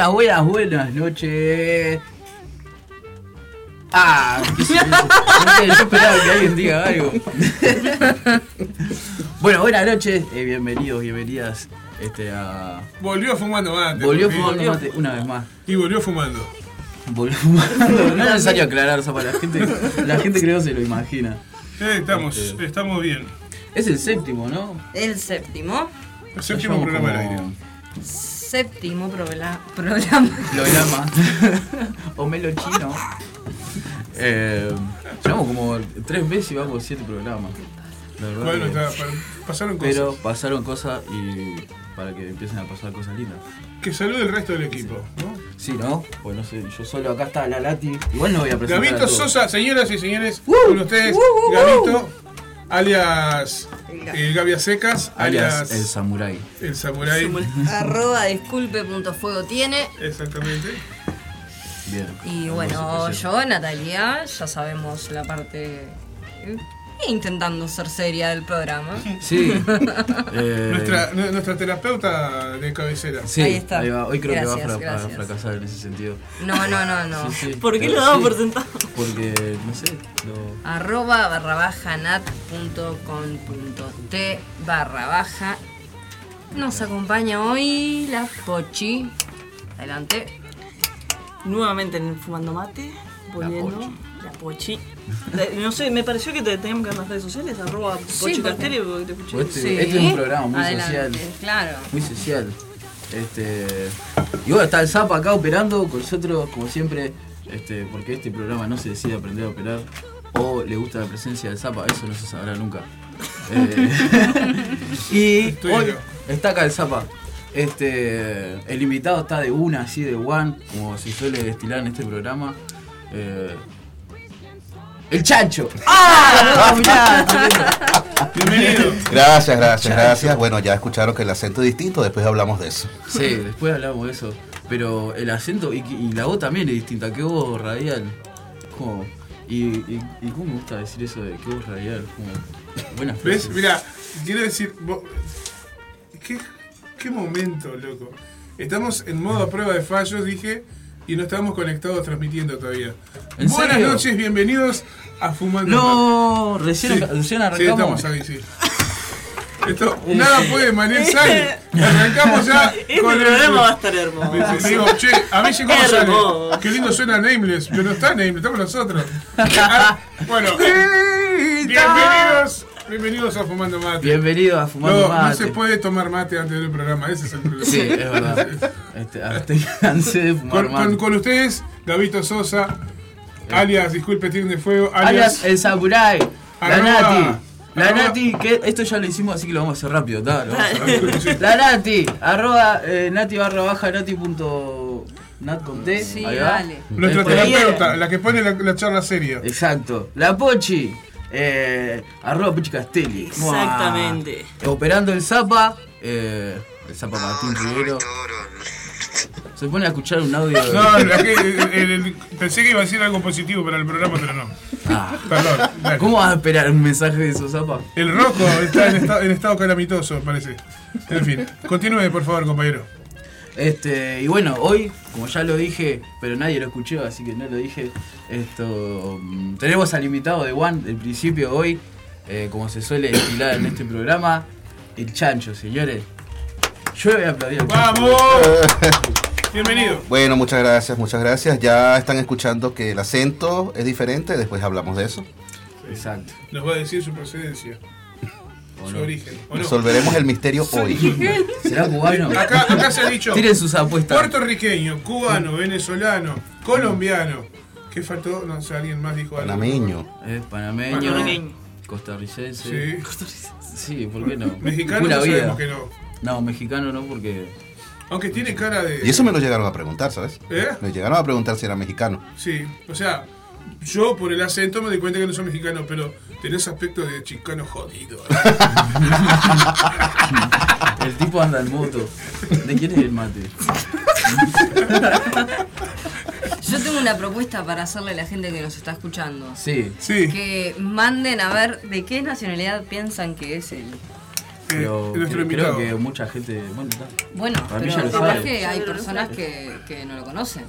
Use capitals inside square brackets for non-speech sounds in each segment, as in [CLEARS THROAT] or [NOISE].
Buenas, buenas, buenas noches. Ah, [LAUGHS] qué sé, yo esperaba que alguien diga algo. [LAUGHS] bueno, buenas noches, eh, bienvenidos, bienvenidas este, a. Volvió fumando mate. Volvió fumando mate una vez más. Y volvió fumando. Volvió fumando. No es necesario aclarar eso para la gente. La gente creo se lo imagina. Eh, estamos, Este. estamos bien. Es el séptimo, ¿no? El séptimo. El séptimo Llevamos programa al como aire. Séptimo programa. programa. O melo chino. Eh, llevamos como tres meses y vamos siete programas. La verdad Bueno, que- está, pa- pasaron cosas. Pero pasaron cosas y para que empiecen a pasar cosas lindas. Que salude el resto del equipo, ¿no? Sí, ¿no? Pues no sé, yo solo acá está la Lati. Igual no voy a presentar. a Gabito todos. Sosa, señoras y señores, Uh, con ustedes, uh, uh, Gabito, alias eh, Secas, Alias alias el Samurai. el Samurai. Arroba disculpe punto fuego tiene. Exactamente. Bien. Y bueno, yo, Natalia, ya sabemos la parte. eh, Intentando ser seria del programa. Sí. [LAUGHS] Eh, Nuestra, nu- nuestra terapeuta de cabecera. Sí, Ahí está. va. Hoy creo Gracias, que va a, fra- a gracias. fracasar en ese sentido. No, no, no, no. Sí, sí. ¿Por qué lo damos sí, por sentado? Porque, no sé, lo... Arroba barra baja nat punto con punto t barra baja. Nos acompaña hoy la Pochi. Adelante. Nuevamente en Fumando Mate, volviendo. La Pochi. Eh, No sé, me pareció que te teníamos que dar las redes sociales, arroba Pochi Castelli, porque te escuché. Este- este es un programa muy Adelante, social. Claro. muy social. Este, y bueno, está el Zapa acá operando con nosotros, como siempre, este, porque este programa no se decide aprender a operar o le gusta la presencia del Zapa, eso no se sabrá nunca. [LAUGHS] Eh, [LAUGHS] y Estoy hoy acá. está acá el Zapa. Este, el invitado está de una, así de one, como se suele destilar en este programa. Eh, el chancho. ¡Ah! Bienvenido. Gracias, gracias, gracias. Bueno, ya escucharon que el acento es distinto, después hablamos de eso. Sí, después hablamos de eso. Pero el acento y, y la voz también es distinta. ¿Qué voz radial? Como, y, y, y cómo me gusta decir eso de qué voz radial? Como, buenas ¿Ves? frases. Mira, quiero decir. vos- ¿Qué, qué momento, loco. Estamos en modo a prueba de fallos, dije, y no estamos conectados transmitiendo todavía. ¿En Buenas serio? noches, bienvenidos a Fumando. No, recién, Sí, recién Sí, arrancamos. estamos ahí, sí. Esto, [LAUGHS] nada puede Manel [LAUGHS] sale. Arrancamos ya Este con el- programa va a estar hermoso. Digo, che, a mí sí cómo sale. Qué lindo suena Nameless, pero no está Nameless, estamos nosotros. Ah, [LAUGHS] bueno, bienvenidos, bienvenidos a Fumando Mate. Bienvenido a Fumando No, Mate. no se puede tomar mate antes del programa, ese es el problema. Sí, es verdad. Este, de fumar [LAUGHS] Con, mate. con, con ustedes, Gabito Sosa, alias Disculpe Tiene de Fuego, alias alias, el Samurai. La Nati. La arroba- Nati, que esto ya lo hicimos, así que lo vamos a hacer rápido, ¿tá? Lo vamos a hacer rápido. Sí. La Nati, arroba eh, Nati barra baja Nati punto Nat con T. Sí, ahí va. dale. nuestra Después- terapeuta, la que pone la, la charla seria. Exacto. La Pochi, eh, arroba Pochi Castelli. Exactamente. Mua. Operando el Zapa, eh, el Zapa Martín Rivero. Se pone a escuchar un audio. No, que- el- el- pensé que iba a decir algo positivo para el programa, pero no. Ah, Perdón. dale. ¿Cómo vas a esperar un mensaje de esos Zapa? El Rocco está en estado, en estado calamitoso, parece. En fin, continúe, por favor, compañero. Este, y bueno, hoy, como ya lo dije, pero nadie lo escuchó, así que no lo dije, esto mm, tenemos al invitado de One del principio hoy, eh, como se suele estilar en este programa, el chancho, señores. Yo le voy a aplaudir. ¡Vamos! Bienvenido. Bueno, muchas gracias, muchas gracias. Ya están escuchando que el acento es diferente, después hablamos de eso. Exacto. Nos va a decir su procedencia, ¿O su no? origen. Resolveremos el misterio hoy. [LAUGHS] ¿Será cubano? Acá, acá se ha dicho Tiren sus apuestas. puertorriqueño, cubano, venezolano, colombiano. ¿Qué faltó? No sé, alguien más dijo algo. Panameño. Es panameño, Panameño. costarricense. Sí. Sí, ¿por qué no? Mexicano no sabemos que no. No, mexicano no, porque. Aunque tiene cara de. Y eso me lo llegaron a preguntar, ¿sabes? ¿Eh? Me llegaron a preguntar si era mexicano. Sí, o sea, yo por el acento me doy cuenta que no soy mexicano, pero tenés aspecto de chicano jodido. [LAUGHS] El tipo anda en moto. ¿De quién es el mate? Yo tengo una propuesta para hacerle a la gente que nos está escuchando. Sí. Sí. Que manden a ver de qué nacionalidad piensan que es el. Pero nuestro cre- invitado. creo que mucha gente. Bueno, Para pero lo capaz sabe. que hay personas sabe. que, que no lo conocen.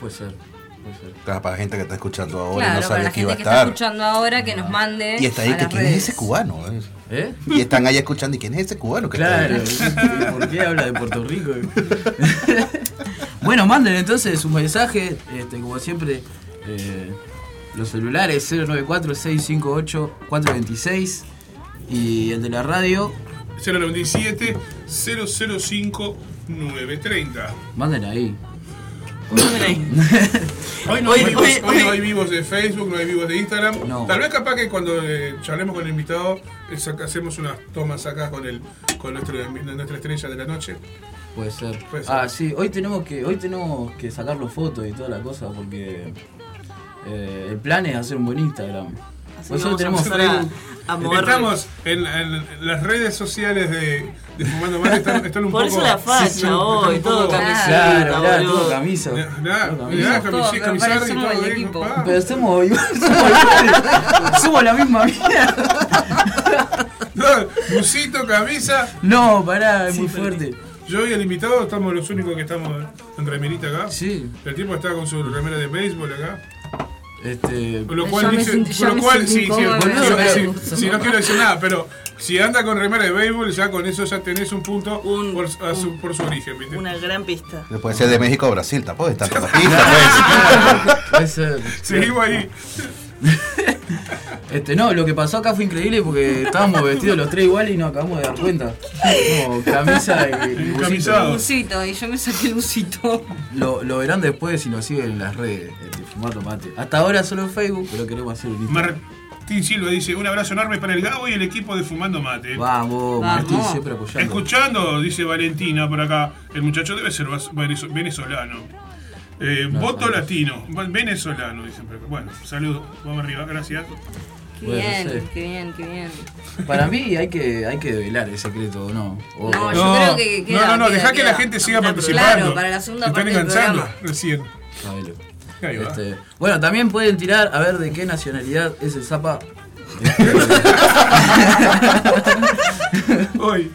puede ser. Puede ser. Claro, para la gente que está escuchando ahora y no la que iba a gente que está estar. escuchando ahora que nos mande. Y está ahí que quién es ese cubano. eh? ¿Eh? Y están ahí escuchando y quién es ese cubano que Claro? ¿por qué habla de Puerto Rico? [LAUGHS] bueno, manden entonces su mensaje, este, como siempre, eh, los celulares 094-658-426 y el de la radio, 097 005 930. manden ahí. [LAUGHS] Hoy no, Hoy- hay vivos, hoy- hoy no hay vivos de Facebook, no hay vivos de Instagram. No. Tal vez capaz que cuando eh, charlemos con el invitado eh, saca- hacemos unas tomas acá con el con nuestro, nuestra estrella de la noche. Puede ser. Puede ser. Ah, sí, hoy tenemos que hoy tenemos que sacar los fotos y toda la cosa porque eh, el plan es hacer un buen Instagram. Así que vamos a tenemos a- a mover- Estamos en, en las redes sociales de, de Fumando Mate, están, están un Por poco. eso la facha hoy, todo camiseta, Claro, todo camisa. Mirá, camiseta, y todo el bien, equipo. Pero somos. Somos la misma mierda. No, busito, camisa. No, pará, es muy fuerte. Yo y el invitado estamos los únicos que estamos en remerita acá. Sí, El tipo está con su remera de béisbol acá. Este. Con lo cual dice. sentí- lo cual, sí, sí, me eso, sentí sí, sí, no quiero decir nada, pero si anda con remera de béisbol, ya con eso ya tenés un punto Un- por, a su, por su origen, ¿viste? Una gran pista. Puede ser de México a Brasil, tampoco está en la [LAUGHS] pista, pues. Seguimos ahí. [LAUGHS] Este, no, lo que pasó acá fue increíble porque estábamos vestidos los tres iguales y nos acabamos de dar cuenta. Como camisa y, y [LAUGHS] busito. Lucito, y yo me saqué el lucito. Lo, lo verán después si nos siguen en las redes, este, Fumando Mate. Hasta ahora solo en Facebook, pero queremos hacer un Instagram. Martín Silva dice: Un abrazo enorme para el Gabo y el equipo de Fumando Mate. Vamos, Martín Vamos. siempre apoyando. Escuchando, dice Valentina por acá, el muchacho debe ser venezolano. Eh, No, voto no. latino, venezolano, dicen. Bueno, saludos, vamos arriba, gracias. Qué Bueno, bien, qué bien, qué bien. Para mí hay que, hay que develar el secreto, ¿o ¿no? O- No, yo creo que queda, no, no, no, deja que queda. la gente siga Claro, participando. para la segunda Se parte Están del enganchando recién. Sabelo. Ahí va. Este, bueno, también pueden tirar a ver de qué nacionalidad es el Zapa. [LAUGHS] Hoy,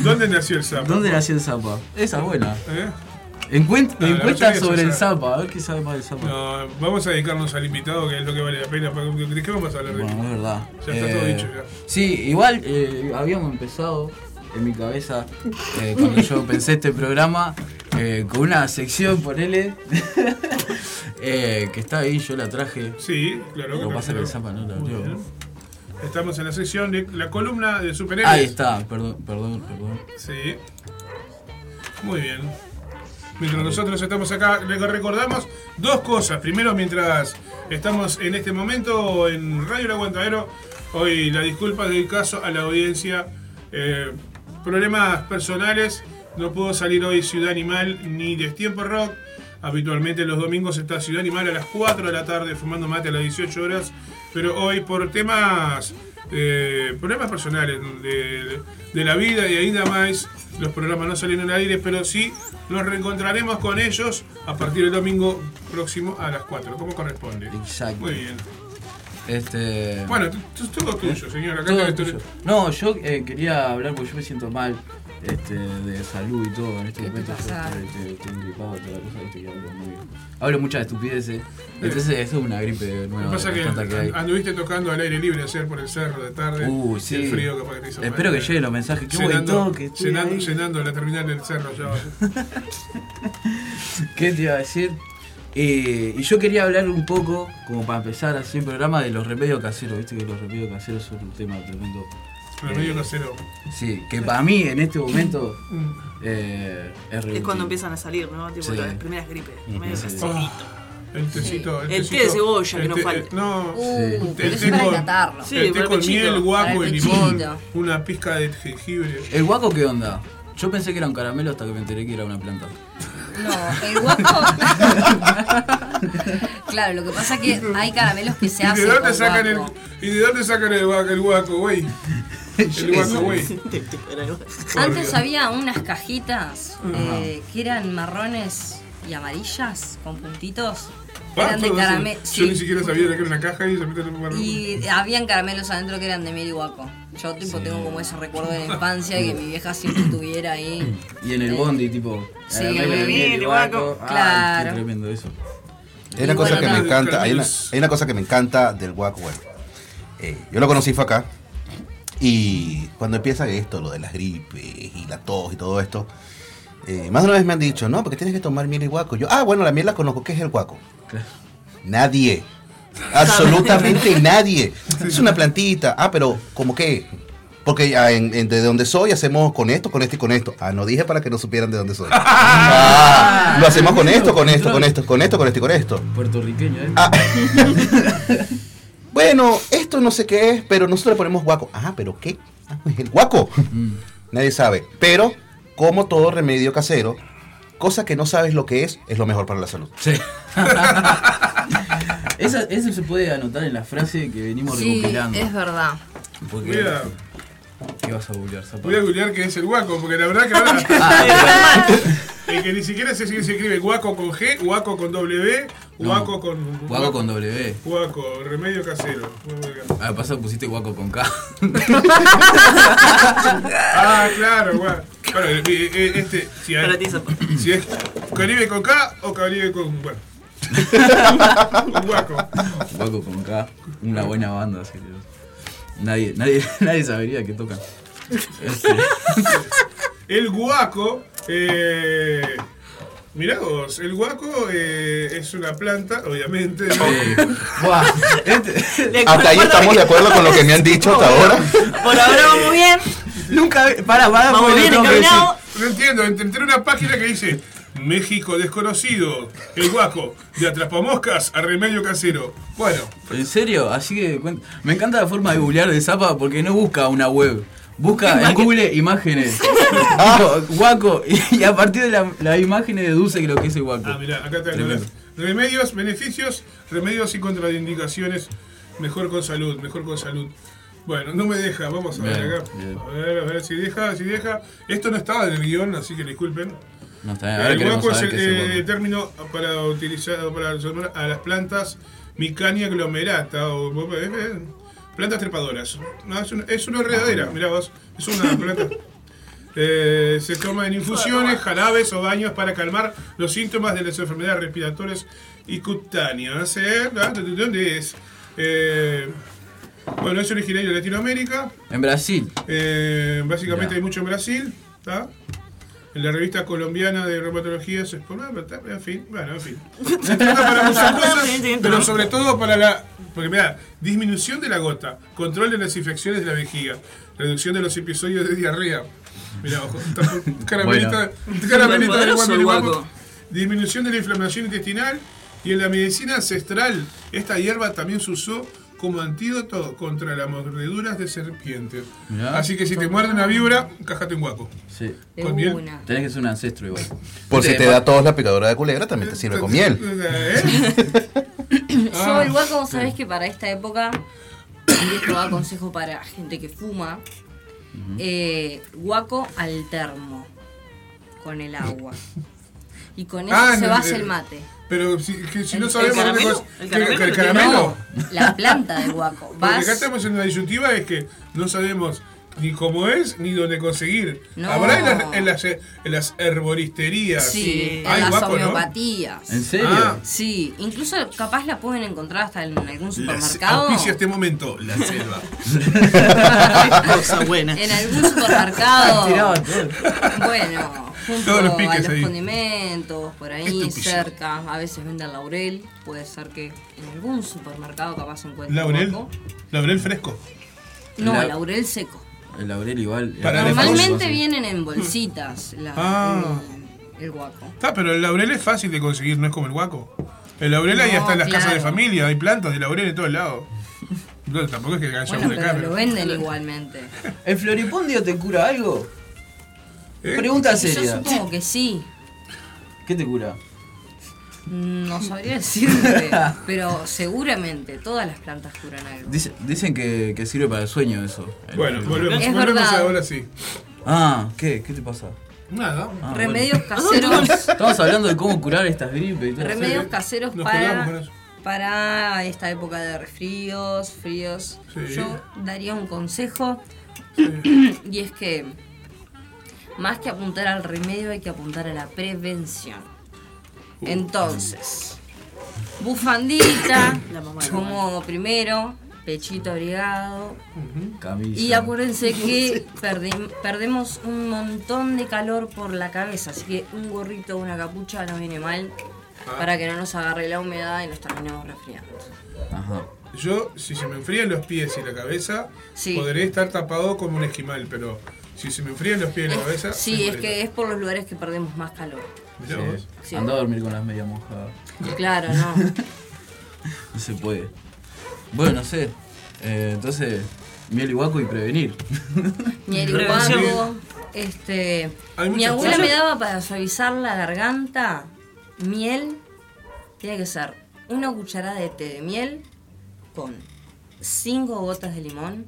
¿dónde nació el sapo? ¿Dónde nació el Zapa? Esa es buena. ¿Eh? Encuent- No, la encuesta sobre el. Zapa, a ver qué sabe más del Zapa. No, vamos a dedicarnos al invitado, que es lo que vale la pena. ¿De qué vamos a hablar? Bueno, es verdad. Ya está todo dicho ya. Sí, igual eh, habíamos empezado en mi cabeza eh, cuando yo pensé este programa eh, con una sección, ponele, [LAUGHS] eh, que está ahí, yo la traje. Sí, claro. Lo que pasa que el. Zapa no la abrió. Estamos en la sección de la columna de superhéroes. Ahí está, perdón, perdón, perdón. Sí. Muy bien. Mientras nosotros estamos acá, recordamos dos cosas. Primero, mientras estamos en este momento en Radio El Aguantadero, hoy la disculpa del caso a la audiencia. eh, problemas personales, no pudo salir hoy Ciudad Animal ni Destiempo Rock. Habitualmente los domingos está Ciudad Animal a las 4 de la tarde, fumando mate a las 18 horas. Pero hoy por temas, eh, problemas personales de, de la vida y ainda más, los programas no salieron al aire, pero sí nos reencontraremos con ellos a partir del domingo próximo a las 4, como corresponde. Exacto. Muy bien. Este. Bueno, todo tuyo, señor. Acá todo tuyo. No, yo eh, quería hablar porque yo me siento mal este, de salud y todo en este ¿Qué te momento. Yo pasa? estoy, estoy engripado, toda la cosa, viste que hablo muy. Hablo muchas estupideces. Entonces, eso es una gripe Lo nueva. que pasa que tanta que hay. anduviste tocando al aire libre ayer por el cerro de tarde. Uy, sí. El frío capaz que te hizo mal. Espero que lleguen los mensajes. Qué buen llenando, toque. estoy llenando, llenando la terminal del cerro ya. [LAUGHS] ¿Qué te iba a decir? Eh, y yo quería hablar un poco, como para empezar así el programa, de los remedios caseros. Viste que los remedios caseros son un tema tremendo. Remedio casero. Sí, que para mí en este momento Mm. eh, es Es cuando empiezan a salir, ¿no? Tipo Sí. las primeras gripes. medio Sí. casero. Oh, el tecito. El, El tecito, té de cebolla, que el no té- falte. No. Uh, Sí. pero El eso té para con-. Sí, el té para el con pechito. miel, guaco Para y el limón. pechito. Una pizca de jengibre. ¿El guaco qué onda? Yo pensé que era un caramelo hasta que me enteré que era una planta. No, el guaco. [LAUGHS] [LAUGHS] claro, lo que pasa es que hay caramelos que se ¿Y de hacen. dónde con sacan el, guaco. ¿Y de dónde sacan el guaco, el guaco, güey? El [LAUGHS] güey. Antes había unas cajitas eh, que eran marrones y amarillas con puntitos. Eran de Ah, todo eso. caramelo. Yo ni siquiera sabía que era una caja y se meten en un barro. Y habían caramelos adentro que eran de miel y guaco. Yo tipo Sí. tengo como ese recuerdo de la infancia que mi vieja siempre [LAUGHS] tuviera ahí. Y en el Eh, bondi, tipo. Sí, de miel y guaco. guaco. Ay, Claro. qué tremendo eso. Hay una Y cosa bueno, que me encanta, hay una, hay una cosa que me encanta del guaco, bueno. eh, yo lo conocí fue acá. Y cuando empieza esto, lo de las gripes y la tos y todo esto, eh, más de una vez me han dicho, no, porque tienes que tomar miel y guaco. Yo, ah, bueno, la miel la conozco, ¿qué es el guaco? Nadie. [LAUGHS] Absolutamente nadie. Es una plantita. Ah, pero ¿cómo qué? Porque ah, en- en- de donde soy hacemos con esto, con esto y con esto. Ah, no dije para que no supieran de dónde soy. [LAUGHS] Ah, lo hacemos con esto, con esto, con esto, con esto, con esto y con esto. Puertorriqueño, ¿eh? Ah. [LAUGHS] bueno, esto no sé qué es, pero nosotros le ponemos guaco. Ah, pero ¿qué? Ah, el guaco. Mm. Nadie sabe. Pero, como todo remedio casero, cosa que no sabes lo que es, es lo mejor para la salud. Sí. [LAUGHS] Esa- eso se puede anotar en la frase que venimos Sí, recopilando. es verdad. Porque, ¿Qué vas a googlear, voy a googlear qué es el guaco, porque la verdad que [LAUGHS] ahora. Ah, eh, [LAUGHS] que ni siquiera se, se escribe guaco con G, guaco con W, No. guaco con. guaco con W. Guaco, remedio casero. Ah, pasó pusiste guaco con K. [LAUGHS] Ah, claro, guaco. Bueno, eh, eh, este. Si, hay- Para ti, Zapa. si es Caribe con K o Caribe con. Bueno. guaco. Guaco con K. Una buena banda, así que Nadie, nadie, [LAUGHS] nadie sabería que tocan. Este, [LAUGHS] El guaco. Eh, mirá vos, el guaco eh, es una planta, obviamente. ¿no? eh, [LAUGHS] buah, este- Hasta ahí estamos de acuerdo con lo que me han dicho hasta ahora. Por ahora vamos bien. nunca. Pará, pará, Vamos bien. No entiendo, entré en una página que dice México desconocido, el guaco, de atrapamoscas a remedio casero. Bueno, ¿En serio? Así que me encanta la forma de googlear de Zapa porque no busca una web. Busca en Google imágenes. [LAUGHS] Tipo, guaco. Y a partir de la- las imágenes deduce que lo que es el guaco. ah, mirá, acá te Tremendo. Remedios, beneficios, remedios y contraindicaciones. Mejor con salud, mejor con salud. Bueno, no me deja, vamos a ver acá. bien. A ver, a ver si deja, si deja. Esto no estaba en el guion, así que disculpen. No está bien. Ahora el guaco es el, eh, término para utilizar para llamar a las plantas Micania glomerata o eh, eh, plantas trepadoras. No, es, una, es una enredadera, mirá vos, es una planta. [LAUGHS] Eh, se toma en infusiones, jarabes o baños para calmar los síntomas de las enfermedades respiratorias y cutáneas. ¿eh? ¿De dónde es? Eh, bueno, es originario de Latinoamérica. En Brasil. Eh, básicamente Ya. hay mucho en Brasil, ¿está? En la revista colombiana de reumatología se expone, en fin, bueno, en fin. Se trata para muchas [LAUGHS] cosas, pero sobre todo para la, porque mira, disminución de la gota, control de las infecciones de la vejiga, reducción de los episodios de diarrea. Mira, ojo, está- [LAUGHS] caramelita, caramelita de guapo. Disminución de la inflamación intestinal y en la medicina ancestral, esta hierba también se usó como antídoto contra las mordeduras de serpientes. Mirá. Así que si te muerde una víbora, cájate un guaco. Sí. Con miel. Tenés que ser un ancestro igual. Por si te da tos la picadora de culebra, también te sirve con miel. [LAUGHS] ¿Eh? Yo el guaco, sabés que para esta época, y esto va consejo para gente que fuma, eh, guaco al termo con el agua. Y con eso Ah, se no, va a eh, el mate. Pero si, que si no ¿El sabemos caramelo? ¿El que- caramelo que el lo caramelo. No, la planta del guaco. Porque Vas, acá estamos en una disyuntiva es que no sabemos ni cómo es ni dónde conseguir. No. Habrá en las, en las, en las herboristerías. sí, en las homeopatías. ¿En serio? Ah. Sí, incluso capaz la pueden encontrar hasta en algún supermercado. auspicia este momento, la selva. [LAUGHS] Cosa buena. En algún supermercado. [LAUGHS] Tiraba todo. Bueno, junto Todos los a los ahí. condimentos, por ahí cerca. A veces venden laurel. Puede ser que en algún supermercado capaz se encuentre Laurel. guaco. Laurel fresco. No, La- laurel seco. El laurel igual. Para Normalmente vienen en bolsitas la- Ah. el, el guaco. Está, pero el laurel es fácil de conseguir, no es como el guaco. El laurel ahí No, está en las casas de familia, hay plantas de laurel en todos lados. No, tampoco es que haya Bueno, pero lo venden igualmente. ¿El floripondio te cura algo? ¿Eh? Pregunta Yo seria. supongo que sí. ¿Qué te cura? No sabría decirte, [LAUGHS] pero seguramente todas las plantas curan algo. Dice- dicen que, que sirve para el sueño eso. el Bueno, volvemos, Es volvemos verdad. ahora sí. Ah, ¿qué? ¿Qué te pasa? Nada. Ah, Remedios bueno. [LAUGHS] caseros. Estamos hablando de cómo curar estas gripes y todo. Remedios Sí, caseros nos para, para esta época de resfríos, fríos. Sí. Yo daría un consejo. [CLEARS THROAT] y es que más que apuntar al remedio hay que apuntar a la prevención. Entonces, bufandita, [COUGHS] La mamá de como primero, pechito abrigado. Camisa. Y acuérdense que perdi- perdemos un montón de calor por la cabeza, así que un gorrito o una capucha no viene mal para que no nos agarre la humedad y nos terminemos resfriando. Ajá. Yo, si se me enfrían los pies y la cabeza, Sí. podré estar tapado como un esquimal, pero si se me enfrían los pies y la cabeza. Sí, es que es por los lugares que perdemos más calor. Sí. Sí. Anda a dormir con las medias mojadas. Claro, no. [LAUGHS] No se puede. Bueno, no sé. Eh, entonces, miel y guaco y prevenir. [LAUGHS] Miel y guaco, este, mi abuela cosas. me daba para suavizar la garganta miel, tiene que ser una cucharada de té de miel con 5 gotas de limón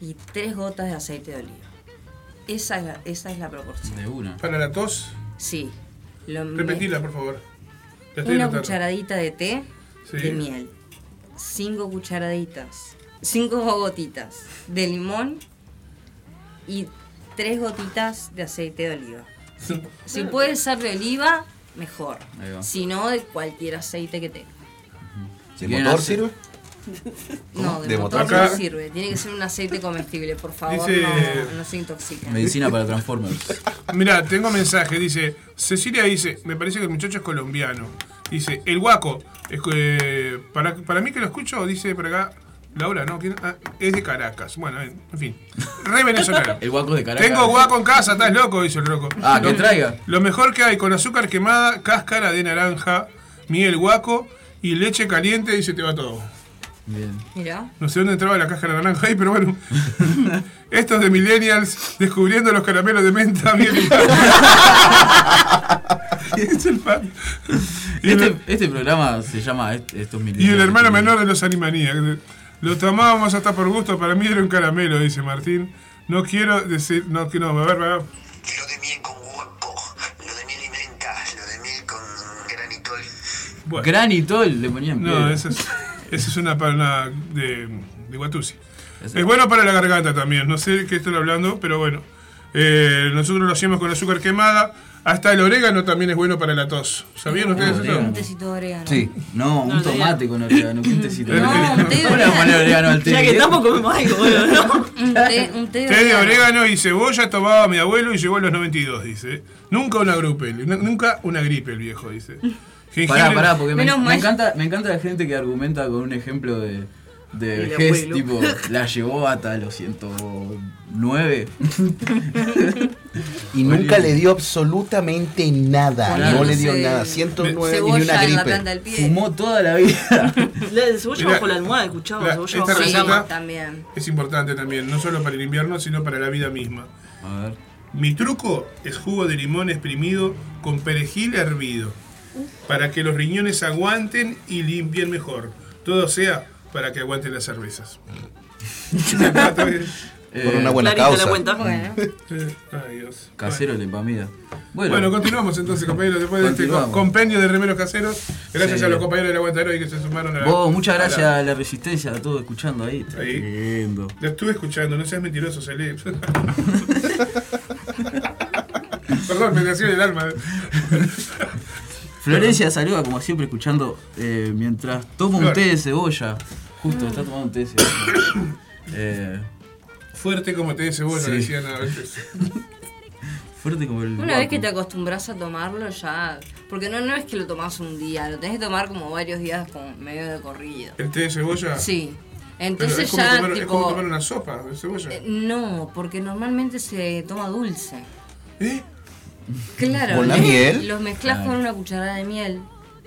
y 3 gotas de aceite de oliva. Esa es la, esa es la proporción. De una. Para la tos, Sí. Lo repetila, por favor. Una cucharadita de té Sí. de miel. 5 cucharaditas. 5 gotitas de limón y 3 gotitas de aceite de oliva. Si [LAUGHS] puede ser de oliva, mejor. Si no, de cualquier aceite que tenga. ¿De Bien motor sirve? No, de, ¿De motor no sirve. Tiene que ser un aceite comestible, por favor. Dice- No, no se intoxiquen. Medicina para Transformers. Mira, tengo mensaje, dice, Cecilia dice, me parece que el muchacho es colombiano. Dice, el guaco, es que, para, para mí que lo escucho, dice por acá, Laura, ¿no? ¿Quién? Ah, es de Caracas. Bueno, en en fin, re venezolano. [LAUGHS] El guaco de Caracas. Tengo guaco en casa, estás loco, dice el loco. Ah, que Lo- traiga. Lo mejor que hay, con azúcar quemada, cáscara de naranja, miel guaco y leche caliente, dice, te va todo. Bien. Mira. No sé dónde entraba la cáscara de naranja ahí, pero bueno. [LAUGHS] Estos de Millennials descubriendo los caramelos de menta, y [LAUGHS] Y es el pan. Y, el, Este, este programa se llama Est- Estos y milenios. el hermano menor de los Animaniacs. Lo tomábamos hasta por gusto, para mí era un caramelo, dice Martín. No quiero decir, no, que no, a ver, a ver. Lo de miel con guapo, lo de miel y menta, lo de miel con granitol. Bueno, Granitol le ponían no, esa es, esa es una pana de, de Guatusi. Es bueno para la garganta también, no sé de qué estoy hablando, pero bueno. Eh, nosotros lo hacemos con azúcar quemada. Hasta el orégano también es bueno para la tos. ¿Sabían ustedes eso? orégano. Un tecito de orégano. Sí. No, un No, tomate con orégano. ¿Qué un tecito? No, un té de ¿Cómo le vamos a poner orégano al té? Ya que estamos comemos algo, bueno, ¿no? [LAUGHS] Un té, un té de Té de orégano. orégano y cebolla tomaba mi abuelo y llegó a los 92, dice. Nunca una gripe, nu- nunca una gripe el viejo, dice. Pará, pará, porque me, Menos me encanta, me encanta la gente que argumenta con un ejemplo de, de vejez, tipo, [LAUGHS] la llevó hasta los 109. Y nunca le dio absolutamente nada. No le dio Poniéndose nada. 109 y ni una Cebolla en la gripe. planta del pie. Fumó toda la vida. La de cebolla Mira, bajo la almohada, escuchaba, la- cebolla esta bajo la Sí, cama. también. Es importante también, no solo para el invierno, sino para la vida misma. A ver. Mi truco es jugo de limón exprimido con perejil hervido. Para que los riñones aguanten y limpien mejor. Todo sea para que aguanten las cervezas. [LAUGHS] Por una buena Clarita causa. Bueno. Eh, [LAUGHS] Ay, Dios. Casero le pamida. Bueno, Bueno, continuamos entonces, compañeros, después de este compendio de remeros caseros. Gracias Sí. a los compañeros del aguantadero y que se sumaron a la. vos, muchas a la- gracias a la resistencia, a todos escuchando ahí. Está Ahí. lindo. Lo estuve escuchando, no seas mentiroso, Salé. [LAUGHS] Perdón, me nació el alma. Florencia saluda como siempre escuchando eh, mientras toma un té de cebolla. Justo, está tomando un té de cebolla. [COUGHS] Eh, Fuerte como te de cebolla, Sí. decían a veces. [LAUGHS] fuerte como el. Una vez que te acostumbras a tomarlo ya. Porque no, no es que lo tomás un día, lo tenés que tomar como varios días como medio de corrido. ¿El té de cebolla? Sí. Pero Entonces es, como ya tomar, es como tipo. tomar una sopa de cebolla. eh, No, porque normalmente se toma dulce. ¿Eh? Claro. ¿Con la le- miel? Los mezclas Claro. con una cucharada de miel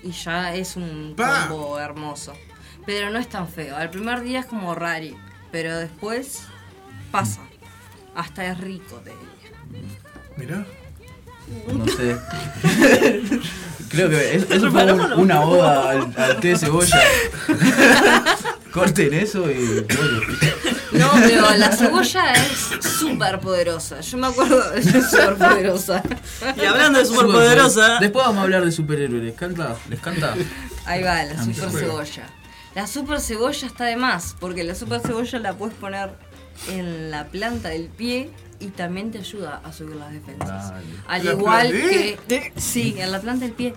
y ya es un combo hermoso. Pero no es tan feo. Al primer día es como rari, pero después pasa. Hasta es rico, te diría. Mirá. No sé. [LAUGHS] Creo que es- eso fue un- una oda al, al té de cebolla. [LAUGHS] Corten eso y. bueno. No, [LAUGHS] pero la cebolla es súper poderosa. Yo me acuerdo de ser [LAUGHS] súper poderosa. Y hablando de Superpoder- superpoderosa, Después vamos a hablar de superhéroes. ¿Les canta? ¿Les canta? Ahí va, la A mí super cebolla. La super cebolla está de más, porque la super cebolla la puedes poner en la planta del pie y también te ayuda a subir las defensas. Dale. Al ¿La igual que. Sí, en la planta del pie.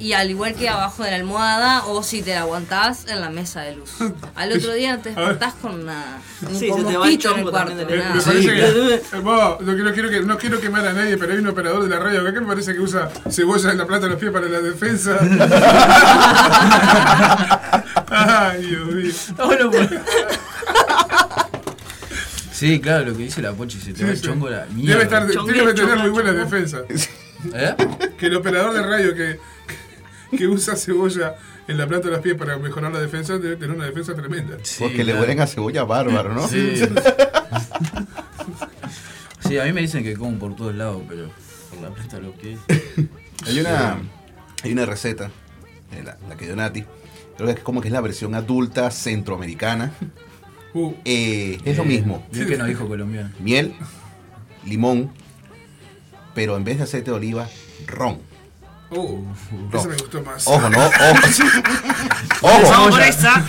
Y al igual que abajo de la almohada o si te la aguantás en la mesa de luz. Al otro día te [LAUGHS] despertás con una, un Sí, se te va el mosquito en el cuarto. de Eh, nada. me Sí, parece que. claro. eh, vos, no, quiero, quiero que, no quiero quemar a nadie, pero hay un operador de la radio acá que me parece que usa cebolla en la plata de los pies para la defensa. [LAUGHS] Ay, Dios mío. Bueno, pues. Sí, claro, lo que dice la Pochi, se te va el Sí, chongo sí. la mierda. Debe, estar, Chongo, debe tener muy buena defensa. ¿Eh? Que el operador de radio que, que usa cebolla en la plata de los pies para mejorar la defensa debe tener una defensa tremenda. Sí, Porque le huelen a cebolla bárbaro, ¿no? Sí. [LAUGHS] Sí, a mí me dicen que como por todos lados, pero por la plata de los pies. Hay una, hay una receta, eh, la, la que dio Nati, creo que es como que es la versión adulta centroamericana. Uh, Eh, es lo mismo, Bien que no dijo colombiano. miel, limón, pero en vez de aceite de oliva, ron. Uh, eso me gustó más. Ojo, no, ojo. [LAUGHS] Ojo,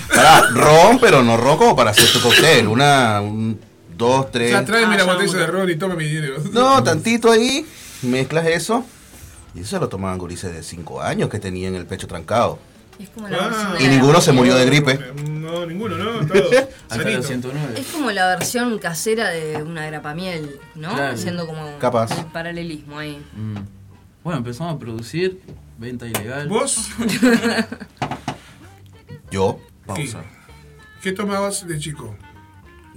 Pará, ron, pero no ron como para hacer tu cóctel. Una, un, dos, O tres. sea, tráeme Ah, la botella de ron y toma mi dinero. No, tantito ahí, mezclas eso. Y eso lo tomaban gurises de 5 años que tenían el pecho trancado. Es como la Ah. Y ninguno se murió de gripe. No, ninguno, ¿no? Todo [LAUGHS] Hasta sanito. los 109. Es como la versión casera de una grapamiel, ¿no? Claro. Haciendo como Capaz. el paralelismo ahí. Mm. Bueno, empezamos a producir, venta ilegal. ¿Vos [LAUGHS] Yo, Pausa. qué tomabas de chico?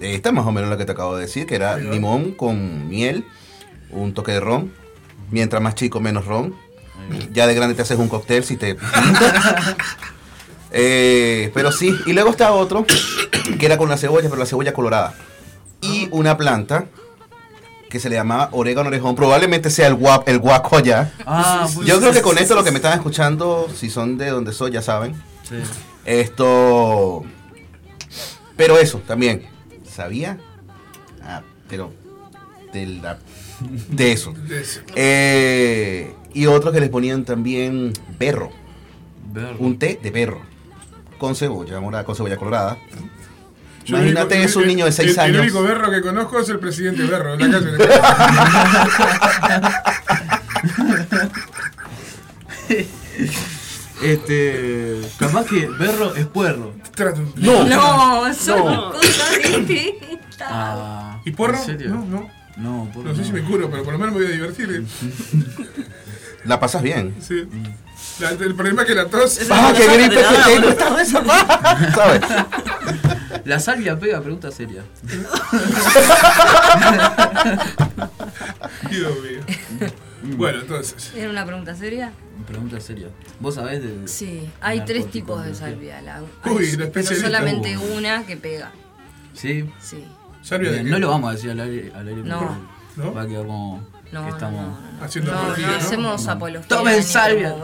esta es más o menos la que te acabo de decir, que era limón con miel, un toque de ron. Mientras más chico, menos ron. Ya de grande te haces un cóctel si te. [LAUGHS] Eh, pero sí, y luego está otro, que era con la cebolla, pero la cebolla colorada. Y una planta que se le llamaba orégano orejón. Probablemente sea el, guap, el guaco allá. Ah, [LAUGHS] pues, Yo creo que con esto lo que me están escuchando, si son de donde soy, ya saben. Sí. Esto. Pero eso también. ¿Sabía? Ah, pero. De, la- de eso. [LAUGHS] De ese. Eh, y otros que les ponían también berro. Un té de berro. Con cebolla morada, con cebolla colorada. Yo Imagínate, único- es un niño de 6 el- años. El único berro que conozco es el presidente berro en la calle. [LAUGHS] Este. Capaz que berro es puerro. No. No, son No. cosas distintas. Ah, ¿Y porro? ¿En serio? No, no. No, porro. No sé si me curo, pero por lo menos me voy a divertir. ¿eh? [LAUGHS] La pasas bien. Sí. La- el problema es que la tos. ¡Ah, qué gripe da que la tengo! bola. ¡Está reservada! [LAUGHS] ¿Sabes? La salvia pega, pregunta seria. [LAUGHS] Dios mío. Bueno, entonces. ¿Era una pregunta seria? Pregunta seria. ¿Vos sabés de.? Sí, hay tres tipos de salvia. La, Uy, hay- la pero solamente una que pega. Sí. Sí. Salvia de Bien, no lo vamos a decir al aire. Al aire No. porque ¿No? Va a quedar como. No, que no, estamos. no, no, no. Haciendo no, apología, no ¿no? hacemos apología. Tomen salvia.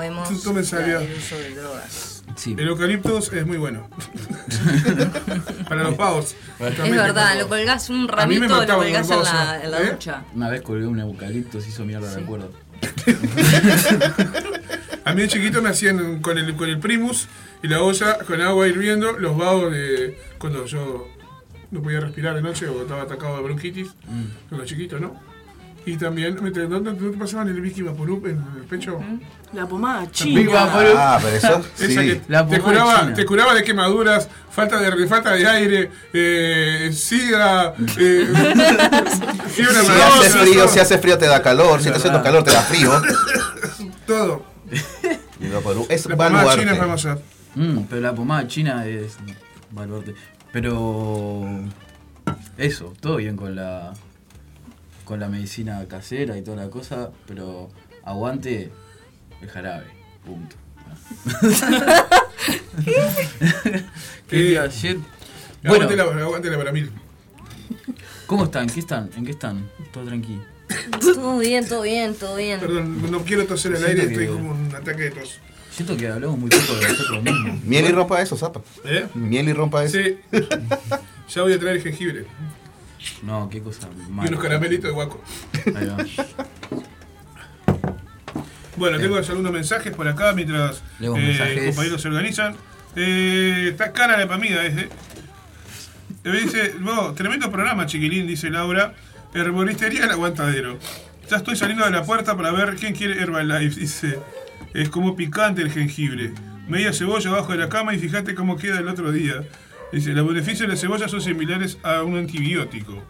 Tomen salvia. El uso de drogas. Sí. El eucaliptus es muy bueno. [LAUGHS] Para los pavos. Es verdad, lo colgás un A mí me ramito, lo colgás en la, en la ¿eh? ducha. Una vez colgué un eucalipto, se hizo mierda, Sí. recuerdo. [LAUGHS] A mí de chiquito me hacían con el, con el primus y la olla con agua hirviendo los vagos de cuando yo no podía respirar de noche o estaba atacado de bronquitis, Mm. con los chiquitos, ¿no? Y también, ¿dónde, dónde te pasaban el whisky vaporub en el pecho? La pomada china. Vaporub. Ah, pero eso [LAUGHS] Esa que sí. La te, pomada curaba, china. te curaba de quemaduras, falta de, falta de aire, eh, sida, eh, [LAUGHS] Si hace frío, si hace frío te da calor, si está haciendo calor te da frío. [LAUGHS] todo. Y Es La pomada baluarte. china es famosa. Mm, pero la pomada china es. Baluarte. Pero. Eso, todo bien con la. Con la medicina casera y toda la cosa, pero aguante el jarabe. Punto. [LAUGHS] ¿Qué [LAUGHS] a decir? Bueno, Aguante la, aguante la para mí. ¿cómo están? ¿Qué están? ¿En qué están? Todo tranquilo. Todo bien, todo bien, todo bien. Perdón, no quiero toser al aire, estoy como un ataque de tos. Siento que hablamos muy poco de nosotros mismos. Miel y rompa eso, zapa. ¿Eh? Miel y rompa eso. Sí. [LAUGHS] ya voy a traer jengibre No, qué cosa y mala. unos caramelitos de guaco. Ahí va. Bueno, tengo algunos mensajes por acá mientras Leo eh, compañeros se organizan. Eh, está cara la comida, ¿eh? Me dice, vos, tremendo programa, chiquilín, dice Laura. Herboristería El Aguantadero. Ya estoy saliendo de la puerta para ver quién quiere Herbalife. Dice, es como picante el jengibre. Media cebolla abajo de la cama y fíjate cómo queda el otro día. Dice, los beneficios de la cebolla son similares a un antibiótico.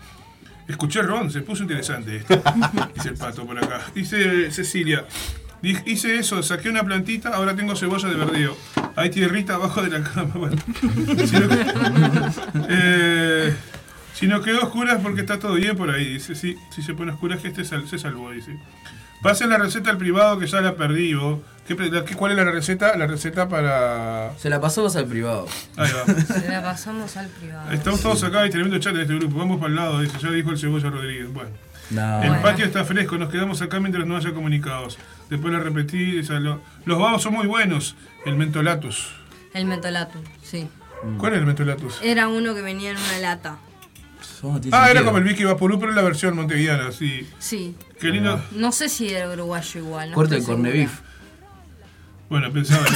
Escuché Ron, se puso interesante esto. [LAUGHS] Dice el pato por acá. Dice Cecilia. "Di- Hice eso, saqué una plantita, ahora tengo cebolla de verdeo. Hay tierrita abajo de la cama. Bueno, [LAUGHS] eh, si no quedó oscuras porque está todo bien por ahí. Dice, sí, si se pone oscuras que este se salvó, dice. Pasen la receta al privado que ya la perdí. vos. ¿Qué qué- ¿Cuál es la receta? La receta para... Se la pasamos al privado. Ahí va. [LAUGHS] Se la pasamos al privado. Estamos todos acá, hay tremendo chat en este grupo. Vamos para el lado, dice, ya dijo el Cebolla Rodríguez. Bueno. No. El Bueno. patio está fresco, nos quedamos acá mientras no haya comunicados. Después la repetí, esa, lo- los babos son muy buenos. El mentolatus. El mentolato, sí. ¿Cuál es el mentolatus? Era uno que venía en una lata. Somos- Ah, era como el Vicky Vaporú, pero en la versión montevideana, sí. Sí. Qué lindo. No sé si era uruguayo igual. No Corte el estoy corne segura. beef. Bueno, pensaba. [LAUGHS]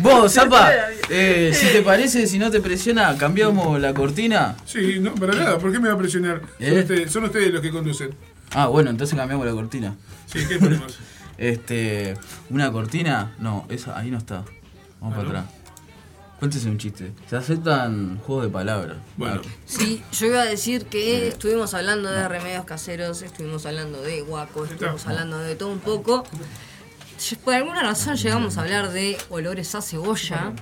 Vos, Zapa, eh, si te parece, si no te presiona, cambiamos la cortina. sí, no, para nada. ¿Por qué me va a presionar? Son, ¿Eh? ustedes, son ustedes los que conducen. Ah, bueno, entonces cambiamos la cortina. Sí, ¿qué ponemos? [LAUGHS] Este, una cortina, no, esa ahí no está. Vamos para atrás. Cuéntese un chiste. Se aceptan juegos de palabras. Bueno. Sí, yo iba a decir que estuvimos hablando de remedios caseros, estuvimos hablando de guaco, estuvimos Está. hablando de todo un poco. Por alguna razón llegamos a hablar de olores a cebolla.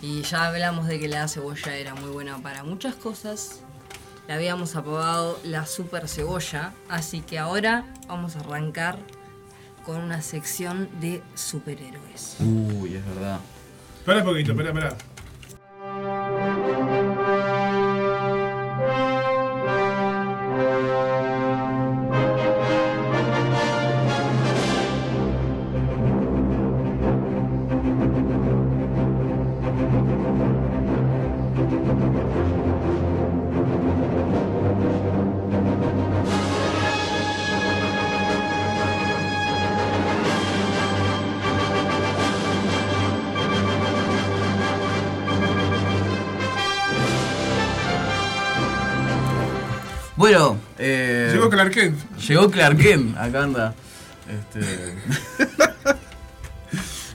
Y ya hablamos de que la cebolla era muy buena para muchas cosas. Le habíamos apodado la super cebolla. Así que ahora vamos a arrancar con una sección de superhéroes. Uy, es verdad. Pará un poquito, pará, pará. Clark Kent. llegó Clark Kent, acá anda. Este... [LAUGHS]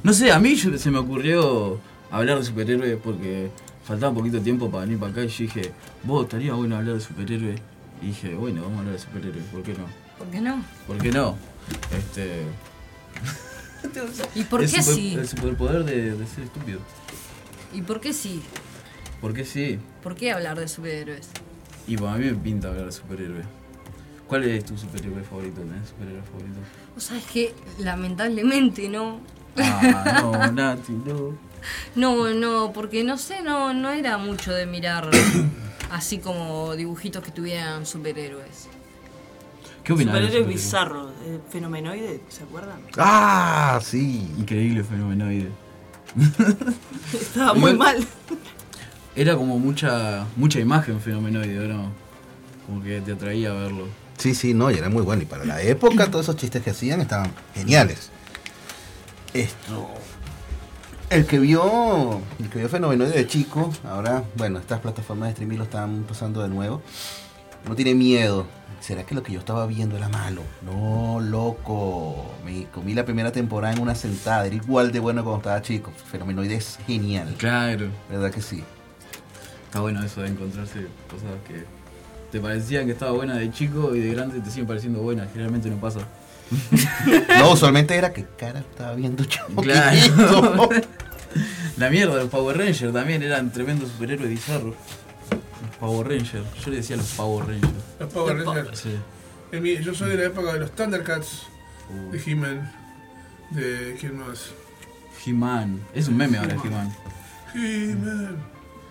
no sé, a mí se me ocurrió hablar de superhéroes porque faltaba poquito tiempo para venir para acá y yo dije, vos estaría bueno hablar de superhéroes. Y dije, bueno, vamos a hablar de superhéroes, ¿por qué no? ¿Por qué no? ¿Por qué no? Este. ¿Y por el qué super- sí? El superpoder de, de ser estúpido. ¿Y por qué sí? ¿Por qué sí? ¿Por qué hablar de superhéroes? Y para mí me pinta hablar de superhéroes. ¿Cuál es tu superhéroe favorito? ¿Tenés superhéroe favorito? Vos sabés que lamentablemente no. Ah, no, [LAUGHS] Nati, no. No, no, porque no sé, no, no era mucho de mirar [COUGHS] así como dibujitos que tuvieran superhéroes. ¿Qué opinas? superhéroes? bizarro, eh, fenomenoide, ¿se acuerdan? Ah, sí. Increíble fenomenoide. [LAUGHS] Estaba muy mal. Era como mucha mucha imagen fenomenoide, ¿no? Como que te atraía a verlo. Sí, sí, no, y era muy bueno. Y para la época, todos esos chistes que hacían estaban geniales. Esto. El que vio. El que vio Fenomenoide de chico, ahora, bueno, estas plataformas de streaming lo están pasando de nuevo. No tiene miedo. ¿Será que lo que yo estaba viendo era malo? No, loco. Me comí la primera temporada en una sentada. Era igual de bueno cuando estaba chico. Fenomenoide es genial. Claro. ¿Verdad que sí? Está bueno eso de encontrarse cosas que te parecían que estaba buena de chico y de grande te siguen pareciendo buenas. Generalmente no pasa. [LAUGHS] No, usualmente era que cara estaba viendo. Claro. [LAUGHS] La mierda, los Power Rangers también eran tremendos superhéroes bizarros. Los Power Rangers. Yo le decía los Power Rangers. Los Power Rangers. Sí. En mi- yo soy de la época de los Thundercats, Uh, de He-Man, de. ¿Quién más? He-Man. Es un meme ahora, He-Man. He-Man.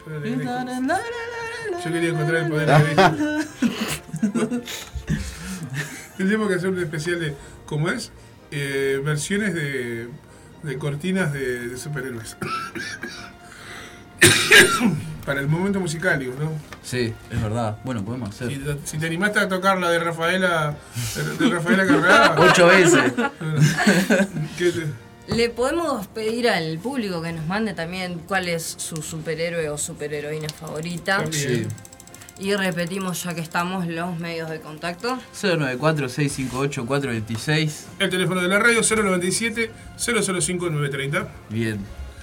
Yo quería encontrar el poder de Tendríamos que hacer un especial de. ¿Cómo es? Eh, versiones de, de cortinas de, de superhéroes. [COUGHS] Para el momento musical, digo, ¿no? Sí, es verdad. Bueno, podemos hacer. Si, si te animaste a tocar la de Rafaela, de, de Rafaela Carrera, [LAUGHS] Ocho veces. ¿qué te- Le podemos pedir al público que nos mande también cuál es su superhéroe o superheroína favorita. También. Y repetimos, ya que estamos, los medios de contacto. 094-658-426. El teléfono de la radio 097 005 930. Bien.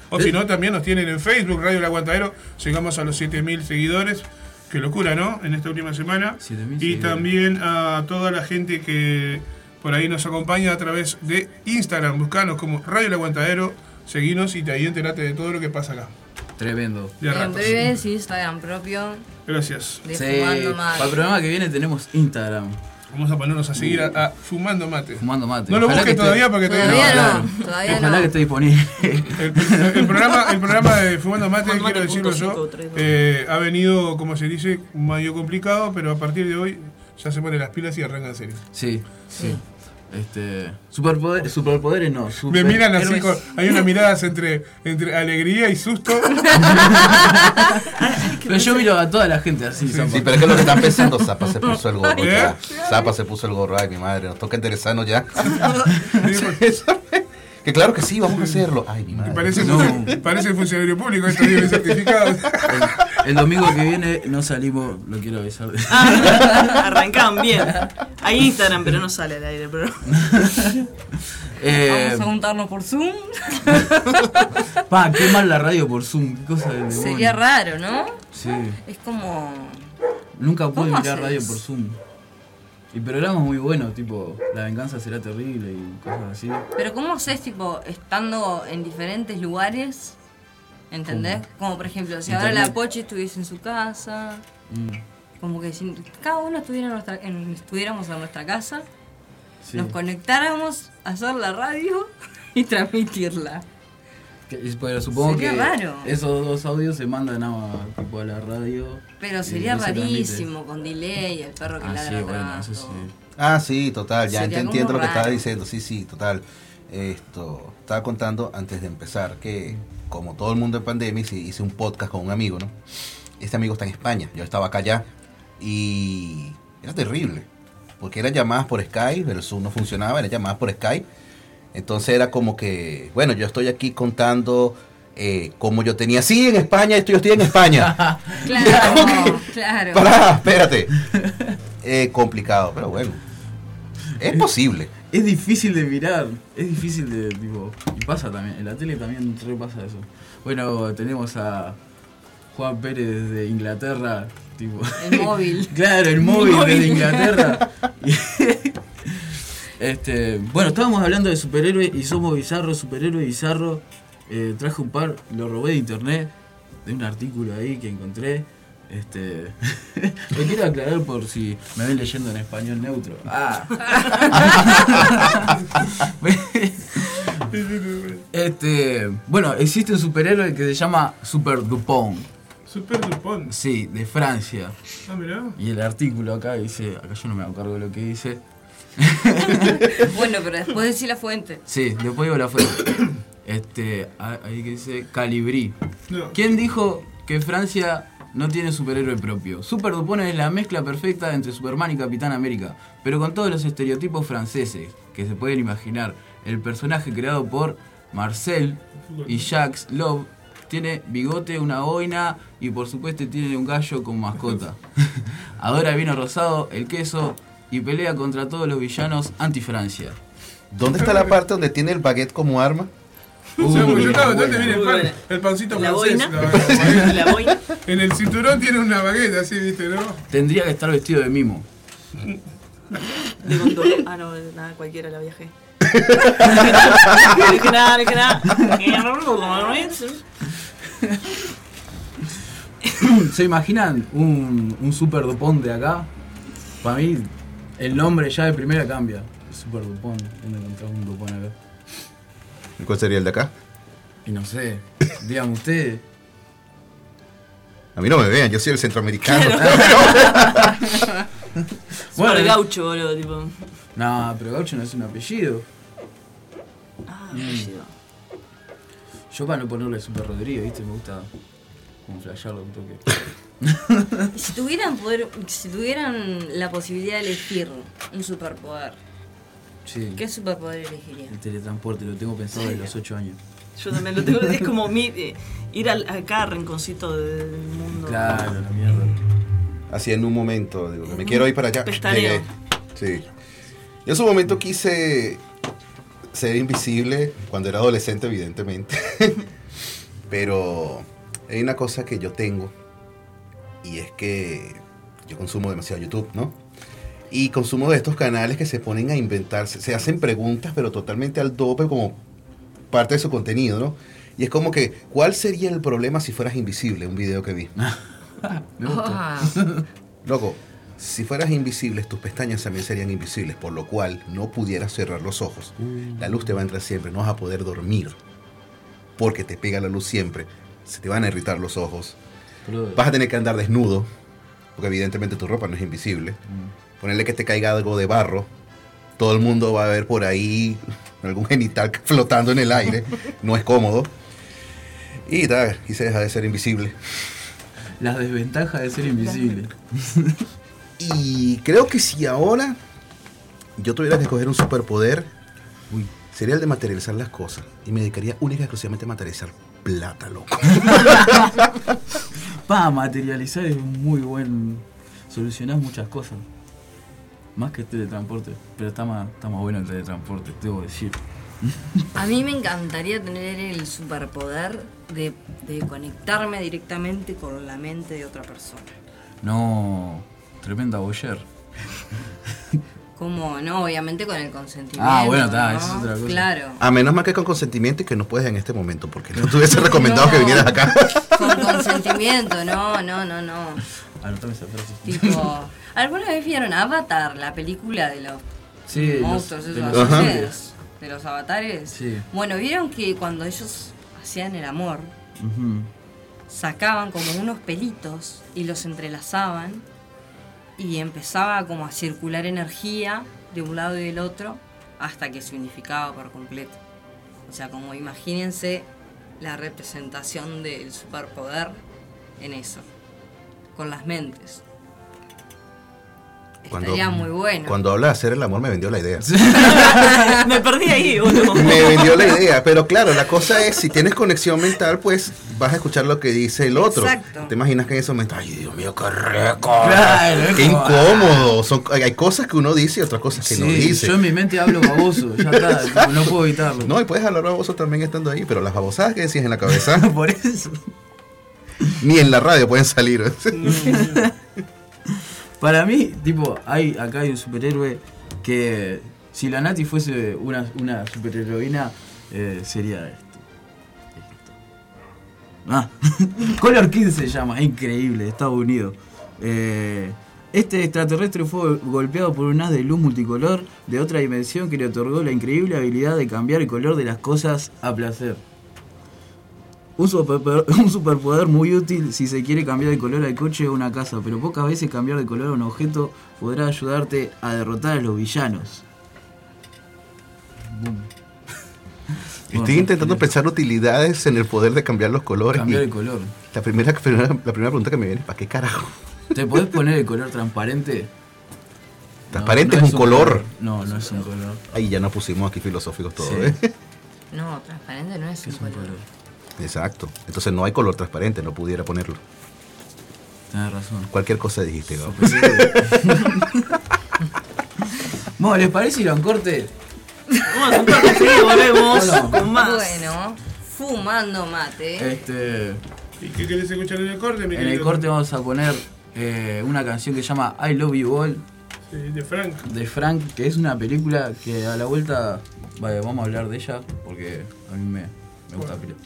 O si no, también nos tienen en Facebook, Radio El Aguantadero. Llegamos a los 7000 seguidores. Qué locura, ¿no? En esta última semana. 7.000 Y seguidores. también a toda la gente que por ahí nos acompaña a través de Instagram. Buscanos como Radio El Aguantadero. Seguinos y de ahí enterate de todo lo que pasa acá. Tremendo. En breve, sí, Instagram propio Gracias. de Sí, Fumando Mal. para el programa que viene tenemos Instagram. Vamos a ponernos a seguir a, a Fumando Mate. Fumando mate. No lo Ojalá busques que todavía esté- porque todavía Todavía no. no, todavía Ojalá no. que esté disponible. El, el programa, el programa de Fumando Mate, Fumando quiero Mate decirlo yo, eh, ha venido, como se dice, medio complicado, pero a partir de hoy ya se ponen las pilas y arranca en serio. Sí, sí. Este, superpoder, superpoderes no. Me super- miran así, con, hay unas miradas entre, entre alegría y susto. [LAUGHS] Pero yo miro a toda la gente así. Sí, pero es que lo que están pensando, Zapa se puso el gorro ¿Eh? ya. Zapa se puso el gorro, ay mi madre, nos toca interesarnos ya. [LAUGHS] [LAUGHS] que claro que sí, vamos a hacerlo. Ay mi madre. Parece, No. parece funcionario público, esto tiene certificado. El, el domingo que viene no salimos, lo quiero avisar. Ah, arrancaban bien. Hay Instagram, pero no sale al aire. Pero... Eh, Vamos a juntarnos por Zoom. pa, qué mal la radio por Zoom. Qué cosa demonio. Sería raro, ¿no? Sí. Es como. Nunca pude ¿Cómo mirar haces? radio por Zoom. Y programas muy buenos, tipo La venganza será terrible y cosas así. Pero ¿cómo haces, tipo, estando en diferentes lugares? ¿Entendés? Como por ejemplo, si ahora la Pochi estuviese en su casa, Mm, como que si cada uno estuviera en nuestra, en- estuviéramos en nuestra casa, sí. nos conectáramos a hacer la radio [LAUGHS] y transmitirla. Pero supongo Sería que raro. esos dos audios se mandan a, tipo, a la radio. Pero y sería no se transmite. rarísimo, con delay, el perro que Ah, ladra sí, bueno, eso sí. Ah, sí, total, ya Sería entiendo lo que estaba diciendo, sí, sí, total. Esto, estaba contando antes de empezar que como todo el mundo en pandemia hice, hice un podcast con un amigo, ¿no? Este amigo está en España, yo estaba acá ya y era terrible, porque eran llamadas por Skype, el Zoom no funcionaba, eran llamadas por Skype. Entonces era como que, bueno, yo estoy aquí contando eh, como yo tenía, sí, en España, estoy, yo estoy en España. [LAUGHS] Claro, [LAUGHS] claro. Pará, espérate. Eh, complicado, pero bueno. Es posible. Es difícil de mirar, es difícil de, tipo, y pasa también, en la tele también repasa eso. Bueno, tenemos a Juan Pérez desde Inglaterra, tipo... El móvil. [LAUGHS] claro, el móvil desde Inglaterra. Este, bueno, estábamos hablando de superhéroes y somos bizarros, superhéroe bizarro. Eh, traje un par, lo robé de internet, de un artículo ahí que encontré. Este, [LAUGHS] lo quiero aclarar por si me ven leyendo en español neutro. Ah. [LAUGHS] Este, bueno, existe un superhéroe que se llama Super Dupont. Super Dupont. Sí, de Francia. Ah, mirá. Y el artículo acá dice, acá yo no me hago cargo de lo que dice. [LAUGHS] Bueno, pero después decir la fuente. Sí, después digo la fuente. [COUGHS] Este, ah, ahí que dice Calibrí. No. ¿Quién dijo que Francia no tiene superhéroe propio? Super Dupont es la mezcla perfecta entre Superman y Capitán América, pero con todos los estereotipos franceses que se pueden imaginar. El personaje creado por Marcel y Jacques Love tiene bigote, una boina y por supuesto tiene un gallo como mascota. [LAUGHS] Adora el vino rosado, el queso y pelea contra todos los villanos anti-Francia. ¿Dónde está la parte donde tiene el baguette como arma? O sea, porque yo estaba buena. ¿dónde viene el pan? buena. El pancito La francés. boina. la- [LAUGHS] La boina. En el cinturón tiene una baguette así, viste, ¿no? Tendría que estar vestido de mimo. [LAUGHS] De. Ah, no, nada, cualquiera la viajé. [LAUGHS] No dije nada, no dije nada. ¿Se imaginan un, un Super Dupont de acá? Para mí, el nombre ya de primera cambia. Super Dupont. ¿Dónde encontrás un Dupont acá? ¿Y ¿Cuál sería el de acá? Y no sé, [LAUGHS] díganme ustedes. A mí no me vean, yo soy el centroamericano. [LAUGHS] Bueno, [LAUGHS] Super gaucho, boludo, tipo. No, pero Gaucho no es un apellido. Ah, Mm. apellido. Yo para no ponerle Super Rodrigo, ¿viste? Me gusta como flashearlo un toque. [LAUGHS] Si tuvieran poder, si tuvieran la posibilidad de elegir un superpoder, Sí. ¿Qué superpoder elegiría? El teletransporte, lo tengo pensado desde los 8 años. Yo también lo tengo. Es como mi, eh, ir al, a cada rinconcito del mundo. Claro, la mierda. Así en un momento, digo, me quiero ir para allá. llegué. Sí. Yo en su momento quise ser invisible cuando era adolescente, evidentemente. [LAUGHS] Pero hay una cosa que yo tengo y es que yo consumo demasiado YouTube, ¿no? Y consumo de estos canales que se ponen a inventarse, se hacen preguntas, pero totalmente al dope como parte de su contenido, ¿no? Y es como que, ¿cuál sería el problema si fueras invisible? Un video que vi. [LAUGHS] Ah, Loco, si fueras invisible, tus pestañas también serían invisibles, por lo cual no pudieras cerrar los ojos. La luz te va a entrar siempre, no vas a poder dormir. Porque te pega la luz siempre. Se te van a irritar los ojos. Bro, Vas a tener que andar desnudo, porque evidentemente tu ropa no es invisible. Ponerle que te caiga algo de barro. Todo el mundo va a ver por ahí algún genital [LAUGHS] flotando en el aire. No es cómodo. Y tal, y se deja de ser invisible. Las desventajas de ser invisible. Y creo que si ahora yo tuviera que escoger un superpoder, Uy. sería el de materializar las cosas. Y me dedicaría única y exclusivamente a materializar plata, loco. [LAUGHS] Pa, materializar es muy buen. Solucionás muchas cosas. Más que el teletransporte. Pero está más, está más bueno el teletransporte, debo decir. a mí me encantaría tener el superpoder de, de conectarme directamente con la mente de otra persona. No. Tremenda boyer. Como, no, obviamente con el consentimiento. Ah, bueno, está, ¿no? es otra cosa. Claro. A menos más que con consentimiento y que no puedes en este momento, porque no te hubiese [LAUGHS] recomendado No. que vinieras acá. [LAUGHS] Con consentimiento, no, no, no, no. Anotame esa frase. Tipo, [LAUGHS] ¿alguna vez vieron Avatar, la película de los Sí, los- monstruos de esos los azules? ángeles. De los avatares. Sí. Bueno, vieron que cuando ellos hacían el amor, sacaban como unos pelitos y los entrelazaban y empezaba como a circular energía de un lado y del otro hasta que se unificaba por completo. O sea, como imagínense la representación del superpoder en eso, con las mentes. Estaría muy bueno. Cuando habla de hacer el amor me vendió la idea. [LAUGHS] Me perdí ahí, [LAUGHS] boludo. Me vendió la idea, pero claro, la cosa es, si tienes conexión mental, pues vas a escuchar lo que dice el otro. Exacto. ¿Te imaginas que en ese momento, ay Dios mío, qué rico? Claro, Qué incómodo. Son, hay hay cosas que uno dice y otras cosas que Sí, no dice. yo en mi mente hablo baboso, ya está, [LAUGHS] tipo, no puedo evitarlo. No, y puedes hablar baboso también estando ahí, pero las babosadas que decías en la cabeza, Por eso. ni en la radio pueden salir. Para mí, tipo, hay acá hay un superhéroe que si la Nati fuese una, una superheroína, eh, sería esto. Esto. Ah, [LAUGHS] Color 15 se llama, increíble, Estados Unidos. Eh, este extraterrestre fue golpeado por un haz de luz multicolor de otra dimensión que le otorgó la increíble habilidad de cambiar el color de las cosas a placer. Un, superpoder, [LAUGHS] un superpoder muy útil si se quiere cambiar de color al coche o una casa, pero pocas veces cambiar de color a un objeto podrá ayudarte a derrotar a los villanos. Boom. [LAUGHS] Estoy intentando pensar utilidades en el poder de cambiar los colores. Cambiar el color. la, primera, la primera pregunta que me viene es, ¿para qué carajo? ¿Te podés [LAUGHS] poner el color transparente? Transparente no es un color. No, no es un color. Ahí ya nos pusimos aquí filosóficos todos. Sí. ¿eh? No, transparente no es un Es un color. color. Exacto. Entonces no hay color transparente, no pudiera ponerlo. Tenés razón. Cualquier cosa dijiste, Gabo. Bueno, [LAUGHS] ¿les parece ir a un corte? Vamos a un corte, sí, volvemos Bueno. con más. Bueno, fumando mate. Este, ¿Y qué querés escuchar en el corte, mi en el corte vamos a poner eh, una canción que se llama I Love You All Sí, de Frank. de Frank, que es una película que a la vuelta vaya, vamos a hablar de ella porque a mí me, me gusta la película.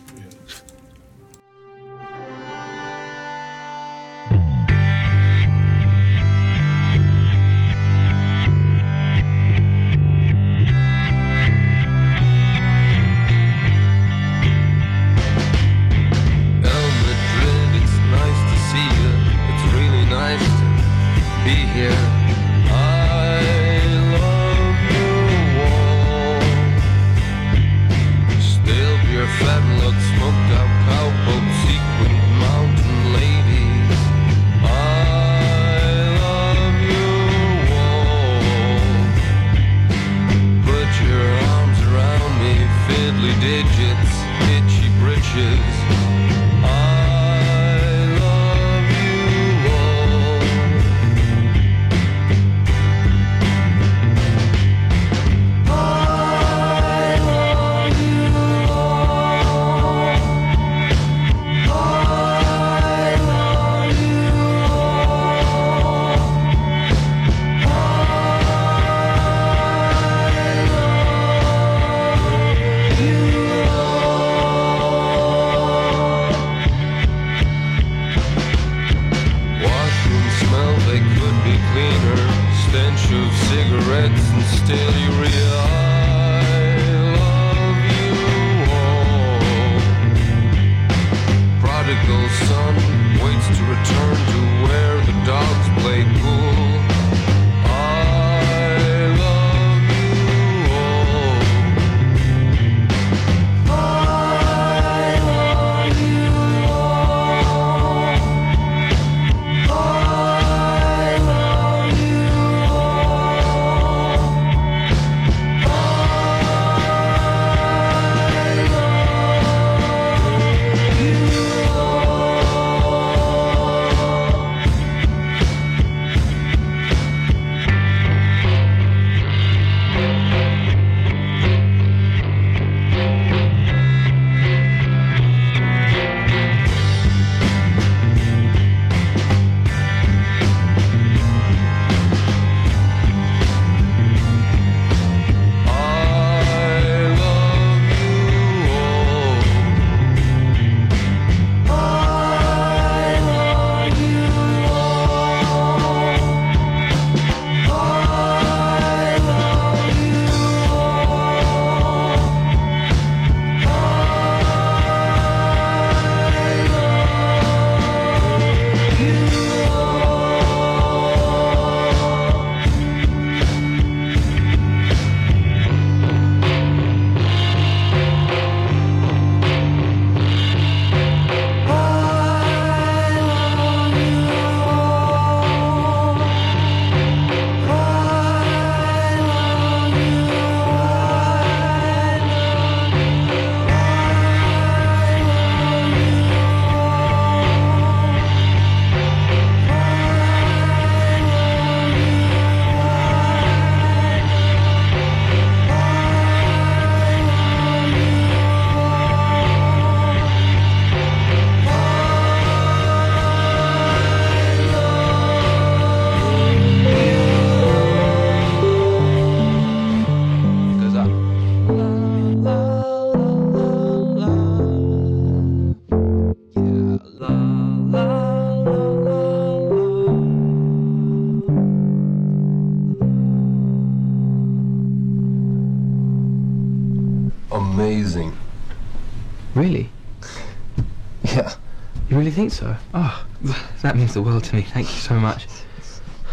Means the world to me. Thank you so much.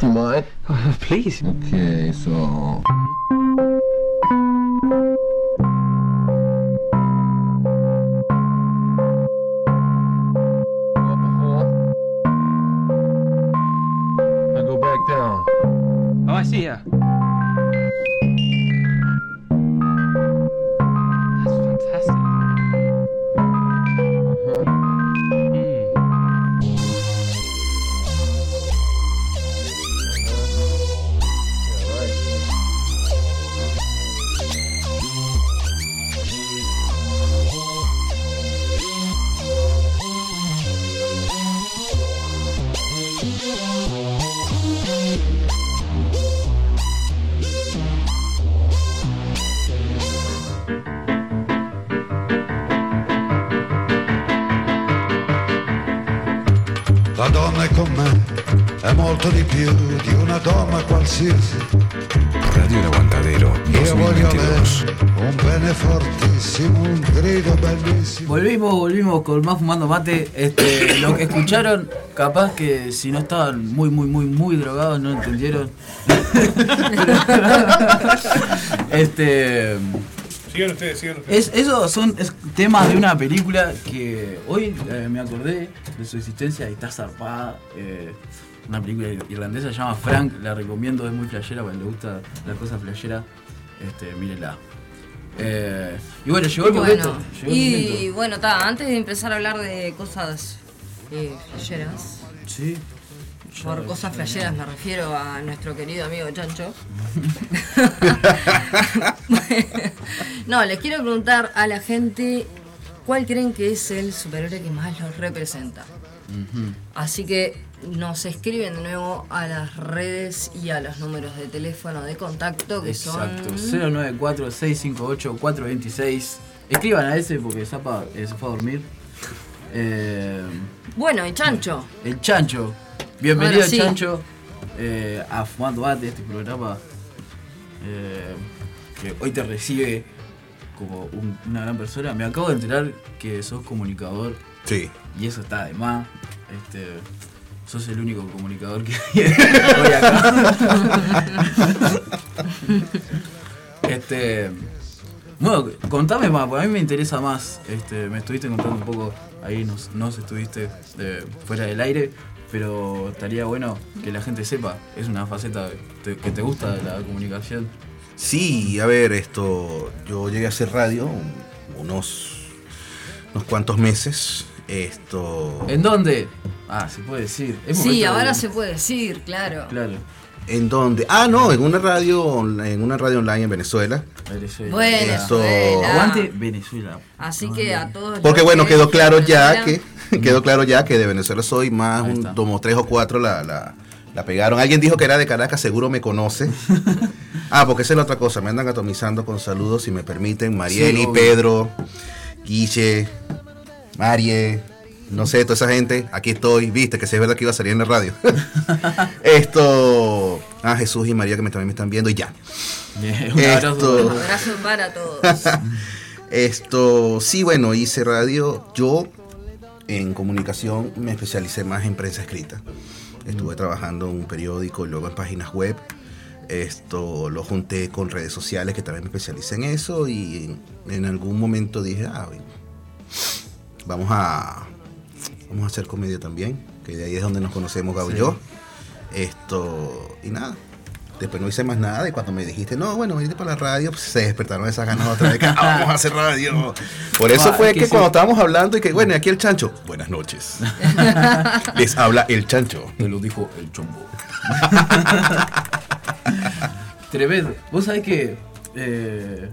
Do you mind? Oh, please. Okay, so. Qualsiasi. Radio El Aguantadero Io voglio 2022. avere un bene fortissimo, un grido bellissimo. Volvimos, volvimos con más fumando mate. Este, [COUGHS] lo que escucharon, capaz que si no estaban muy, muy, muy, muy drogados, no entendieron. [LAUGHS] este. Sigan ustedes, sigan ustedes. Es, esos son es temas de una película que hoy eh, me acordé de su existencia y está zarpada. eh, una película irlandesa se llama Frank, la recomiendo, es muy flashera, cuando le gusta la cosa flashera, este, mírela. Eh, y bueno, llegó el momento. Bueno, llegó el y momento. bueno, está, antes de empezar a hablar de cosas eh, flasheras, Sí. por cosas flasheras me refiero a nuestro querido amigo Chancho. [LAUGHS] no, les quiero preguntar a la gente cuál creen que es el superhéroe que más los representa. Así que nos escriben de nuevo a las redes y a los números de teléfono de contacto que Exacto, son 094-658-426. Escriban a ese porque Zapa eh, se fue a dormir. Eh, Bueno, y Chancho. el Chancho. Bienvenido, sí. Chancho. eh, a Fumando Mate, este programa eh, que hoy te recibe como un- una gran persona. Me acabo de enterar que sos comunicador Sí. y eso está de más. Este, sos el único comunicador que [LAUGHS] hoy acá. [LAUGHS] este, bueno, contame más, porque a mí me interesa más. Este, me estuviste contando un poco, ahí nos, nos estuviste eh, fuera del aire, pero estaría bueno que la gente sepa. Es una faceta que te, que te gusta de la comunicación. Sí, a ver, esto. Yo llegué a hacer radio un- unos, unos cuantos meses. Esto. ¿En dónde? Ah, se puede decir. Es Sí, de- ahora se puede decir, claro. Claro. ¿En dónde? Ah, no, en una radio, en una radio online en Venezuela. Venezuela. Venezuela. Aguante Venezuela. Así que a todos. Porque los bueno, que quedó claro ya Venezuela, que [LAUGHS] quedó claro ya que de Venezuela soy más un, como tres o cuatro la, la, la pegaron. Alguien dijo que era de Caracas, seguro me conoce. [LAUGHS] ah, porque esa es la otra cosa, me andan atomizando con saludos si me permiten. Marieli, obvio. Pedro, Guille, Marie, no sé, toda esa gente, aquí estoy, viste que si es verdad que iba a salir en la radio. [LAUGHS] Esto, ah, Jesús y María que me, también me están viendo y ya. Bien, un abrazo. Esto- Un abrazo para todos. Esto, sí, bueno, hice radio. Yo en comunicación me especialicé más en prensa escrita. Estuve trabajando en un periódico y luego en páginas web. Esto lo junté con redes sociales que también me especialicé en eso y en, en algún momento dije, ah, bueno, vamos a vamos a hacer comedia también, que de ahí es donde nos conocemos Gabo y Sí. yo. Esto y nada. Después no hice más nada y cuando me dijiste, no, bueno, venite para la radio, pues se despertaron esas ganas otra vez, que, "Ah, vamos a hacer radio. Por eso Ah, fue que sí. cuando estábamos hablando y que, bueno, y aquí el chancho, buenas noches. [LAUGHS] Les habla el chancho. Te lo dijo el chombo. [LAUGHS] Tremendo. Vos sabés que. eh,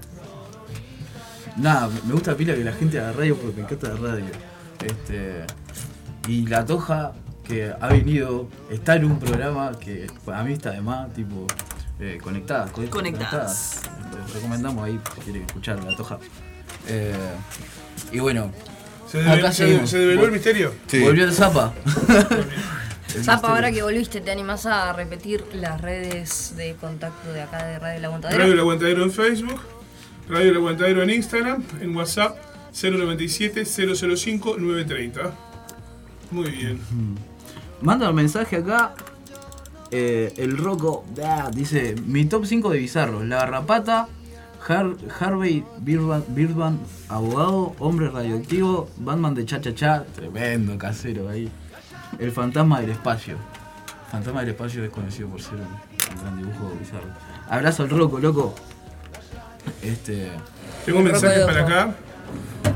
nada, me gusta pila que la gente haga radio porque me encanta la radio. Este, y la Toja, que ha venido, está en un programa que a mí está de más, tipo. eh, conectadas. co- Conectadas. Les recomendamos ahí si quieren escuchar la Toja. Eh, y bueno. ¿Se, develó el misterio? Sí. Volvió el Zapa. [LAUGHS] Zapa, ahora que volviste, ¿te animás a repetir las redes de contacto de acá de Radio El Aguantadero? Radio El Aguantadero en Facebook, Radio El Aguantadero en Instagram, en WhatsApp 097-005-930. Muy bien. Manda un mensaje acá. eh, el Rocco ah, dice: Mi top 5 de bizarros: La Garrapata, Har- Harvey Birdman, abogado, hombre radioactivo, Batman de Cha Cha Cha, tremendo casero ahí. El fantasma del espacio. Fantasma del espacio es conocido por ser un, gran dibujo bizarro. Abrazo al Rocco, loco. Este. Tengo roco de para acá.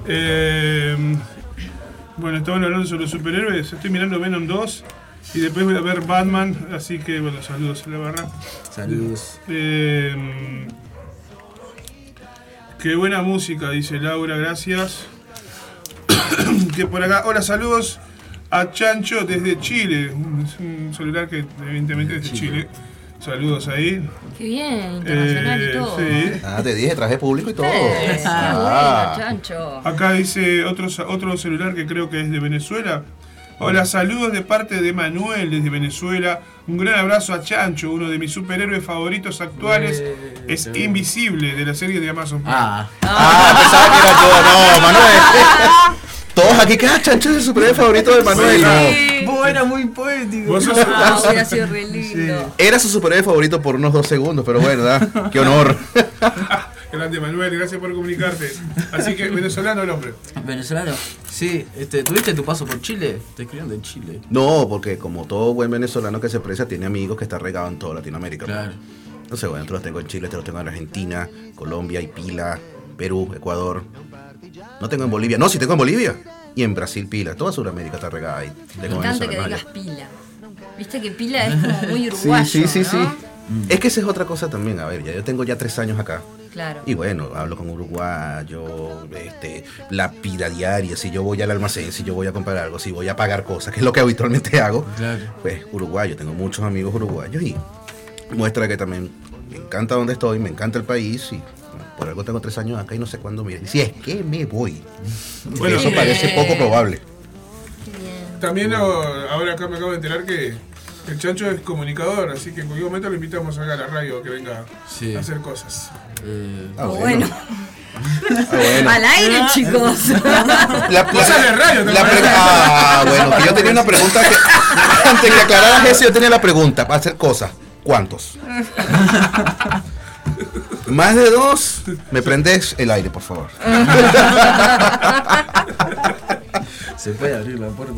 Eh, bueno, estaban hablando sobre los superhéroes. Estoy mirando Venom 2 y después voy a ver Batman. Así que, bueno, saludos a la barra. Saludos. Eh, qué buena música, dice Laura, gracias. [COUGHS] que por acá, hola, saludos a Chancho desde Chile. Es un celular que evidentemente es de Chile. Saludos ahí. Qué bien, internacional Eh, y todo. sí. Ah, te dije, traje público y todo. Eh, qué Ah. bueno, chancho. Acá dice otro, otro celular que creo que es de Venezuela. Hola, saludos de parte de Manuel desde Venezuela. Un gran abrazo a Chancho, uno de mis superhéroes favoritos actuales. Eh, es qué bueno. Invisible, de la serie de Amazon Prime. Ah, Ah, pensaba que era yo. No, Manuel. [LAUGHS] Todos aquí, que ah, chancho es el superhéroe favorito de Manuel. No. Era muy poético. Vos sos- Ah, vos- hubiera sido re lindo. Era su superhéroe favorito por unos dos segundos, pero bueno, ¿verdad? Qué honor. [LAUGHS] Grande Manuel, gracias por comunicarte. Así que venezolano el hombre. Venezolano. Sí, este, ¿tuviste tu paso por Chile? Te escribieron de Chile. No, porque como todo buen venezolano que se precia, tiene amigos que están regados en toda Latinoamérica. ¿no? Claro. No sé, bueno, te los tengo en Chile, te los tengo en Argentina, Colombia y pila, Perú, Ecuador. No tengo en Bolivia. No, sí tengo en Bolivia. Y en Brasil pila. Toda Sudamérica está regada ahí. Me encanta que digas pila. Viste que pila es como muy [LAUGHS] uruguayo, Sí, sí, sí, ¿no? sí. Es que esa es otra cosa también. A ver, ya yo tengo ya tres años acá. Claro. Y bueno, hablo con uruguayo, este, la vida diaria, si yo voy al almacén, si yo voy a comprar algo, si voy a pagar cosas, que es lo que habitualmente hago, Claro. pues uruguayo, tengo muchos amigos uruguayos y muestra que también me encanta donde estoy, me encanta el país y por algo tengo tres años acá y no sé cuándo me iré. Si es que me voy. Bueno, Eso parece poco probable. También ahora acá me acabo de enterar que El chancho es comunicador, así que en cualquier momento lo invitamos acá a la radio que venga Sí. a hacer cosas. Eh, Ah, bueno. Ah, bueno. Al aire, chicos. La, la- Cosas de radio, la ah, bueno, que yo tenía una pregunta que antes que aclararas eso, yo tenía la pregunta para hacer cosas. ¿Cuántos? [LAUGHS] Más de dos, me prendes el aire, por favor. [LAUGHS] ¿Se puede abrir la puerta?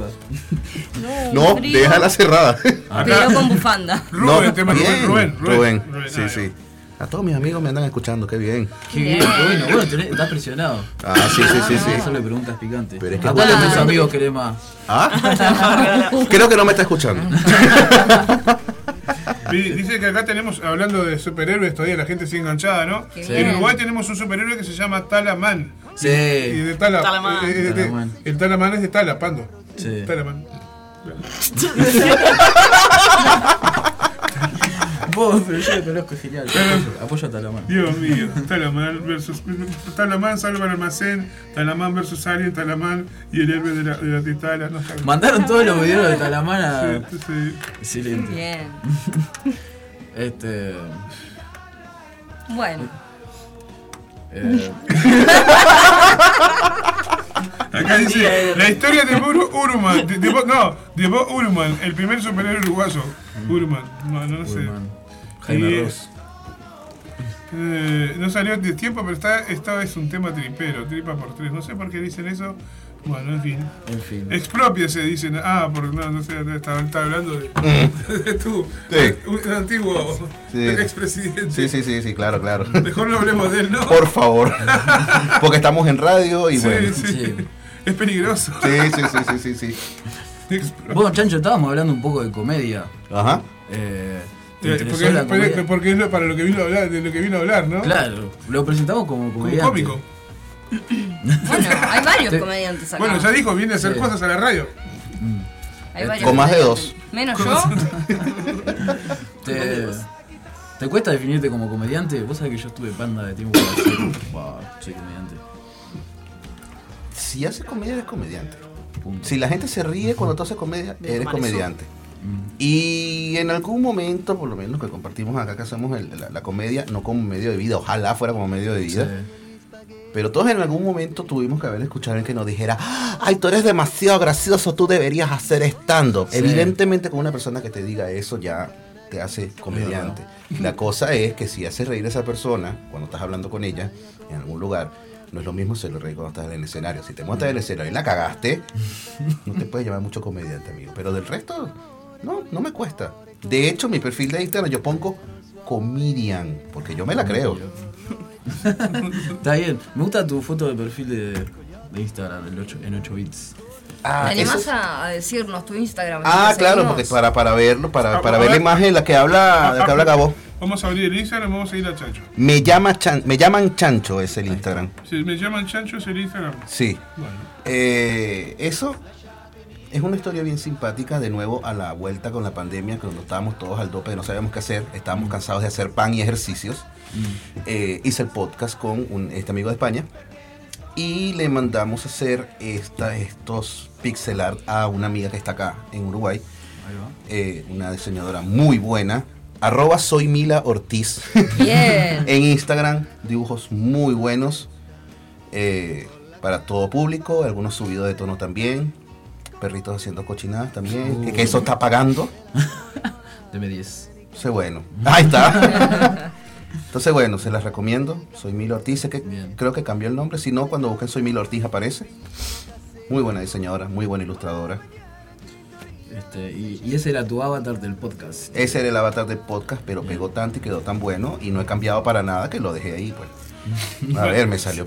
No, frío. déjala cerrada. Pero con bufanda. [LAUGHS] Rubén, No, tema bien, Rubén, Rubén, Rubén, Rubén, sí, ah, sí. A todos mis amigos me andan escuchando, qué bien. Qué bien, qué bueno. Bueno, tenés- estás presionado. Ah, sí, sí, sí, sí. Hacerle preguntas picantes. Pero es que- ¿A cuál de tus Ah. amigos querés más? ¿Ah? [LAUGHS] Creo que no me está escuchando. Di- Dice que acá tenemos, hablando de superhéroes, todavía la gente sigue enganchada, ¿no? Qué En. Uruguay tenemos un superhéroe que se llama Talaman. Sí. Y de Tala, Talamán. eh, eh, de- Talamán. el Talaman es de Tala, Pando. Sí. Talaman. [LAUGHS] Vos, pero yo lo conozco genial. Pero- Apoyo, apoyo a Talamán. Dios mío, Talaman versus. Talaman salva el almacén, Talaman versus Alien, Talaman y el héroe de la, de la titala. No, Mandaron todos los videos de Talamán a. Sí, sí. Excelente. Bien. [LAUGHS] Este. Bueno. eh, [LAUGHS] Acá dice la historia de Bob Uruman, de, de Bob- no, de Bob Uruman, el primer superhéroe uruguayo. Uruman, no, no sé. Urman. Jaime Y- Ross. Eh, no salió de tiempo, pero está, esta es un tema tripero, tripa por tres. No sé por qué dicen eso. Bueno, en fin. En fin. Expropia se dicen. Ah, porque no, no sé, estaba, estaba hablando de, de tú, Sí. un antiguo Sí. expresidente. Sí, sí, sí, sí, claro, claro. Mejor no hablemos de él, ¿no? Por favor. Porque estamos en radio y sí, bueno. sí, Sí. Es peligroso. Sí, sí, sí, sí, sí, sí. Expropia. Bueno, Chancho, estábamos hablando un poco de comedia. Ajá. Eh, ¿te Eh, interesó Porque, porque, es lo- para lo que vino a hablar, de lo que vino a hablar, ¿no? Claro, lo presentamos como Como comediante. cómico. Bueno, hay [LAUGHS] varios Te- comediantes acá. Bueno, ya dijo, viene a hacer Sí. cosas a la radio. Hay varios Con más de comediantes. Menos yo. [LAUGHS] ¿Te, ¿Te cuesta definirte como comediante? Vos sabés que yo estuve panda de tiempo para decir, "Buah, [COUGHS] soy comediante. Si haces comedia, eres comediante. Punto. Si la gente se ríe cuando tú haces comedia, eres comediante. Mm. Y en algún momento, por lo menos que compartimos acá, que hacemos el- la, la comedia, no como medio de vida, ojalá fuera como medio de vida, Sí. pero todos en algún momento tuvimos que haber escuchado alguien que nos dijera, ay, tú eres demasiado gracioso, tú deberías hacer stand-up. Sí. Evidentemente con una persona que te diga eso ya te hace comediante. La [LAUGHS] cosa es que si haces reír a esa persona, cuando estás hablando con ella, en algún lugar, no es lo mismo hacerlo reír cuando estás en el escenario. Si te montas en el escenario y la cagaste, no te puedes llamar mucho comediante, amigo. Pero del resto, no, no me cuesta. De hecho, mi perfil de Instagram yo pongo comedian, porque yo me la creo. [LAUGHS] Está bien. Me gusta tu foto de perfil de, de Instagram el 8 en 8 bits. Ah, ¿Te animás eso- a, a decirnos tu Instagram? Ah, claro, seguimos? porque para, para verlo, para, Ah, para ver la imagen la que habla, la que habla Gabo. Vamos a abrir el Instagram, vamos a ir a Chancho. Me llama Chan- me llaman Chancho es el Instagram. Si me llaman Chancho es el Instagram. Sí. Bueno. Eh, eso es una historia bien simpática, de nuevo a la vuelta con la pandemia, cuando estábamos todos al dope, no sabíamos qué hacer, estábamos cansados de hacer pan y ejercicios. Eh, hice el podcast con un, este amigo de España y le mandamos a hacer esta, estos pixel art a una amiga que está acá en Uruguay, eh, una diseñadora muy buena. Arroba soy Mila Ortiz. Bien. [LAUGHS] en Instagram, dibujos muy buenos. eh, para todo público, algunos subidos de tono también. Perritos haciendo cochinadas también. Que, que eso está pagando. [LAUGHS] Deme 10. Entonces, bueno. Ahí está. Entonces, bueno, se las recomiendo. Soy Mila Ortiz. sé que Bien. creo que cambió el nombre. Si no, cuando busquen Soy Mila Ortiz aparece. Muy buena diseñadora, muy buena ilustradora. Este, y, y ese era tu avatar del podcast. Ese era el avatar del podcast, pero pegó tanto y quedó tan bueno. Y no he cambiado para nada que lo dejé ahí, pues. [LAUGHS] A ver, me salió.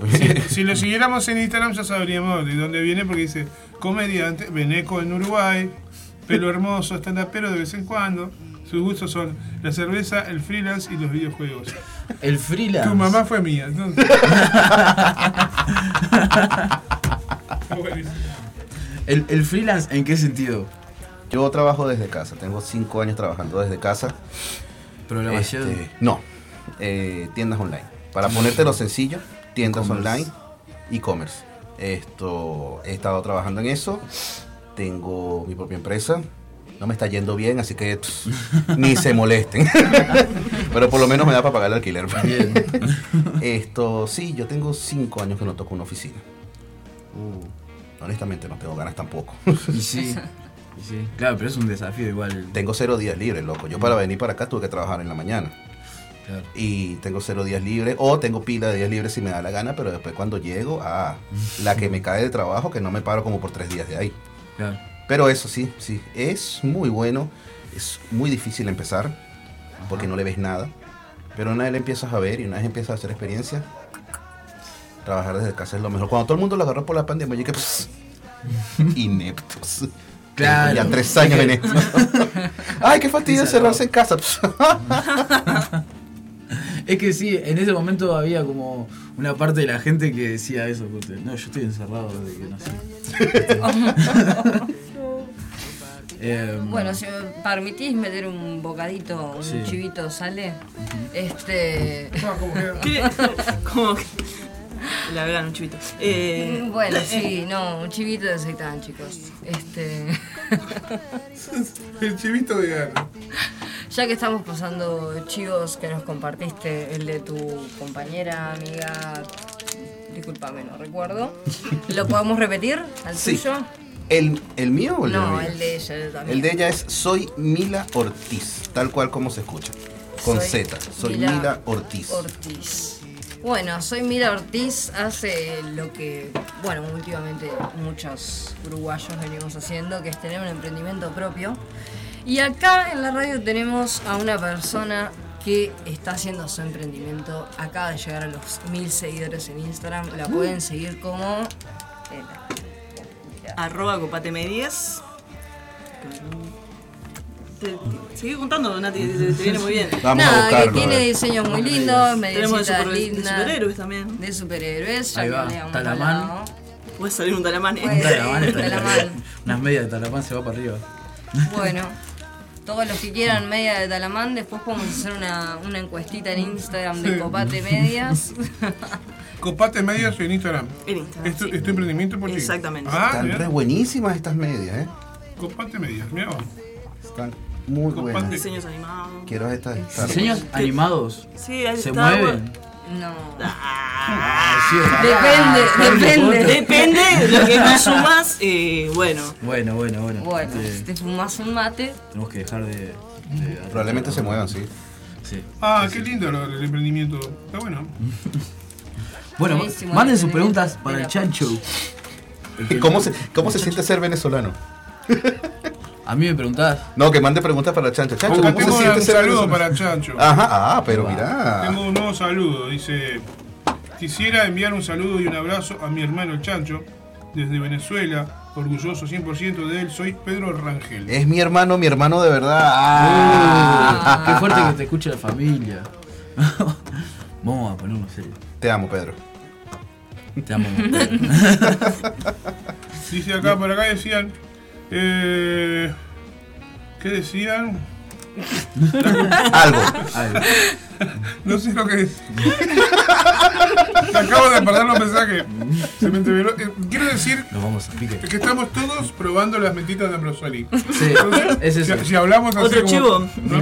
Si lo siguiéramos en Instagram ya sabríamos de dónde viene porque dice comediante, veneco en Uruguay, pelo hermoso, stand pero de vez en cuando. Sus gustos son la cerveza, el freelance y los videojuegos. El freelance. Tu mamá fue mía. [LAUGHS] El, el freelance, ¿en qué sentido? Yo trabajo desde casa, tengo cinco años trabajando desde casa. Programación. Este, no, eh, tiendas online. Para ponértelo sencillo, tiendas online, e-commerce. Esto, he estado trabajando en eso. Tengo mi propia empresa. no me está yendo bien, así que [LAUGHS] ni se molesten. [LAUGHS] Pero por lo menos me da para pagar el alquiler. Bien. [LAUGHS] Esto, sí, yo tengo cinco años que no toco una oficina. Uh, honestamente no tengo ganas tampoco. Y sí, y sí. Claro, pero es un desafío igual. tengo cero días libres, loco. Yo para venir para acá tuve que trabajar en la mañana. Claro. Y tengo cero días libres, o tengo pila de días libres si me da la gana, pero después cuando llego, ah, la que me cae de trabajo, que no me paro como por tres días de ahí. Claro. Pero eso sí, sí, es muy bueno, es muy difícil empezar, porque no le ves nada. Pero una vez le empiezas a ver y una vez empiezas a hacer experiencia, trabajar desde casa es lo mejor. Cuando todo el mundo lo agarró por la pandemia, yo que pues, [LAUGHS] ineptos. Claro. Ya tres años en esto. [LAUGHS] Ay, qué fastidio encerrarse en casa. [LAUGHS] Es que sí, en ese momento había como una parte de la gente que decía eso. No, yo estoy encerrado desde que nací. [LAUGHS] Em, Bueno, si me permitís meter un bocadito, un Sí. chivito, ¿sale? Este. Ah, que- [LAUGHS] ¿Qué? Como que. Le agregan un chivito. Eh, Bueno, eh, [LAUGHS] sí, no, un chivito de aceitán, chicos. Este. El chivito de gana. Ya que estamos pasando chivos que nos compartiste, el de tu compañera, amiga. Disculpame, no recuerdo. ¿Lo [LAUGHS] podemos repetir al Sí. tuyo? ¿El, ¿El mío o el de No, ella? el de ella también. El de ella es Soy Mila Ortiz, tal cual como se escucha. Con Soy Z. Soy Mila Mila, Ortiz. Ortiz. Bueno, soy Mira Ortiz, hace lo que, bueno, últimamente muchos uruguayos venimos haciendo, que es tener un emprendimiento propio. Y acá en la radio tenemos a una persona que está haciendo su emprendimiento, acaba de llegar a los mil seguidores en Instagram, la pueden seguir como... eh, Arroba copate medias. Te, sigue contando, Nati, te, te viene muy bien. Vamos a Nada, que buscarlo. tiene a diseños muy lindos, Tenemos de, superhéroes también. De superhéroes, ya Ahí que va, Talamán. Puede salir un talamán. Puede. Un talamán Talamán. Unas medias de talamán se va para arriba. Bueno, todos los que quieran media de Talamán, después podemos hacer una, una encuestita en Instagram de Sí. Copate Medias. [LAUGHS] Copate medias en Instagram. En Instagram. ¿Es tu, sí. es tu emprendimiento por? Exactamente. Ah, Están re buenísimas estas medias, ¿eh? Copate medias, mira. Están muy Copate. buenas. Diseños animados. Quiero estas. Diseños animados. Sí, ahí ¿Se mueven? No. Ah, sí, Depende, depende. Depende de lo que consumas. Eh, bueno, Bueno, bueno, bueno. Bueno, Este, si te fumas un mate, tenemos que dejar de. de- Probablemente se muevan, sí. Sí. Ah, qué lindo lo- el emprendimiento. Está bueno. [LAUGHS] Bueno, Buenísimo, manden sus emprendimiento preguntas para el chancho. ¿Y ¿Cómo se, cómo se siente ser venezolano? A mí me preguntás. No, que mande preguntas para Chancho. Chancho, ¿cómo se tengo siente un ser saludo venezolano? para Chancho. Ajá, ah, pero mira. Tengo un nuevo saludo. Dice: Quisiera enviar un saludo y un abrazo a mi hermano el Chancho desde Venezuela. Orgulloso 100% de él. Soy Pedro Rangel. Es mi hermano, mi hermano de verdad. Ah. Qué fuerte que te escuche la familia. [LAUGHS] Vamos a ponernos serio. Te amo, Pedro. Te amo. Dice acá, por acá decían. Eh, ¿Qué decían? Algo. No sé lo que es. Acabo de perder los mensajes. Se me. Eh, quiero decir nos vamos a pique. que estamos todos probando las mentitas de Ambrosoli. Sí, es eso. Si, si hablamos así Otro como- chivo. ¿no?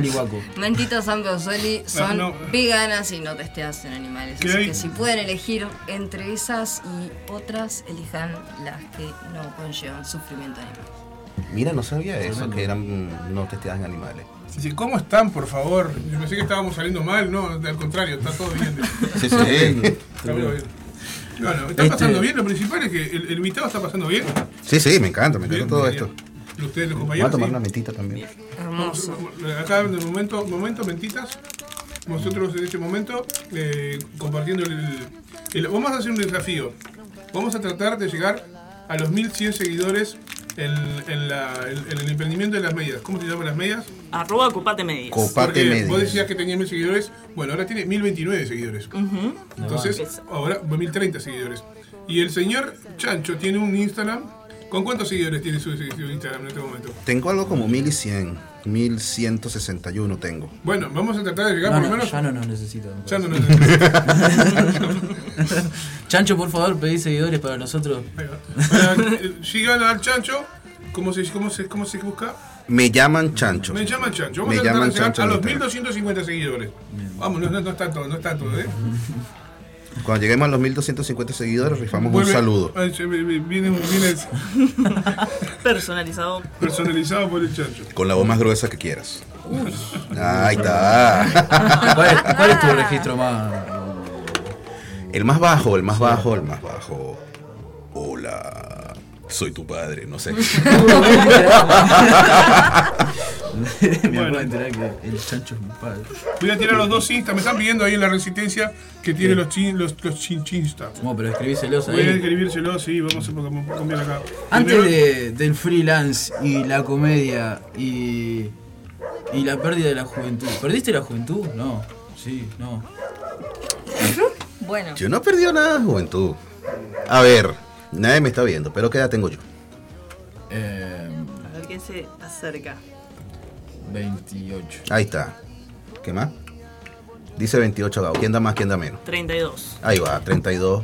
Mentitas San Soli son no. veganas y no testeadas en animales. ¿Qué Así hay? que si pueden elegir entre esas y otras, elijan las que no conllevan sufrimiento animal. Mira, no sabía eso, que eran no testeadas en animales. Dice, ¿cómo están, por favor? Yo pensé que estábamos saliendo mal, no, al contrario, está todo bien. Sí, sí. Está bien. Bueno, ¿está Este- pasando bien? Lo principal es que el, el invitado está pasando bien. Sí, sí, me encanta, me encanta todo bien. esto. Y ustedes, los Voy a compañeros. tomar sí. una mentita también. Hermoso. Acá en el momento, momento mentitas. Nosotros en este momento eh, compartiendo el, el- Vamos a hacer un desafío. Vamos a tratar de llegar a los 1100 seguidores en, en la- en- en el emprendimiento de las medias. ¿Cómo se llaman las medias? Arroba copate medias. Copate Porque medias. vos decías que tenía 1000 seguidores. Bueno, ahora tiene 1029 seguidores. Ujú. Entonces, ahora 1030 seguidores. Y el señor Chancho tiene un Instagram. ¿Con cuántos seguidores tiene su, su Instagram en este momento? Tengo algo como 1100, 1161 tengo. Bueno, vamos a tratar de llegar No, por lo no, menos. ya no nos Ya no nos [LAUGHS] Chancho, por favor, pedí seguidores para nosotros. Sigan al chancho. ¿Cómo se, cómo se, cómo se busca? Me llaman chancho. Me llaman Chancho. Vamos Me a tratar llaman de llegar chancho a los Instagram. 1250 seguidores. Vamos, no, no, no es tanto, no es tanto, ¿eh? Cuando lleguemos a los 1250 seguidores, rifamos Vuelve- un saludo. Ay, Viene, viene [LAUGHS] Personalizado. personalizado por el Chancho. Con la voz más gruesa que quieras. Ahí está. [LAUGHS] ¿Cuál, es- cuál es tu registro más? El más bajo, el más bajo, el más bajo. Hola, soy tu padre, no sé. Me de enterar que el chancho es mi padre. Voy a tirar los dos Insta. Me están pidiendo ahí en la resistencia que tiene los, chin, los, los. No, pero escribíselos Voy a ahí. escribírselos, sí, vamos a cambiar acá. Antes de, del freelance y la comedia y, y la pérdida de la juventud. ¿Perdiste la juventud? No. Sí, no. Bueno, Yo no he perdido nada de juventud. A ver, nadie me está viendo, pero ¿qué edad tengo yo? Eh, A ver quién se acerca. 28. Ahí está. ¿Qué más? Dice 28 Gabo. ¿Quién da más, quién da menos? 32. Ahí va, 32.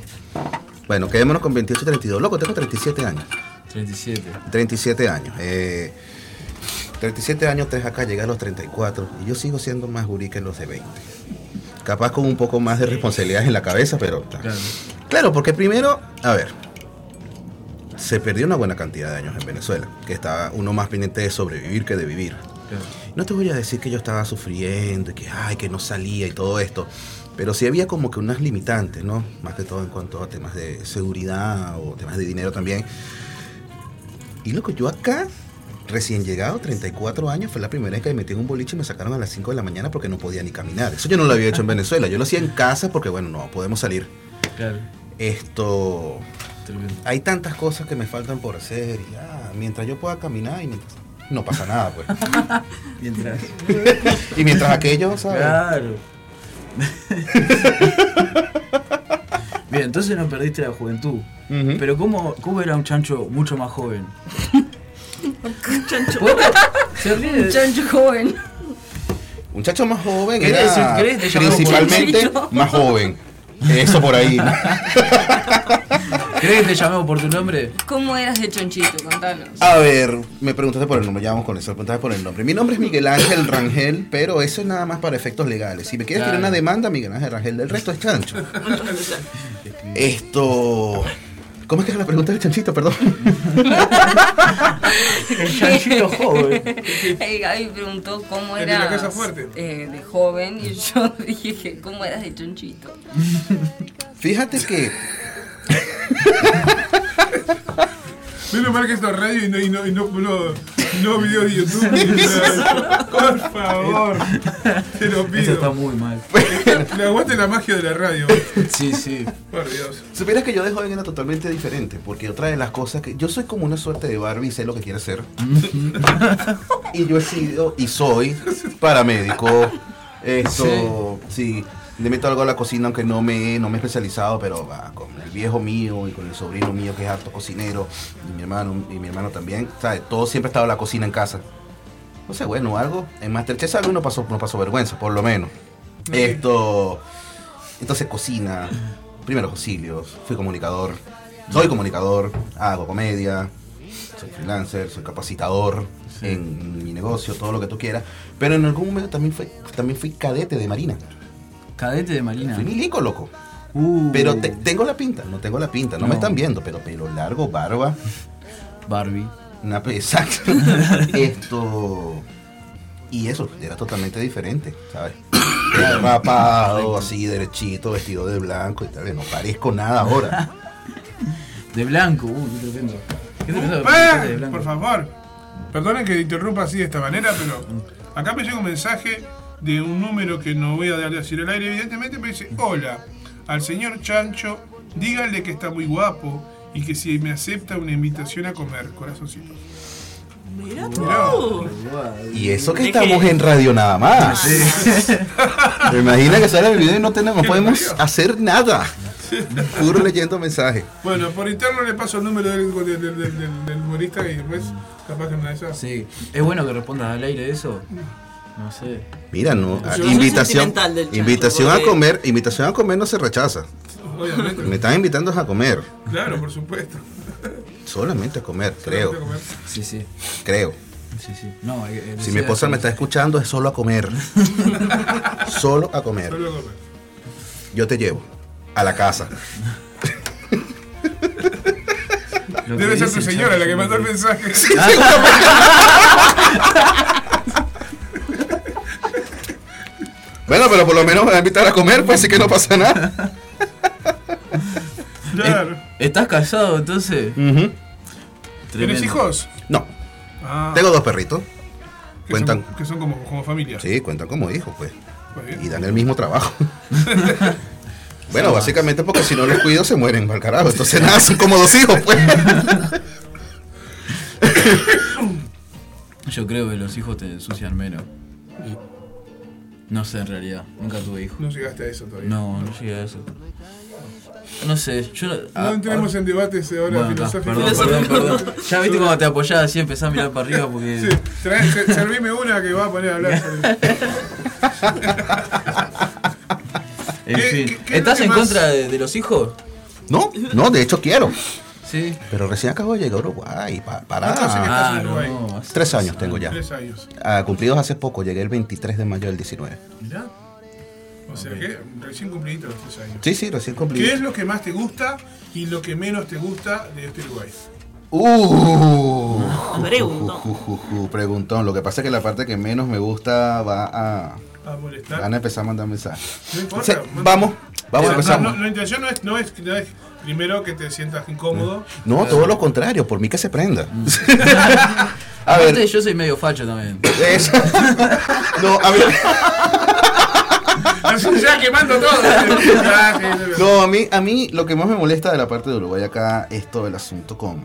Bueno, quedémonos con 28 y 32. Loco, tengo 37 años. 37. 37 años. Eh, 37 años, tres acá, llegué a los 34. Y yo sigo siendo más gurí que los de 20. Capaz con un poco más de responsabilidades en la cabeza, pero... Claro. Claro, porque primero, a ver, se perdió una buena cantidad de años en Venezuela, que estaba uno más pendiente de sobrevivir que de vivir. claro. No te voy a decir que yo estaba sufriendo y que, ay, que no salía y todo esto, pero sí había como que unas limitantes, ¿no? Más que todo en cuanto a temas de seguridad o temas de dinero también. Y loco, yo acá, recién llegado, 34 años, fue la primera vez que me metí en un boliche y me sacaron a las 5 de la mañana porque no podía ni caminar. Eso yo no lo había hecho en Venezuela, yo lo hacía en casa porque, bueno, no podemos salir. Claro. Esto, Tremendo. hay tantas cosas que me faltan por hacer y ya, mientras yo pueda caminar y mientras- no pasa nada, pues. [LAUGHS] Mientras. y mientras aquello, ¿sabes? Claro. [LAUGHS] Bien, entonces no perdiste la juventud. Pero ¿cómo, ¿cómo era un chancho mucho más joven? Chancho. Se ríe de- chancho joven. Un chacho más joven ¿Querés era decir- principalmente [LAUGHS] más joven. Eso por ahí. ¿Crees que te llamemos por tu nombre? ¿Cómo eras de chonchito? Contanos. A ver, me preguntaste por el nombre, ya vamos con eso, me preguntaste por el nombre. Mi nombre es Miguel Ángel Rangel, pero eso es nada más para efectos legales. Si me quieres Claro. tirar una demanda, Miguel Ángel Rangel, del resto es chancho. [LAUGHS] Esto... ¿Cómo es que es la pregunta del chanchito, perdón? [LAUGHS] El chanchito joven. Eh, Gaby preguntó cómo El de la eras casa fuerte. eh, de joven y yo [LAUGHS] dije, ¿cómo eras de chonchito? Fíjate que [LAUGHS] Menos mal que esto es radio y no, y no, y no, no, no video de YouTube. ni nada. [LAUGHS] Por favor. Te lo Eso está pido. muy mal. [LAUGHS] Le aguante la magia de la radio. Sí, sí. Por Dios. Supieras que yo de joven era totalmente diferente, porque otra de las cosas que yo soy como una suerte de Barbie, sé lo que quiere ser. y yo he sido y soy paramédico. Esto, sí. Le meto algo a la cocina, aunque no me, no me he especializado, pero va, con el viejo mío y con el sobrino mío que es harto cocinero, y mi hermano, y mi hermano también, ¿sabes? Todo siempre ha estado la cocina en casa. No sé, bueno, algo. En Masterchef algo no pasó, no pasó vergüenza, por lo menos. Esto. Entonces cocina, primeros auxilios, fui comunicador, soy comunicador, hago comedia, soy freelancer, soy capacitador en mi negocio, todo lo que tú quieras. Pero en algún momento también fui, también fui cadete de marina. Cadete de Marina. Fui milico, loco. Uh, Pero te- tengo la pinta, no tengo la pinta, no, me están viendo, pero pelo largo, barba, Barbie. una [LAUGHS] exacto. Esto y eso era totalmente diferente, ¿sabes? Era rapado, así derechito, vestido de blanco y tal, no parezco nada ahora. [LAUGHS] De blanco. Uh, qué tremendo. Qué tremendo. Por favor. Perdonen que interrumpa así de esta manera, pero acá me llega un mensaje de un número que no voy a dar decir al aire, evidentemente me dice, hola, al señor Chancho, díganle que está muy guapo y que si me acepta una invitación a comer, corazoncito. Mira tú. Y eso que ¿De estamos qué? en radio nada más. Me imagina que sale el video y no tenemos, podemos hacer nada. Puro leyendo mensajes. Bueno, por interno le paso el número del, del, del- del- del humorista y después capaz que una de esas. Sí. ¿Es bueno que respondas al aire eso? No sé. Mira, no, Yo soy invitación, chancho, invitación a comer, invitación a comer no se rechaza. Obviamente. Me están invitando a comer, Claro, por supuesto. solamente a comer, creo, Comer. Sí, sí. creo. Sí, sí. No, eh, eh, Si mi esposa me está escuchando, es solo a comer. [LAUGHS] solo a comer. Solo comer. Yo te llevo a la casa. Debe ser tu señora la que mandó el mensaje. [LAUGHS] [LAUGHS] Bueno, pero por lo menos me va a invitar a comer, pues así que no pasa nada. [LAUGHS] Claro. ¿Estás casado entonces? ¿Tienes hijos? No, Ah, tengo dos perritos. que Cuentan. Son, que son como, como familia. Sí, cuentan como hijos, pues. Pues. Y dan el mismo trabajo. [LAUGHS] bueno, básicamente porque si no los cuido se mueren, mal carajo. Entonces nada, son como dos hijos, pues. [LAUGHS] Yo creo que los hijos te ensucian menos. No sé en realidad, nunca tuve hijos. No llegaste a eso todavía. No, no llegué a eso. No sé, yo. No ah, entremos en debates ahora Bueno, filosóficos. perdón, perdón, perdón. [LAUGHS] Ya viste cuando te apoyás así, empezás a mirar para arriba porque. Sí, trae- se- servime una que va a poner a hablar. sobre- [LAUGHS] En ¿Qué- fin. qué- qué es ¿Estás en más- contra de, de los hijos? No, no, de hecho quiero. Sí. Pero recién acabo de llegar a Uruguay. Pa, para. ¿Cuántos años estás en Ah, Uruguay? no. Tres años tengo ya. Tres años. Ah, cumplidos hace poco, llegué el 23 de mayo del 19. Mirá. O sea que recién cumplidito los tres años. Sí, sí, recién ¿Qué cumplí. es lo que más te gusta y lo que menos te gusta de este Uruguay? Uh, ju, ju, preguntón. Lo que pasa es que la parte que menos me gusta va a, ¿A molestar? van a empezar a mandar mensajes. No importa. Sí, vamos, vamos a empezar. no, no, la intención no es, no, es, no es primero que te sientas incómodo. No, todo lo contrario, por mí que se prenda. [LAUGHS] a Aparte, ver, yo soy medio facho también. es- [LAUGHS] no, a ver, [LAUGHS] Así ya quemando todo. no, a mí, a mí lo que más me molesta de la parte de Uruguay acá es todo el asunto con,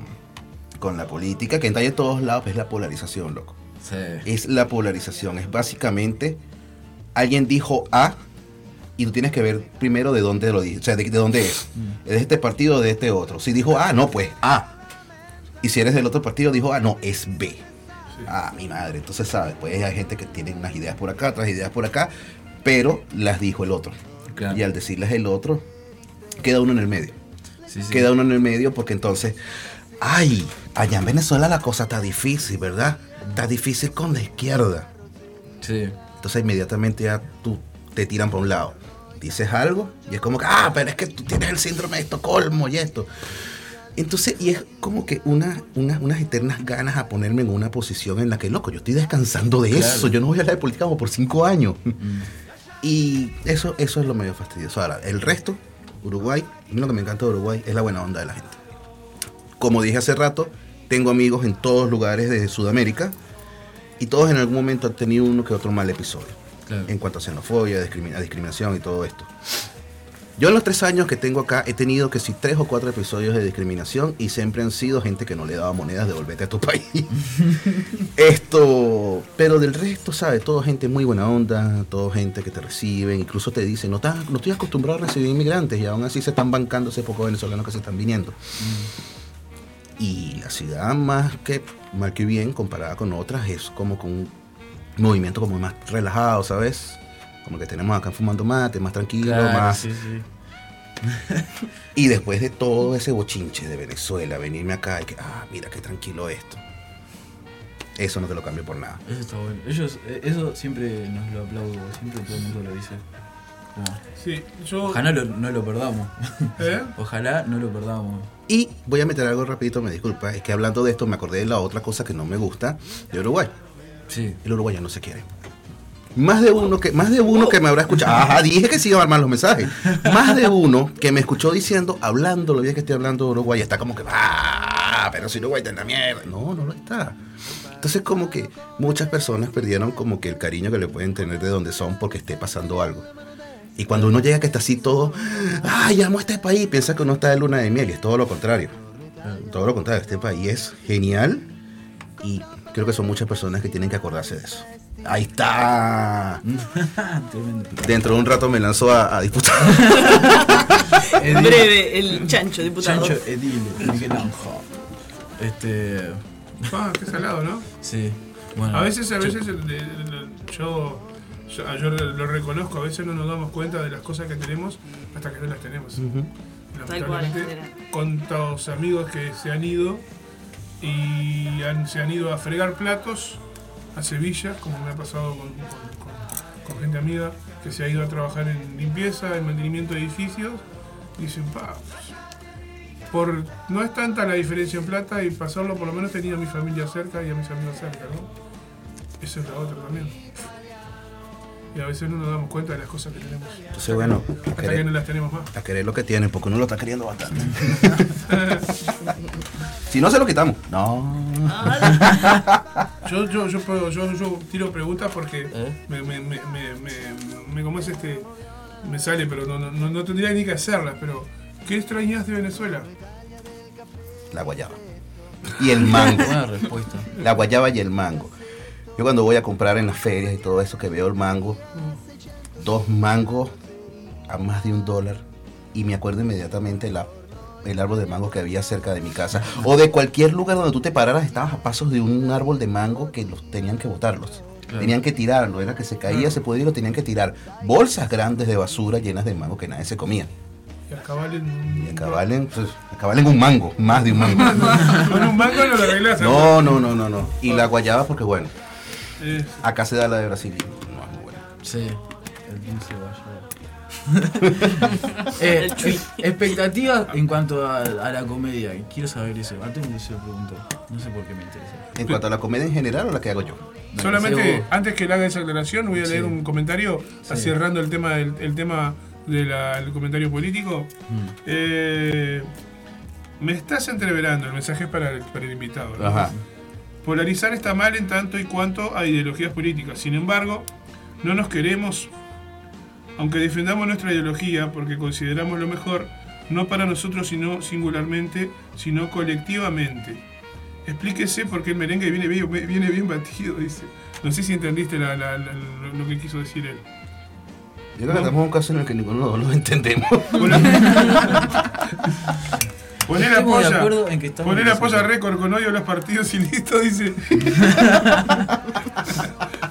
con la política, que en todos lados, es la polarización, loco. Sí. Es la polarización, es básicamente alguien dijo A y tú tienes que ver primero de dónde lo dice, o sea, de, de dónde es. ¿Es de este partido o de este otro? Si dijo A, no, pues A. Y si eres del otro partido, dijo A, no, es B. Ah, mi madre. Entonces, ¿sabes? Pues hay gente que tiene unas ideas por acá, otras ideas por acá, pero las dijo el otro. Claro. Y al decirles el otro, queda uno en el medio. Sí, sí. Queda uno en el medio porque entonces, ay, allá en Venezuela la cosa está difícil, ¿verdad? Está difícil con la izquierda. Sí. Entonces inmediatamente ya tú te tiran para un lado. Dices algo y es como que, ah, pero es que tú tienes el síndrome de Estocolmo y esto. Entonces, y es como que una, una- unas eternas ganas a ponerme en una posición en la que, loco, yo estoy descansando de Claro. eso. Yo no voy a hablar de política como por cinco años. Mm. [LAUGHS] Y eso, eso es lo medio fastidioso. Ahora, el resto, Uruguay, a mí lo que me encanta de Uruguay es la buena onda de la gente. Como dije hace rato, tengo amigos en todos lugares de Sudamérica y todos en algún momento han tenido uno que otro mal episodio Claro. en cuanto a xenofobia, a discriminación y todo esto. Yo en los tres años que tengo acá he tenido que si tres o cuatro episodios de discriminación y siempre han sido gente que no le daba monedas de volverte a tu [LAUGHS] país. Esto, pero del resto, ¿sabes? Todo gente muy buena onda, todo gente que te reciben, incluso te dicen, no, estás- no estoy acostumbrado a recibir inmigrantes y aún así se están bancando ese poco venezolanos que se están viniendo. Y la ciudad más que mal que bien comparada con otras es como con un movimiento como más relajado, ¿sabes? Como que tenemos acá fumando mate, más tranquilo, Claro, más... sí, sí. [LAUGHS] Y después de todo ese bochinche de Venezuela, venirme acá y que, ah, mira qué tranquilo esto. Eso no te lo cambio por nada. Eso está bueno. Ellos, eh, eso siempre nos lo aplaudo, siempre todo el mundo lo dice. Sí, yo. Ojalá lo- no lo perdamos. ¿Eh? [LAUGHS] Ojalá no lo perdamos. Y voy a meter algo rapidito, me disculpa, es que hablando de esto me acordé de la otra cosa que no me gusta de Uruguay. Sí. El uruguayo no se quiere. Más de uno que, más de uno que me habrá escuchado. [LAUGHS] Ajá, dije que sí iba a armar los mensajes. Más de uno que me escuchó diciendo, hablando lo bien que estoy hablando de Uruguay, está como que, ah, pero si Uruguay está en la mierda. No, no lo está. Entonces como que muchas personas perdieron como que el cariño que le pueden tener de donde son porque esté pasando algo. Y cuando uno llega que está así todo, ay, amo este país, piensa que uno está de luna de miel y es todo lo contrario. Todo lo contrario, este país es genial y creo que son muchas personas que tienen que acordarse de eso. Ahí está. [LAUGHS] Dentro de un rato me lanzó a, a disputar. [LAUGHS] En breve, el chancho diputado. Chancho Edil, Miguel. Este. Ah, qué salado, ¿no? Sí. Bueno. A veces, a veces el- el- el- yo, yo, yo lo reconozco, a veces no nos damos cuenta de las cosas que tenemos hasta que no las tenemos. Tal cual, Lamentablemente, Cuántos amigos que se han ido y han- se han ido a fregar platos a Sevilla, como me ha pasado con, con- con- con gente amiga que se ha ido a trabajar en limpieza, en mantenimiento de edificios. Dicen, pa, pues, por, no es tanta la diferencia en plata y pasarlo, por lo menos tenía a mi familia cerca y a mis amigos cerca, ¿no? Esa es la otra también. Y a veces no nos damos cuenta de las cosas que tenemos. Entonces, bueno, a Hasta que querer, no las tenemos más. a querer lo que tienen, porque uno lo está queriendo bastante. [LAUGHS] si no, se lo quitamos. No. [LAUGHS] Yo, yo, yo, puedo- yo, yo tiro preguntas porque ¿Eh? me, me, me, me, me- me- como es este, me sale, pero no, no, no- no tendría ni que hacerlas, pero ¿qué extrañas de Venezuela? La guayaba. Y el mango. Buena respuesta. La guayaba y el mango. Yo cuando voy a comprar en las ferias y todo eso que veo el mango, dos mangos a más de un dólar y me acuerdo inmediatamente la, el árbol de mango que había cerca de mi casa o de cualquier lugar donde tú te pararas estabas a pasos de un árbol de mango que los tenían que botarlos. Claro. Tenían que tirarlo, era que se caía, se podía y lo tenían que tirar. Bolsas grandes de basura llenas de mango que nadie se comía. Y acabar en... Y acabalen, pues, acabalen un mango, más de un mango. [LAUGHS] Con un mango no lo arreglas. No, no, no, no, no. Y la guayaba porque bueno, Acá se da la de Brasil no es muy buena. Sí, el dulce [LAUGHS] eh, ex- expectativas en cuanto a, a la comedia. Quiero saber eso. Antes me se lo preguntó. No sé por qué me interesa. En cuanto a la comedia en general o la que hago yo. No, Solamente, antes que le haga esa aclaración, voy a leer Sí. un comentario Sí. cerrando el tema del el tema del comentario político. Mm. Eh, me estás entreverando, el mensaje es para el, para el invitado. ¿no? Ajá. Polarizar está mal en tanto y cuanto a ideologías políticas. Sin embargo, no nos queremos, aunque defendamos nuestra ideología porque consideramos lo mejor, no para nosotros sino singularmente, sino colectivamente. Explíquese por qué el merengue viene bien, viene bien batido, dice. No sé si entendiste la- la- la- lo, que quiso decir él. Yo creo que estamos en un caso en el que ninguno lo entendemos. [LAUGHS] Poner la polla, poner la polla récord con odio a los partidos y listo, dice. [LAUGHS]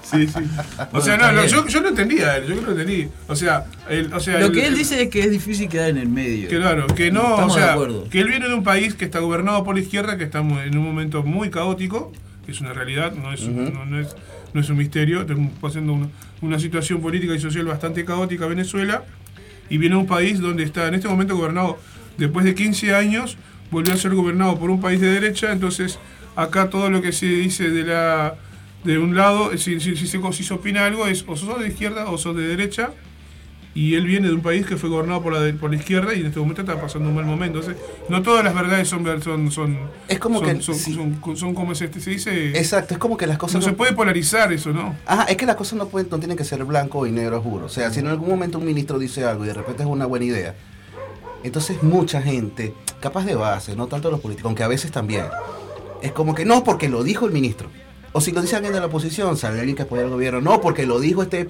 sí, sí. O sea, no, está bien. yo, yo lo entendía, él, yo lo entendí. O sea, el, o sea Lo el- que él dice es que es difícil quedar en el medio. que Claro, que no, Estamos o de sea, acuerdo. que él viene de un país que está gobernado por la izquierda, que estamos en un momento muy caótico, que es una realidad, no es, un- no, no es, no es un misterio, estamos pasando una, una situación política y social bastante caótica Venezuela, y viene de un país donde está en este momento gobernado, después de 15 años, volvió a ser gobernado por un país de derecha, entonces acá todo lo que se dice de la de un lado, si, si, si se, si se opina algo, es o sos de izquierda o sos de derecha, y él viene de un país que fue gobernado por la, de- por la izquierda y en este momento está pasando un mal momento. Entonces, no todas las verdades son son son Es como son, que- son, sí. son- son como se, se dice Exacto, es como que las cosas no no, se puede polarizar eso, ¿no? Ajá, es que las cosas no, pueden, no tienen que ser blanco y negro, juro. O sea, si en algún momento un ministro dice algo y de repente es una buena idea, entonces mucha gente, capaz de base, no tanto los políticos, aunque a veces también, es como que no, porque lo dijo el ministro. O si lo dice alguien de la oposición, sale alguien que apoya al gobierno, no, porque lo dijo este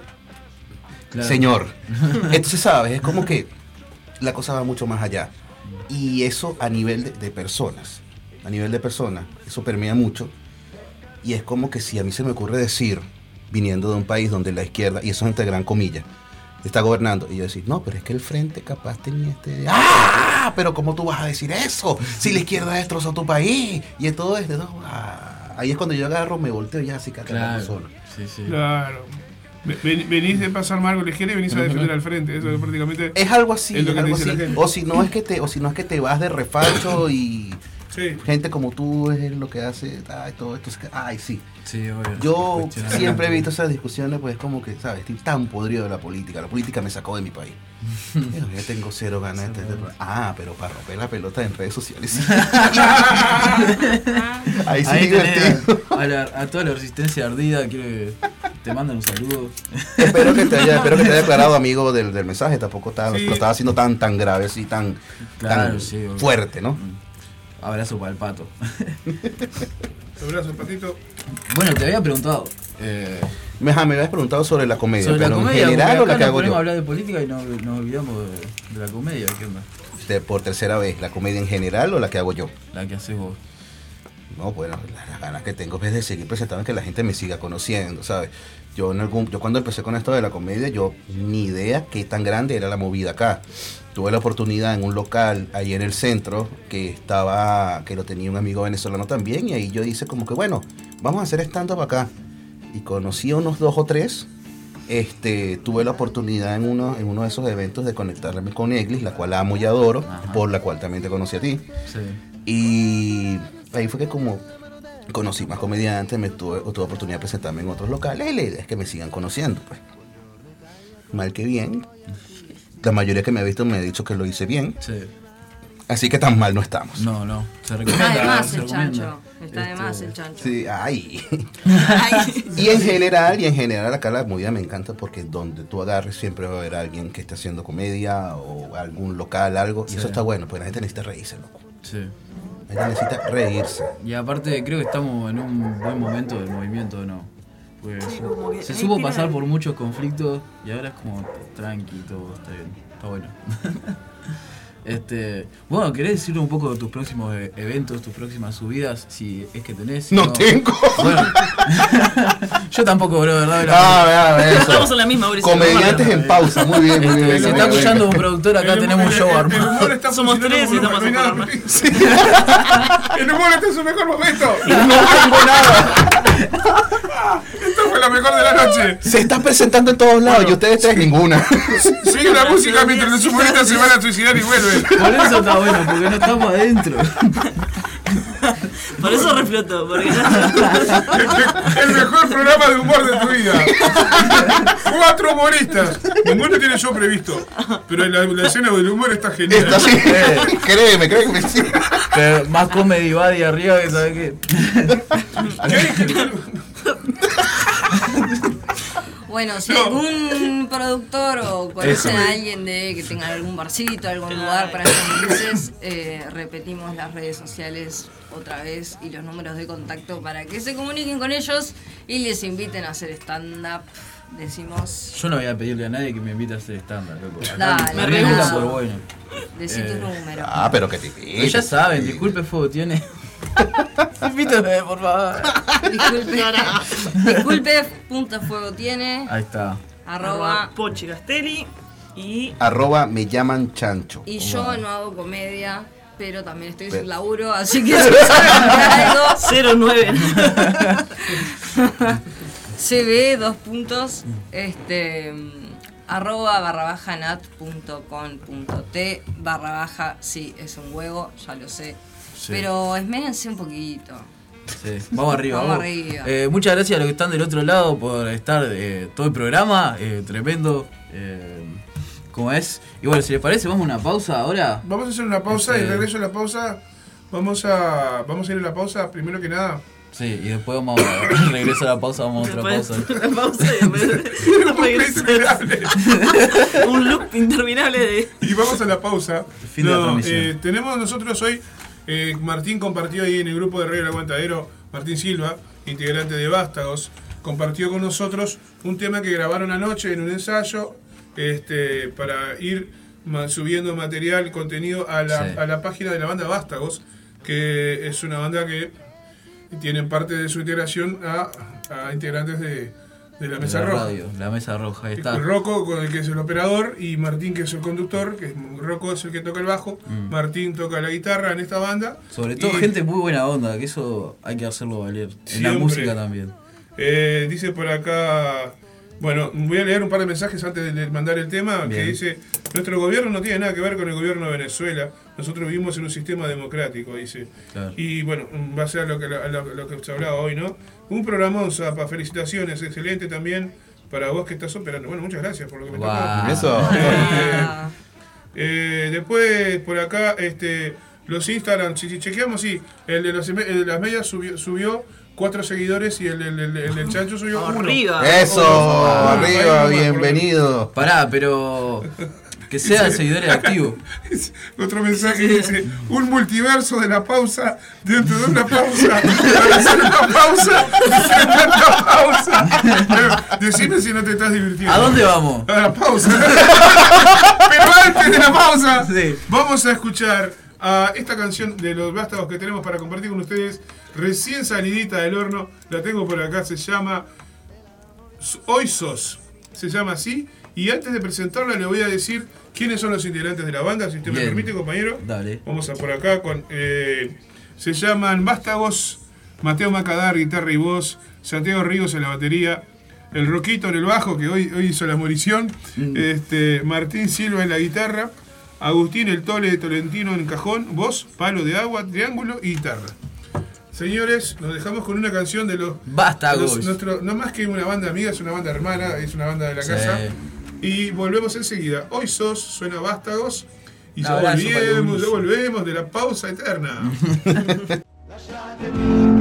Claro. señor. [LAUGHS] Entonces, ¿sabes? Es como que la cosa va mucho más allá. Y eso a nivel de, de personas, a nivel de personas, eso permea mucho. Y es como que si a mí se me ocurre decir, viniendo de un país donde la izquierda, y eso es entre gran comillas, está gobernando, y yo decir, no, pero es que el frente capaz tenía este... ¡Ah! Pero ¿cómo tú vas a decir eso? Si la izquierda destrozó tu país, y todo esto... no, ah. Ahí es cuando yo agarro, me volteo y ya así que Claro. solo. Sí, sí. Claro. Ven- Venís de pasar mal con la izquierda y venís a defender al frente. Eso es prácticamente. Es algo así, Es lo es que te algo dice así. la gente. O si no es que te, o si no es que te vas de refacho y Sí. gente como tú es lo que hace, ay, todo esto es que, ay, sí. Sí, obvio. Yo siempre he visto esas discusiones, pues como que, ¿sabes? Estoy tan podrido de la política. La política me sacó de mi país. [LAUGHS] Ya tengo cero ganas de este- Ah, pero para romper la pelota en redes sociales. [LAUGHS] Ahí sí Ahí divertido. a, la- a toda la resistencia ardida, quiero que te mandan un saludo. espero que te haya, espero que te haya [LAUGHS] aclarado, amigo, del, del mensaje. Tampoco estaba, Sí. lo estaba haciendo tan, tan grave, así, tan, Claro, tan sí, fuerte, ¿no? Abrazo para el pato. [LAUGHS] Abrazo, patito. Bueno, te había preguntado. Eh, Me, habías preguntado sobre la comedia, sobre la pero comedia, en general o la que hago yo. hablar de política y nos, nos olvidamos de, de la comedia. ¿Qué onda? De- por tercera vez, ¿la comedia en general o la que hago yo? La que haces vos. No, bueno, la- las ganas que tengo es de seguir presentando que la gente me siga conociendo, ¿sabes? Yo, en algún, yo cuando empecé con esto de la comedia, yo ni idea qué tan grande era la movida acá. Tuve la oportunidad en un local ahí en el centro que estaba, que lo tenía un amigo venezolano también, y ahí yo hice como que, bueno, vamos a hacer stand-up acá. y conocí a unos dos o tres. Este, tuve la oportunidad en uno, en uno de esos eventos de conectarme con Eglis, la cual amo y adoro, Ajá. por la cual también te conocí a ti. Sí. Y ahí fue que como conocí más comediantes, me tuve, tuve oportunidad de presentarme en otros locales y la idea es que me sigan conociendo. Pues. Mal que bien. La mayoría que me ha visto me ha dicho que lo hice bien. Sí. Así que tan mal no estamos. No, no. Se Está de más el chancho. Está de Este, más el chancho. Sí, ay. [LAUGHS] y en general, y en general acá la movida me encanta porque donde tú agarres siempre va a haber alguien que esté haciendo comedia o algún local, algo. Y Sí. eso está bueno, pues la gente necesita reírse, loco. Sí. Necesita reírse. Y aparte creo que estamos en un buen momento del movimiento, ¿no? Pues, Sí, como que se ahí supo pasar por muchos conflictos y ahora es como tranqui, todo está bien, está bueno. [LAUGHS] este, bueno, ¿querés decir un poco de tus próximos e- eventos, tus próximas subidas? Si es que tenés. si No tengo. Bueno, [LAUGHS] yo tampoco, bro, ¿verdad? Ah, vea, eso. Estamos en la misma, Mauricio. Comediantes en pausa, muy bien, muy bien. Este, si venga, está escuchando un productor, acá El tenemos un show armado. El humor está Somos tres y estamos nada. El humor está en su mejor momento. [LAUGHS] No tengo nada. [LAUGHS] Esto [LAUGHS] fue la mejor de la noche. Se está presentando en todos lados y ustedes tres ninguna. [LAUGHS] Sigue la música mientras los humoristas se van a suicidar y vuelven. Por eso está bueno, porque no estamos adentro. Por eso reflotó, porque El, [LAUGHS] el mejor programa de humor de tu vida. Cuatro humoristas. Ninguno tiene show previsto. Pero la, la escena del humor está genial. Está así. créeme, créeme. sí. Pero más comedy body arriba que sabes qué. Bueno, si No. algún productor o conocen a alguien de que tenga algún barcito, algún lugar para comunicarse, eh, repetimos las redes sociales otra vez y los números de contacto para que se comuniquen con ellos y les inviten a hacer stand-up. Decimos, Yo no voy a pedirle a nadie que me invite a hacer estándar, loco. Dale, me rehuso. por bueno. decí Eh, tu número. Ah, pero que te Pero ya saben, disculpe Fuego tiene. [LAUGHS] Invítame, por favor. Disculpe, [LAUGHS] disculpe, punto fuego tiene, Ahí está. arroba. Pochi Castelli y Arroba me llaman chancho. Y yo no hago comedia, pero también estoy sin laburo, así que si [LAUGHS] saben algo, 09. CB, dos puntos, este, arroba barra baja nat punto com punto t barra baja, sí, es un huevo, ya lo sé. Sí. Pero esmérense un poquito. Sí, vamos arriba. Vamos arriba. Eh, muchas gracias a los que están del otro lado por estar eh, todo el programa. eh, tremendo. Eh, como es. Y bueno, si les parece, vamos a una pausa ahora. Vamos a hacer una pausa y Este- regreso a la pausa. Vamos a, vamos a ir a la pausa primero que nada. Sí, y después vamos a [COUGHS] regreso a la pausa, vamos a otra Después pausa. la pausa y después [LAUGHS] [LAUGHS] un loop interminable de. Y vamos a la pausa. Fin de la transmisión. eh, tenemos nosotros hoy, eh, Martín compartió ahí en el grupo de Radio El Aguantadero, Martín Silva, integrante de Vástagos, compartió con nosotros un tema que grabaron anoche en un ensayo este, para ir subiendo material, contenido a la, Sí. a la página de la banda Vástagos, que es una banda que tiene parte de su integración a, a integrantes de, de la De Mesa la Roja. radio, la mesa roja, ahí está. Rocco, con el que es el operador, y Martín, que es el conductor, que es Rocco es el que toca el bajo, Mm. Martín toca la guitarra en esta banda. Sobre todo Y, gente muy buena onda, que eso hay que hacerlo valer. En la música también. eh, dice por acá, bueno, voy a leer un par de mensajes antes de mandar el tema, que dice, nuestro gobierno no tiene nada que ver con el gobierno de Venezuela, nosotros vivimos en un sistema democrático, dice. Claro. Y bueno, va a ser lo que, lo, que se hablaba hoy, ¿no? Un programón, Zapa, felicitaciones, excelente también para vos que estás operando. Bueno, muchas gracias por lo que me Guau. tocó. Eso. Ah, [LAUGHS] [LAUGHS] Eh, después, por acá, este, los Instagram, si, si chequeamos, sí, el de, los, el de las medias subió, subió cuatro seguidores y el, el, el- el chancho subió uno. Arriba. Eso, Oh, arriba, ahí nomás, bienvenido. Pará, pero. Que sean seguidores activos. [LAUGHS] Otro mensaje dice, un multiverso de la pausa dentro de una pausa. [LAUGHS] Para hacer una pausa, dentro de una pausa. Decime si no te estás divirtiendo. ¿A dónde vamos? A la pausa. [LAUGHS] Pero antes de la pausa, Sí. vamos a escuchar a esta canción de los vástagos que tenemos para compartir con ustedes. Recién salidita del horno, la tengo por acá, se llama Hoy Sos. Se llama así. Y antes de presentarla, le voy a decir quiénes son los integrantes de la banda, si usted me Bien. permite, compañero. Dale. Vamos a por acá con. eh, se llaman Vástagos Mateo Macadar, guitarra y voz, Santiago Ríos en la batería, el Roquito en el bajo, que hoy, hoy hizo la morición, este, Martín Silva en la guitarra, Agustín el Tole Tolentino en cajón, voz, palo de agua, triángulo y guitarra. Señores, nos dejamos con una canción de los. Nuestro- no más que una banda amiga, es una banda hermana, es una banda de la Sí. casa. Y volvemos enseguida. Hoy sos, suena Vástagos. Y ya volvemos, ya volvemos de la pausa eterna. [LAUGHS]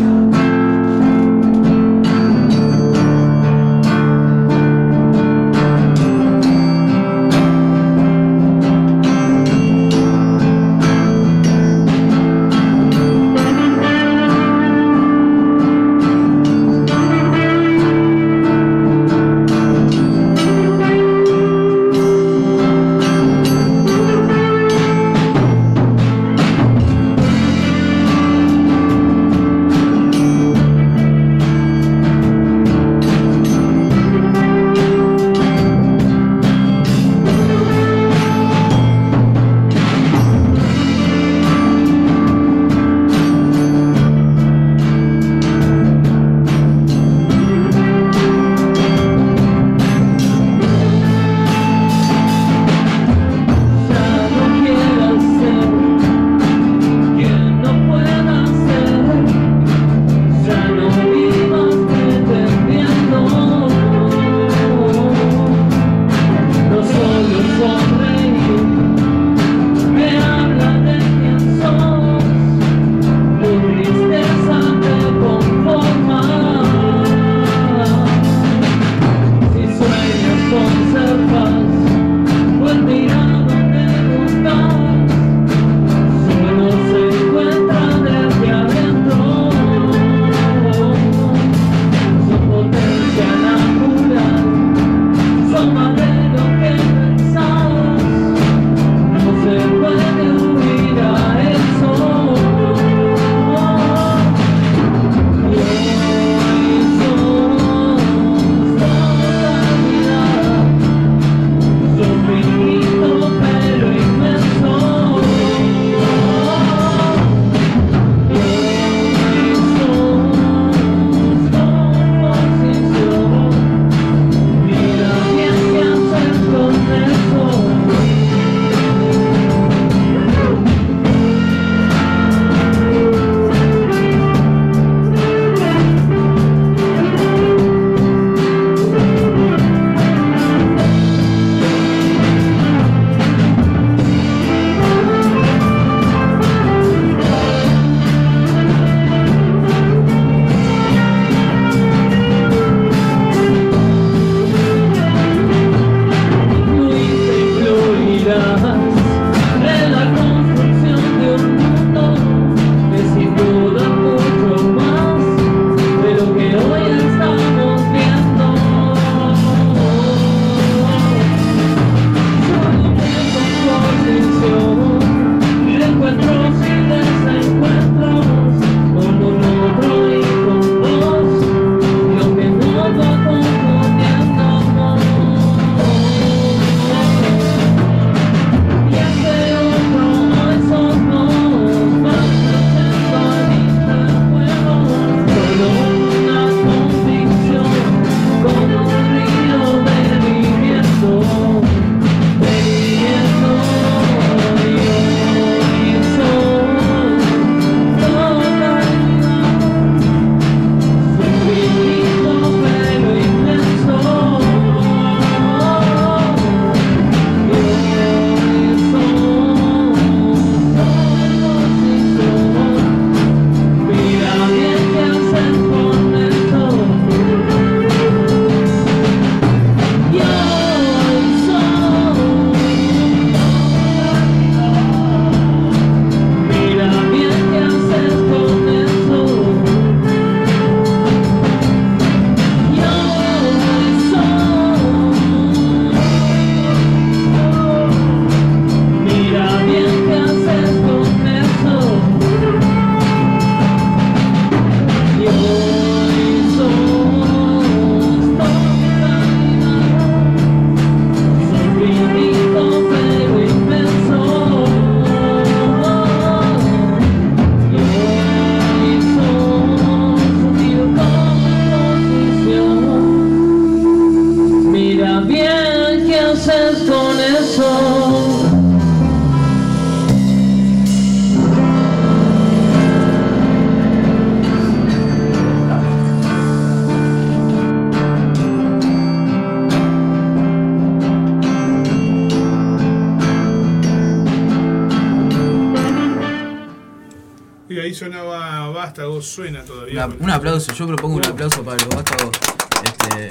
suena todavía. Una- un aplauso, yo propongo un aplauso para los vástagos. Este,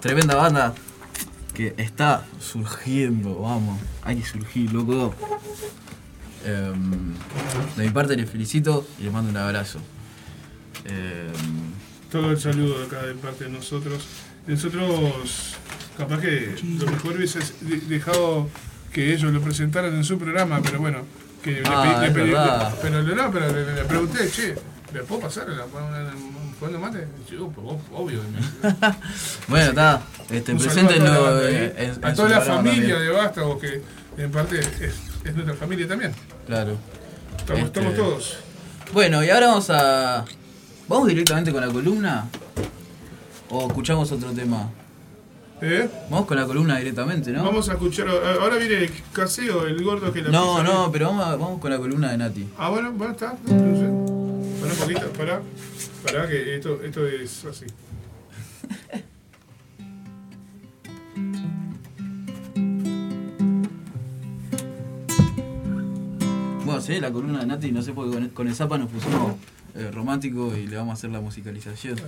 tremenda banda que está surgiendo, vamos, hay que surgir, loco. Em, de mi parte les felicito y les mando un abrazo. Em, Todo el saludo acá de parte de nosotros. Nosotros, capaz que lo mejor hubiese de- dejado que ellos lo presentaran en su programa, pero bueno, que le Ah, pedí- le es pedí- verdad. le- pero no, pero le, le pregunté, che, ¿le puedo pasar jugando mate? Yo, pues, ob- obvio. [LAUGHS] bueno, está, este, preséntenlo a ¿eh? a toda la programa familia también. de Vástago, que en parte es, es nuestra familia también. Claro. Estamos, Este, estamos todos. Bueno, y ahora vamos a. ¿Vamos directamente con la columna? ¿O escuchamos otro tema? ¿Eh? Vamos con la columna directamente, ¿no? Vamos a escuchar. Ahora viene el caseo, el gordo que la No, no, pero vamos, a- vamos con la columna de Nati. Ah, bueno, bueno, está. No sé. Pará un poquito, pará. Pará, que esto, esto es así. Bueno, sí, la columna de Nati, no sé porque con, con el Zapa nos pusimos eh, romántico y le vamos a hacer la musicalización.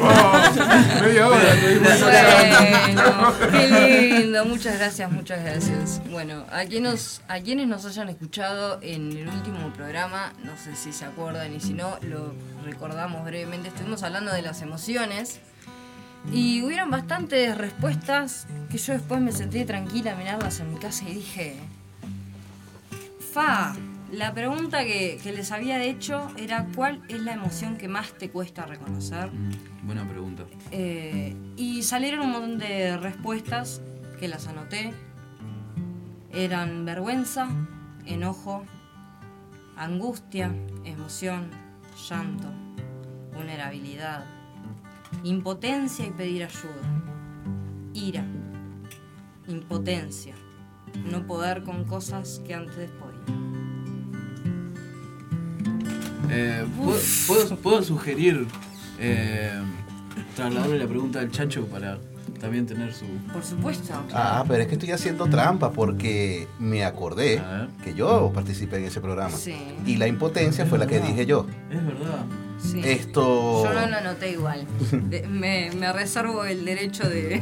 Oh, [LAUGHS] media hora Bueno, qué lindo, muchas gracias, muchas gracias. Bueno, a quienes, a quienes nos hayan escuchado en el último programa, no sé si se acuerdan y si no, lo recordamos brevemente, estuvimos hablando de las emociones y hubieron bastantes respuestas que yo después me sentí tranquila a mirarlas en mi casa y dije, Fa, la pregunta que, que les había hecho era cuál es la emoción que más te cuesta reconocer. Mm, buena pregunta. Eh, y salieron un montón de respuestas que las anoté. Eran vergüenza, enojo, angustia, emoción, llanto, vulnerabilidad, impotencia y pedir ayuda, ira, impotencia, no poder con cosas que antes podía. Eh, ¿puedo, puedo, puedo sugerir eh, trasladarle la pregunta al Chacho para también tener su. Por supuesto. Ah, pero es que estoy haciendo trampa porque me acordé que yo participé en ese programa. Sí. Y la impotencia fue la que dije yo. Es verdad. Sí. Esto. Yo no lo anoté igual. [LAUGHS] De- me, me reservo el derecho de.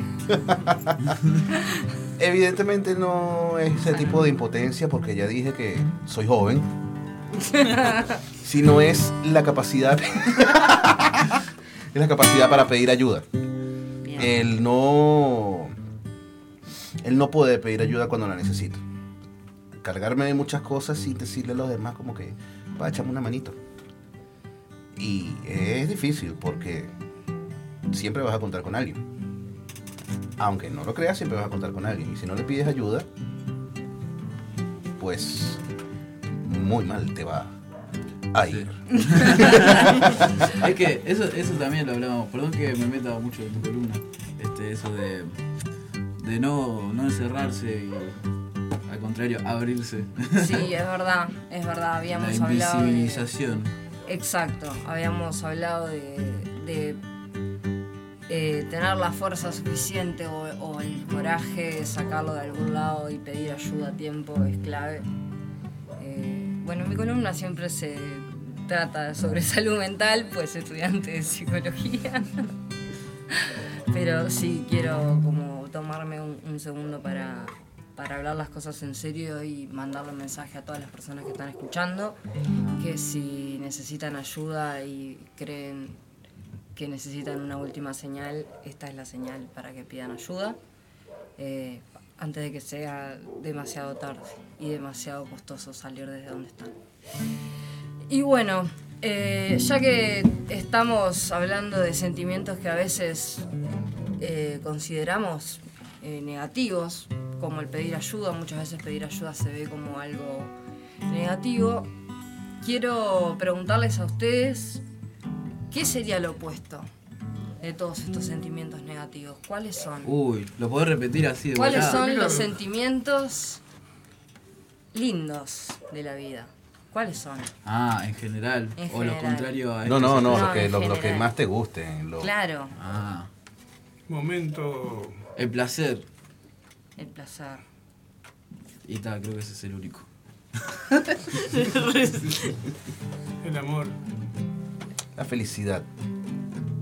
Evidentemente no es ese tipo de impotencia porque ya dije que soy joven. [LAUGHS] Sino es la capacidad. [LAUGHS] es la capacidad para pedir ayuda. El no. El no poder pedir ayuda cuando la necesito. Cargarme de muchas cosas sin decirle a los demás como que, va, échame una manito. Y es difícil porque siempre vas a contar con alguien. Aunque no lo creas, siempre vas a contar con alguien. Y si no le pides ayuda, pues muy mal te va a ir. [LAUGHS] es que eso, eso también lo hablábamos. Perdón que me meta mucho en tu columna. Este, eso de, de no, no encerrarse y al contrario, abrirse. Sí, es verdad, es verdad. [LAUGHS] La Habíamos hablado. de- invisibilización. Exacto, habíamos hablado de, de, eh, tener la fuerza suficiente o, o el coraje de sacarlo de algún lado y pedir ayuda a tiempo es clave. Bueno, mi columna siempre se trata sobre [LAUGHS] salud mental, pues estudiante de psicología. [LAUGHS] Pero sí, quiero como tomarme un, un segundo para, para hablar las cosas en serio y mandarle un mensaje a todas las personas que están escuchando, que si necesitan ayuda y creen que necesitan una última señal, esta es la señal para que pidan ayuda. Eh, antes de que sea demasiado tarde y demasiado costoso salir desde donde están. Y bueno, eh, ya que estamos hablando de sentimientos que a veces eh, consideramos eh, negativos, como el pedir ayuda, muchas veces pedir ayuda se ve como algo negativo, quiero preguntarles a ustedes qué sería lo opuesto de todos estos sentimientos negativos. ¿Cuáles son? Uy, lo podés repetir así de ¿Cuáles volada? son los sentimientos lindos de la vida? ¿Cuáles son? Ah, en general. En o lo contrario a No, no, no, No, lo que, lo, lo que más te guste. lo- Claro, Ah, Momento. el placer. el placer. Y tal, creo que ese es el único. [LAUGHS] El amor. La felicidad.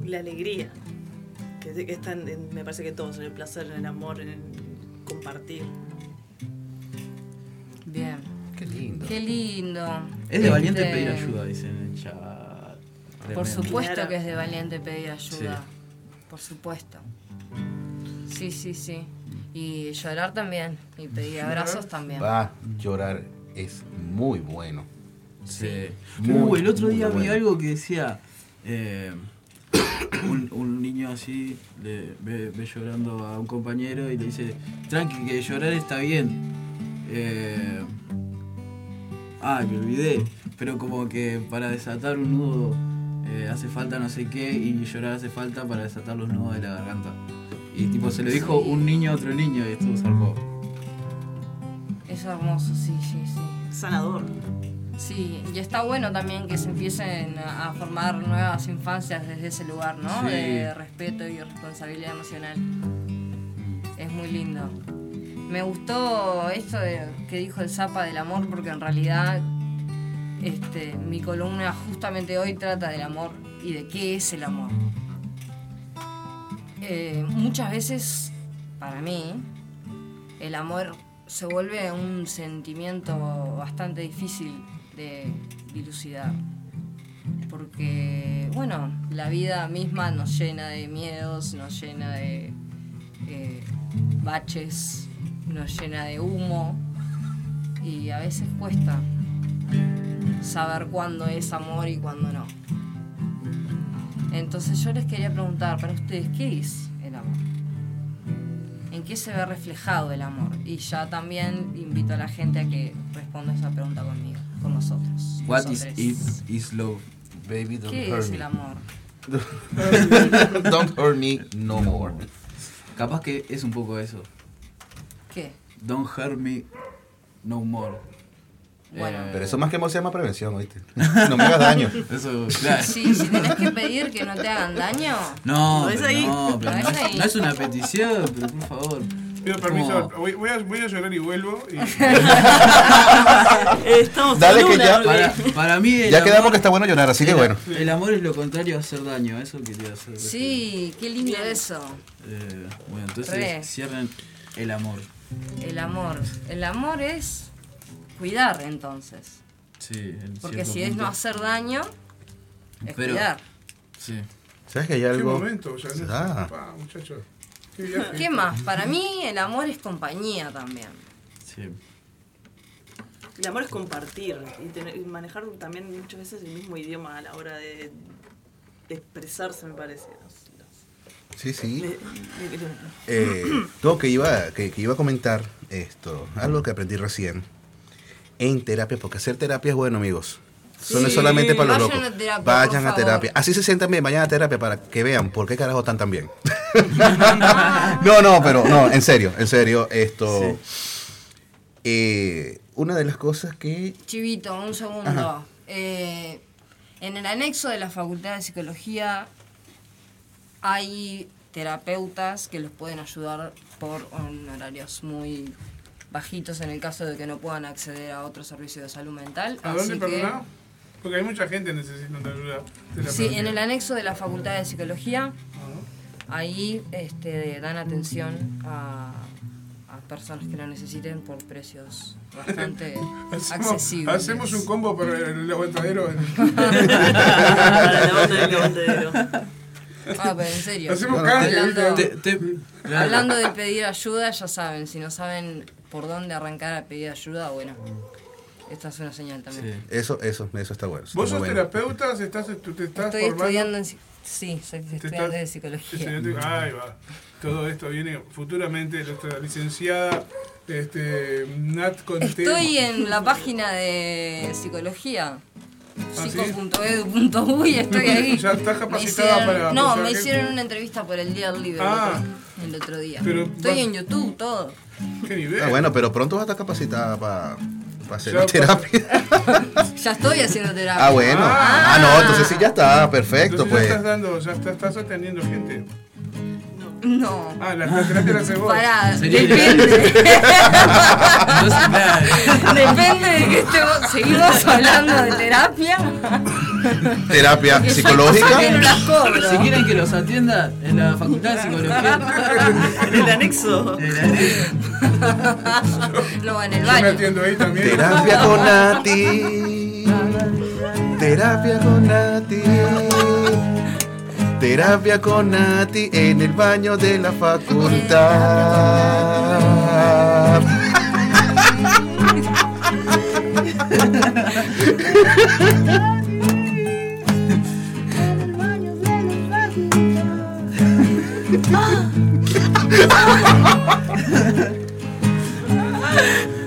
La alegría. Que, que está en- en- me parece que todos, en el placer, en el amor, en el compartir. Bien. Qué lindo. Qué lindo. Es de valiente Este, pedir ayuda, dicen en el chat. Por supuesto Claro. que es de valiente pedir ayuda. Sí. Por supuesto. Sí, sí, sí. Y llorar también. Y pedir abrazos también. Va, llorar es muy bueno. Sí. Muy, Uh, el otro día vi bueno. algo que decía. eh, un, un niño así le ve, ve llorando a un compañero y le dice: Tranqui, que llorar está bien. Eh, ah, me olvidé. Pero como que para desatar un nudo eh, hace falta no sé qué y llorar hace falta para desatar los nudos de la garganta. Y tipo se lo dijo un niño a otro niño y estuvo zarpado. Es hermoso, sí, sí, sí. Sanador. Sí, y está bueno también que se empiecen a formar nuevas infancias desde ese lugar, ¿no? Sí. De respeto y responsabilidad emocional. Es muy lindo. Me gustó esto de, que dijo el Zapa del amor, porque en realidad este, mi columna justamente hoy trata del amor y de qué es el amor. Eh, muchas veces, para mí, el amor se vuelve un sentimiento bastante difícil de dilucidar. Porque, bueno, la vida misma nos llena de miedos, nos llena de eh, baches, nos llena de humo y a veces cuesta saber cuándo es amor y cuándo no. Entonces yo les quería preguntar para ustedes, ¿qué es el amor? ¿En qué se ve reflejado el amor? Y ya también invito a la gente a que responda esa pregunta conmigo, con nosotros. What is, nosotres. is, is love? Baby, don't ¿Qué hurt es me. el amor? [LAUGHS] don't hurt me no more. Capaz que es un poco eso. ¿Qué? Don't hurt me no more. Bueno. Eh, Pero eso más que amor se llama prevención, ¿oíste? [LAUGHS] No me hagas daño. Eso, claro. Sí, si tenés que pedir que no te hagan daño, No, ¿Lo ves pero ahí? no, pero ¿Lo no, es- no es una petición, pero por favor. Pido permiso. Voy, voy a, voy a llorar y vuelvo. Y, [LAUGHS] Estamos Dale en que una, ya- Para, para mí el Ya amor, quedamos que está bueno llorar, así que bueno. El amor es lo contrario a hacer daño, eso quería hacer. sí, qué lindo eso. Eh, bueno, entonces Re. cierren el amor. El amor. El amor es cuidar entonces. Sí, en Porque si es no hacer daño, es Pero- cuidar. Sí. ¿Sabes que hay ¿Qué algo? momento, ya no? Ah. Muchachos. Qué [LAUGHS] viaje. ¿Qué más? Para mí el amor es compañía también. Sí. El amor es compartir y, tener- y manejar también muchas veces el mismo idioma a la hora de, de expresarse, me parece. Sí, sí. Eh, no, que iba, que, que iba a comentar esto, algo que aprendí recién en terapia, porque hacer terapia es bueno, amigos. Eso no es solamente para los vayan locos. a terapia, vayan a terapia. Así se sientan bien, vayan a terapia para que vean por qué carajo están tan bien. [LAUGHS] no, no, pero no, en serio, en serio, esto. eh, una de las cosas que. Chivito, un segundo. Eh, en el anexo de la Facultad de Psicología hay terapeutas que los pueden ayudar por horarios muy bajitos en el caso de que no puedan acceder a otro servicio de salud mental. ¿A Así dónde, que- perdona? Porque hay mucha gente necesitando ayuda. Sí, en el anexo de la Facultad de Psicología, ahí este, dan atención a, a personas que lo necesiten por precios bastante [LAUGHS] Hacemos, accesibles. hacemos un combo para el aguantadero. [LAUGHS] [LAUGHS] Para el levantadero. Ah, pero en serio. Hacemos hablando, Te- te- hablando de pedir ayuda, ya saben, si no saben por dónde arrancar a pedir ayuda, bueno, esta es una señal también. Sí. Eso, eso, eso está bueno. ¿Vos está sos bueno. terapeuta? ¿Estás, te estás Estoy formando? estudiando en... Sí, soy ¿Te estudiante de psicología. estudiante- Ahí va. Todo esto viene futuramente nuestra licenciada este, Nat Conte. Estoy en la página de psicología. ¿Ah, sí? psico.edu.uy, estoy ahí. Ya estás capacitada hicieron- para- No, me hicieron una entrevista por el Día del Libro Ah. el, otro, el otro día. Pero estoy vas- en YouTube, todo. ¿Qué nivel? Ah, bueno, pero pronto vas a estar capacitada para hacer Ya, terapia. [LAUGHS] Ya estoy haciendo terapia. Ah, bueno. Ah. Ah, no, entonces sí ya está, perfecto, Entonces pues. ya estás dando, ya estás, estás atendiendo gente. No. Ah, la, terapia la vos. Pará, depende. Depende de que estemos. Seguimos hablando de terapia. Terapia psicológica. pasa que no las cobro. Si quieren que los atienda en la facultad de psicología. [LAUGHS] En el anexo. en la- No, en el Yo me baño. atiendo ahí también. Terapia con Nati. Terapia con Nati. Terapia con Nati en el baño de la facultad.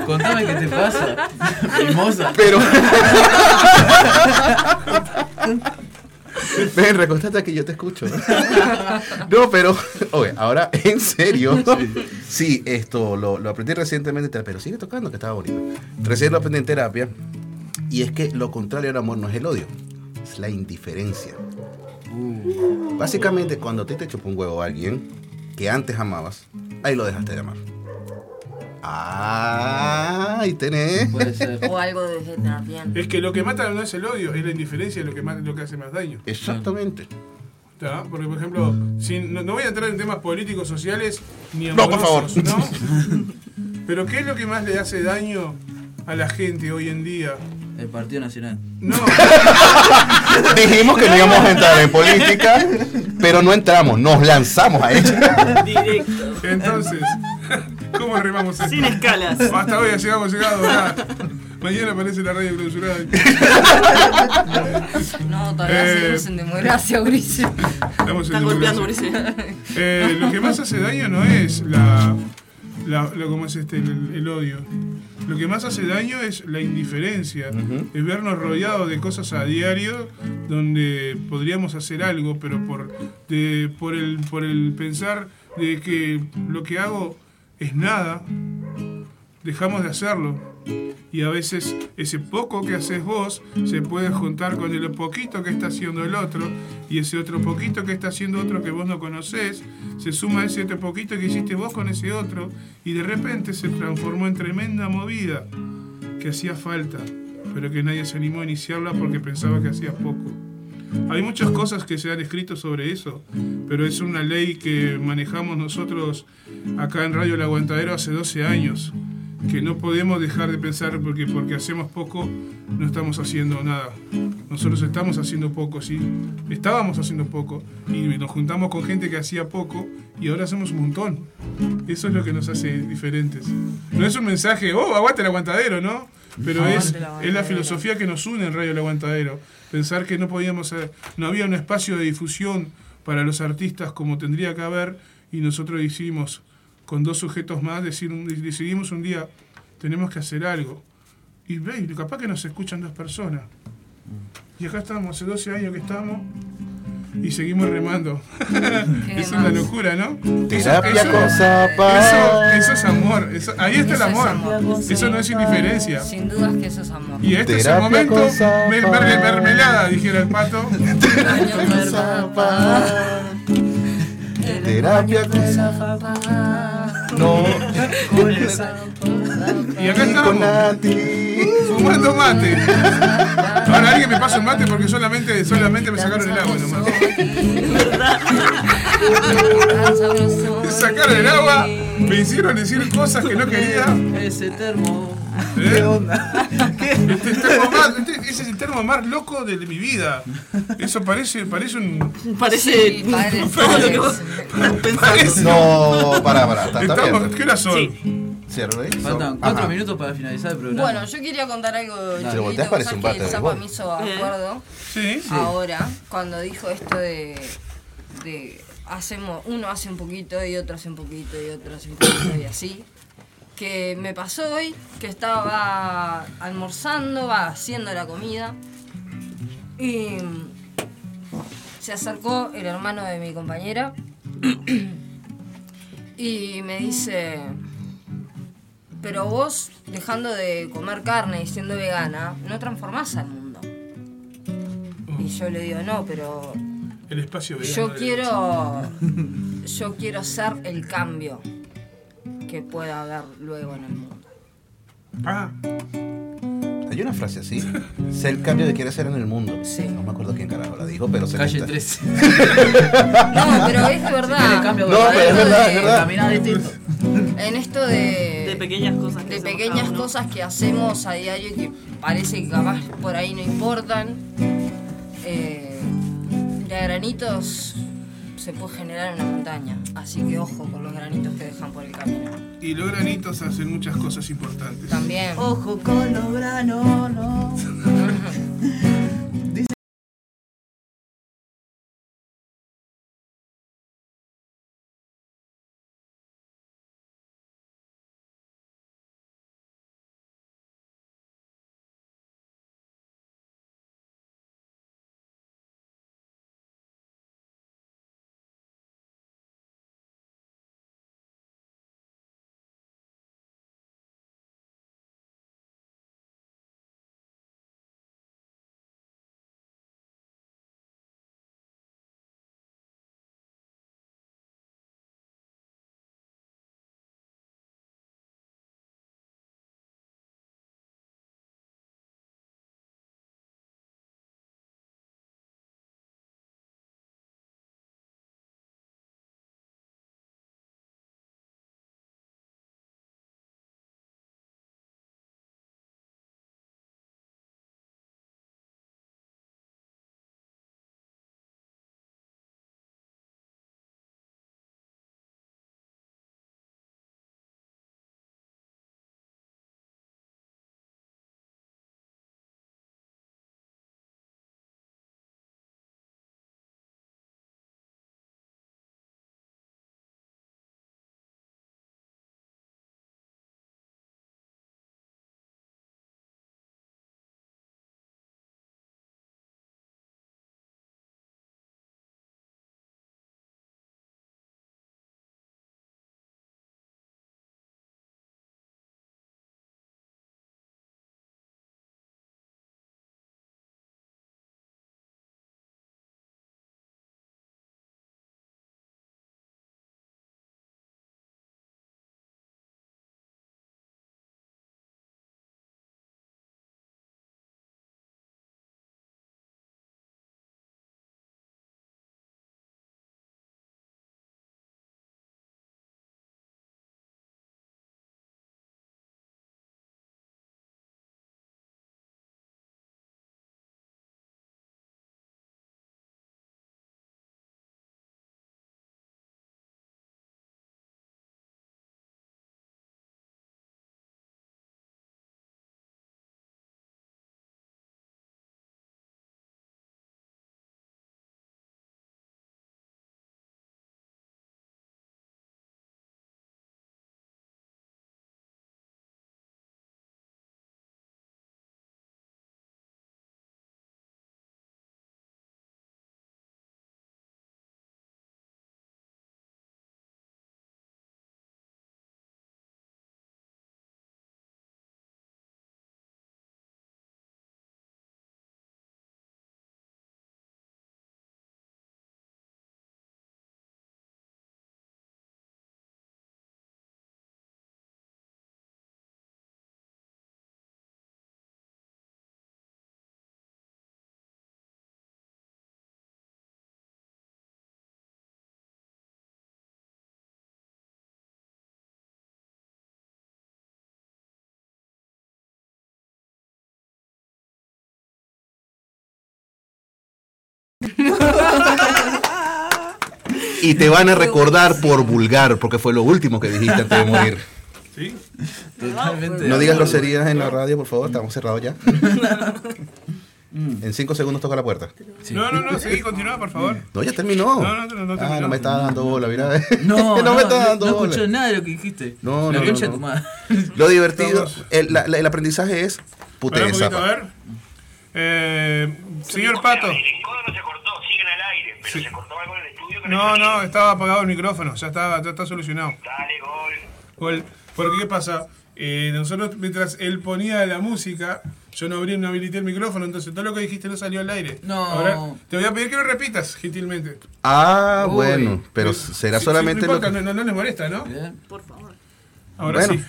Contame qué te pasa. Mimosa. Pero. [LAUGHS] [LAUGHS] Ven, recostate que yo te escucho. No, [LAUGHS] No, pero, oye, ahora en serio. Sí, esto lo, lo aprendí recientemente, pero sigue tocando que estaba bonito. Recién lo aprendí en terapia. Y es que lo contrario al amor no es el odio, es la indiferencia. Básicamente, cuando a ti te chupó un huevo a alguien que antes amabas, ahí lo dejaste de amar. Ah, ahí tenés. Puede ser. O algo de terapia. Es que lo que mata no es el odio, es la indiferencia lo que, más, lo que hace más daño. Exactamente. ¿Está? Porque, por ejemplo, sin- no, no voy a entrar en temas políticos, sociales, ni No, por favor. amorosos, ¿no? [LAUGHS] Pero ¿qué es lo que más le hace daño a la gente hoy en día? El Partido Nacional. No, [LAUGHS] Dijimos que no íbamos a entrar en política, pero no entramos, nos lanzamos a ella. Directo. entonces, [LAUGHS] ¿cómo arrimamos esto? Sin escalas. Hasta hoy ya llegamos llegado, nada. Mañana aparece la radio clausurada. [LAUGHS] No, todavía Eh, seguimos en democracia, Ulises. Estamos en Están golpeando. Ulises. Eh, lo que más hace daño no es la, la, lo- ¿cómo es este, el, el odio. Lo que más hace daño es la indiferencia, es vernos rodeados de cosas a diario donde podríamos hacer algo, pero por, de- por, el, por el pensar de que lo que hago es nada, dejamos de hacerlo. Y a veces ese poco que haces vos se puede juntar con el poquito que está haciendo el otro y ese otro poquito que está haciendo otro que vos no conocés se suma a ese otro poquito que hiciste vos con ese otro y de repente se transformó en tremenda movida que hacía falta, pero que nadie se animó a iniciarla porque pensaba que hacía poco. Hay muchas cosas que se han escrito sobre eso, pero es una ley que manejamos nosotros acá en Radio El Aguantadero hace 12 años, que no podemos dejar de pensar porque porque hacemos poco no estamos haciendo nada. Nosotros estamos haciendo poco, sí. Estábamos haciendo poco y nos juntamos con gente que hacía poco y ahora hacemos un montón. Eso es lo que nos hace diferentes. No es un mensaje, oh, aguante el aguantadero, ¿no? Pero es, es la filosofía que nos une en Radio El Aguantadero. Pensar que no podíamos, hacer- no había un espacio de difusión para los artistas como tendría que haber y nosotros decidimos, con dos sujetos más, decir, decidimos un día, tenemos que hacer algo. Y ve, capaz que nos escuchan dos personas. Y acá estamos, hace 12 años que estamos y seguimos remando. es una locura, ¿no? Terapia Eso- con Eso, zapa. eso es amor, eso- ahí está el Eso es amor. Eso no es indiferencia. Sin dudas que eso es amor. Y este es el Terapia momento, con mermelada, dijera el pato. [LAUGHS] Terapia con No, [LAUGHS] Y acá estamos, fumando mate. Ahora alguien me pasa un mate porque solamente, solamente me sacaron el agua nomás. Me sacaron el agua, me hicieron decir cosas que no quería. Ese termo. ¿Qué onda? Este termo más- este- ese es el termo más loco de mi vida. Eso parece, parece un. Parece. Sí, parece. vos Parece- No, pará, pará, está, está Estamos- bien. ¿Qué hora son? Cierro, ¿eh? Faltan cuatro Ajá. minutos para finalizar el programa. Bueno, yo quería contar algo Te volteás, parece un ¿sabes bate que de el Zapa béisbol. me hizo acuerdo Sí. ahora cuando dijo esto de, de hacemos uno hace un poquito y otro hace un poquito y otro hace un poquito y así que me pasó hoy que estaba almorzando va haciendo la comida y se acercó el hermano de mi compañera [CLEARS THROAT] y me dice pero vos dejando de comer carne y siendo vegana no transformás al mundo. Y yo le digo no pero El espacio vegano yo quiero yo quiero ser el cambio que pueda haber luego en el mundo. Ah, Hay una frase así. Sé el cambio que quiere hacer en el mundo. Sí. No me acuerdo quién carajo la dijo, pero que Calle está- 13. [LAUGHS] no pero es Si verdad cambio, No, pero es verdad, de- es verdad. Caminar distinto. en esto de De pequeñas cosas que de hacemos pequeñas cosas que hacemos a diario y que parece que capaz por ahí no importan. Eh, de granitos se puede generar una montaña. Así que ojo con los granitos que dejan por el camino. y los granitos hacen muchas cosas importantes. También. Ojo con los granos, no. [LAUGHS] Y te van a recordar por vulgar, porque fue lo último que dijiste antes de morir. ¿Sí? Totalmente. No digas groserías en la radio, por favor, estamos cerrados ya. En cinco segundos toca la puerta. No, no, no, seguí, continúa, por favor. No, ya terminó. No, no, no, no ah, no me está dando bola, mira. No, [LAUGHS] no me está dando no bola. escuché nada de lo que dijiste. No, no, no, de tu no. madre. Lo divertido, el, la- el aprendizaje es poquito, a ver. Eh, señor Pato. Sí. No, no, estaba apagado el micrófono, ya está, ya está solucionado. Dale, gol. Gol. Porque, ¿qué pasa? Eh, nosotros, mientras él ponía la música, yo no abrí, no habilité el micrófono, entonces todo lo que dijiste no salió al aire. No. Ahora, te voy a pedir que lo repitas, gentilmente. Ah, Uy. bueno, pero será sí, solamente no, lo importa, que... no, no, no les molesta, ¿no? Bien. Por favor. Ahora Bueno. sí.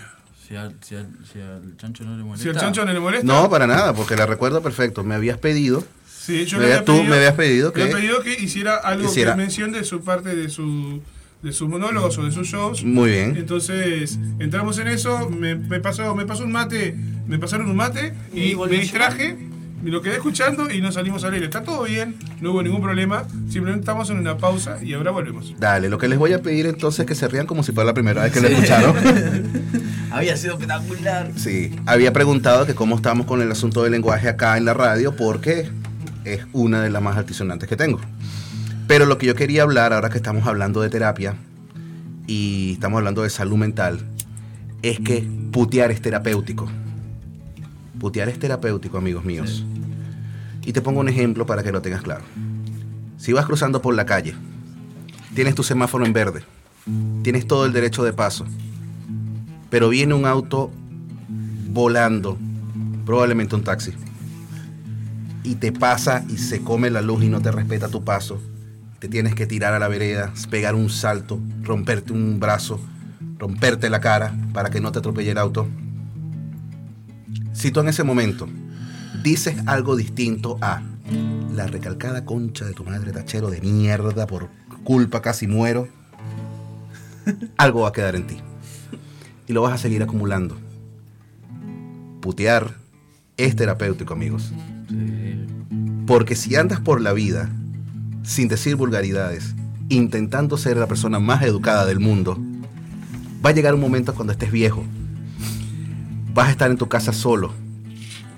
Si al, si, al, si al chancho no le molesta. Si al chancho no le molesta. No, para nada, porque la recuerdo perfecto. Me habías pedido, Sí, yo Me había tú pedido, me habías pedido le había que- pedido que hiciera algo hiciera- que mención de su parte de su de sus monólogos o de sus shows. muy bien. Entonces, entramos en eso, me, me pasó, me pasó un mate, me pasaron un mate y, me distraje, me lo quedé escuchando y nos salimos al aire. Está todo bien, no hubo ningún problema, simplemente estamos en una pausa y ahora volvemos. Dale, lo que les voy a pedir entonces es que se rían como si fuera la primera vez que lo escucharon. [LAUGHS] Había sido espectacular. Sí, había preguntado que cómo estamos con el asunto del lenguaje acá en la radio, porque es una de las más altisonantes que tengo. Pero lo que yo quería hablar, ahora que estamos hablando de terapia y estamos hablando de salud mental, es que putear es terapéutico. Putear es terapéutico, amigos míos. Y te pongo un ejemplo para que lo tengas claro. Si vas cruzando por la calle, tienes tu semáforo en verde, tienes todo el derecho de paso, pero viene un auto volando, probablemente un taxi, y te pasa y se come la luz y no te respeta tu paso, te tienes que tirar a la vereda, pegar un salto, romperte un brazo, romperte la cara para que no te atropelle el auto. Si tú en ese momento dices algo distinto a la recalcada concha de tu madre tachero de mierda, por culpa casi muero, [LAUGHS] algo va a quedar en ti. Y lo vas a seguir acumulando. Putear es terapéutico, amigos. Porque si andas por la vida sin decir vulgaridades, intentando ser la persona más educada del mundo, va a llegar un momento cuando estés viejo. Vas a estar en tu casa solo.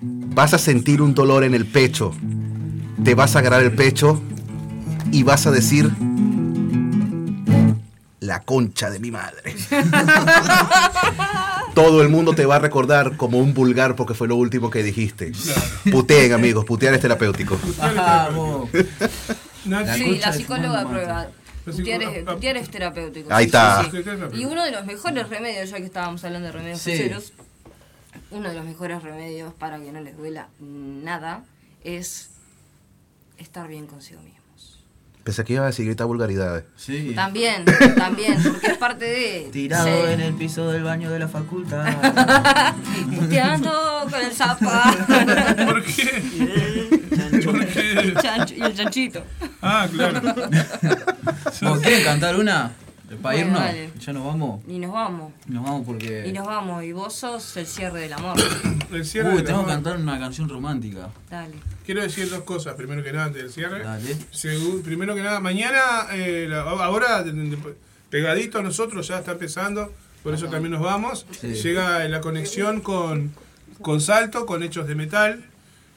Vas a sentir un dolor en el pecho. Te vas a agarrar el pecho y vas a decir la concha de mi madre. [LAUGHS] Todo el mundo te va a recordar como un vulgar porque fue lo último que dijiste. Puteen, amigos, putear es terapéutico. Nachi, Sí, la psicóloga madre. prueba. La Putear es, psicóloga- putear es terapéutico. Ahí está. sí, sí. Y uno de los mejores remedios, ya que estábamos hablando de remedios Sí. caseros, uno de los mejores remedios para que no les duela nada es estar bien consigo mismos. Pensé que iba a decir grita vulgaridades. Sí. También, [LAUGHS] también, porque es parte de... Tirado sí. en el piso del baño de la facultad. [LAUGHS] Puteando con el zapa. [LAUGHS] ¿Por qué? ¿Por qué? el chancho y el chanchito. Ah, claro. ¿Vos quieren cantar una? Para Bueno, irnos. dale. Ya nos vamos. Y nos vamos. Nos vamos porque. Y nos vamos. Y vos sos el cierre del amor. [COUGHS] El cierre Uy, del tengo que cantar una canción romántica. Dale. Quiero decir dos cosas, primero que nada, antes del cierre. Dale. Segu- primero que nada, mañana, eh, la- ahora, pegadito a nosotros, ya está empezando, por eso también nos vamos. Sí. Llega la conexión con, con Salto, con Hechos de Metal,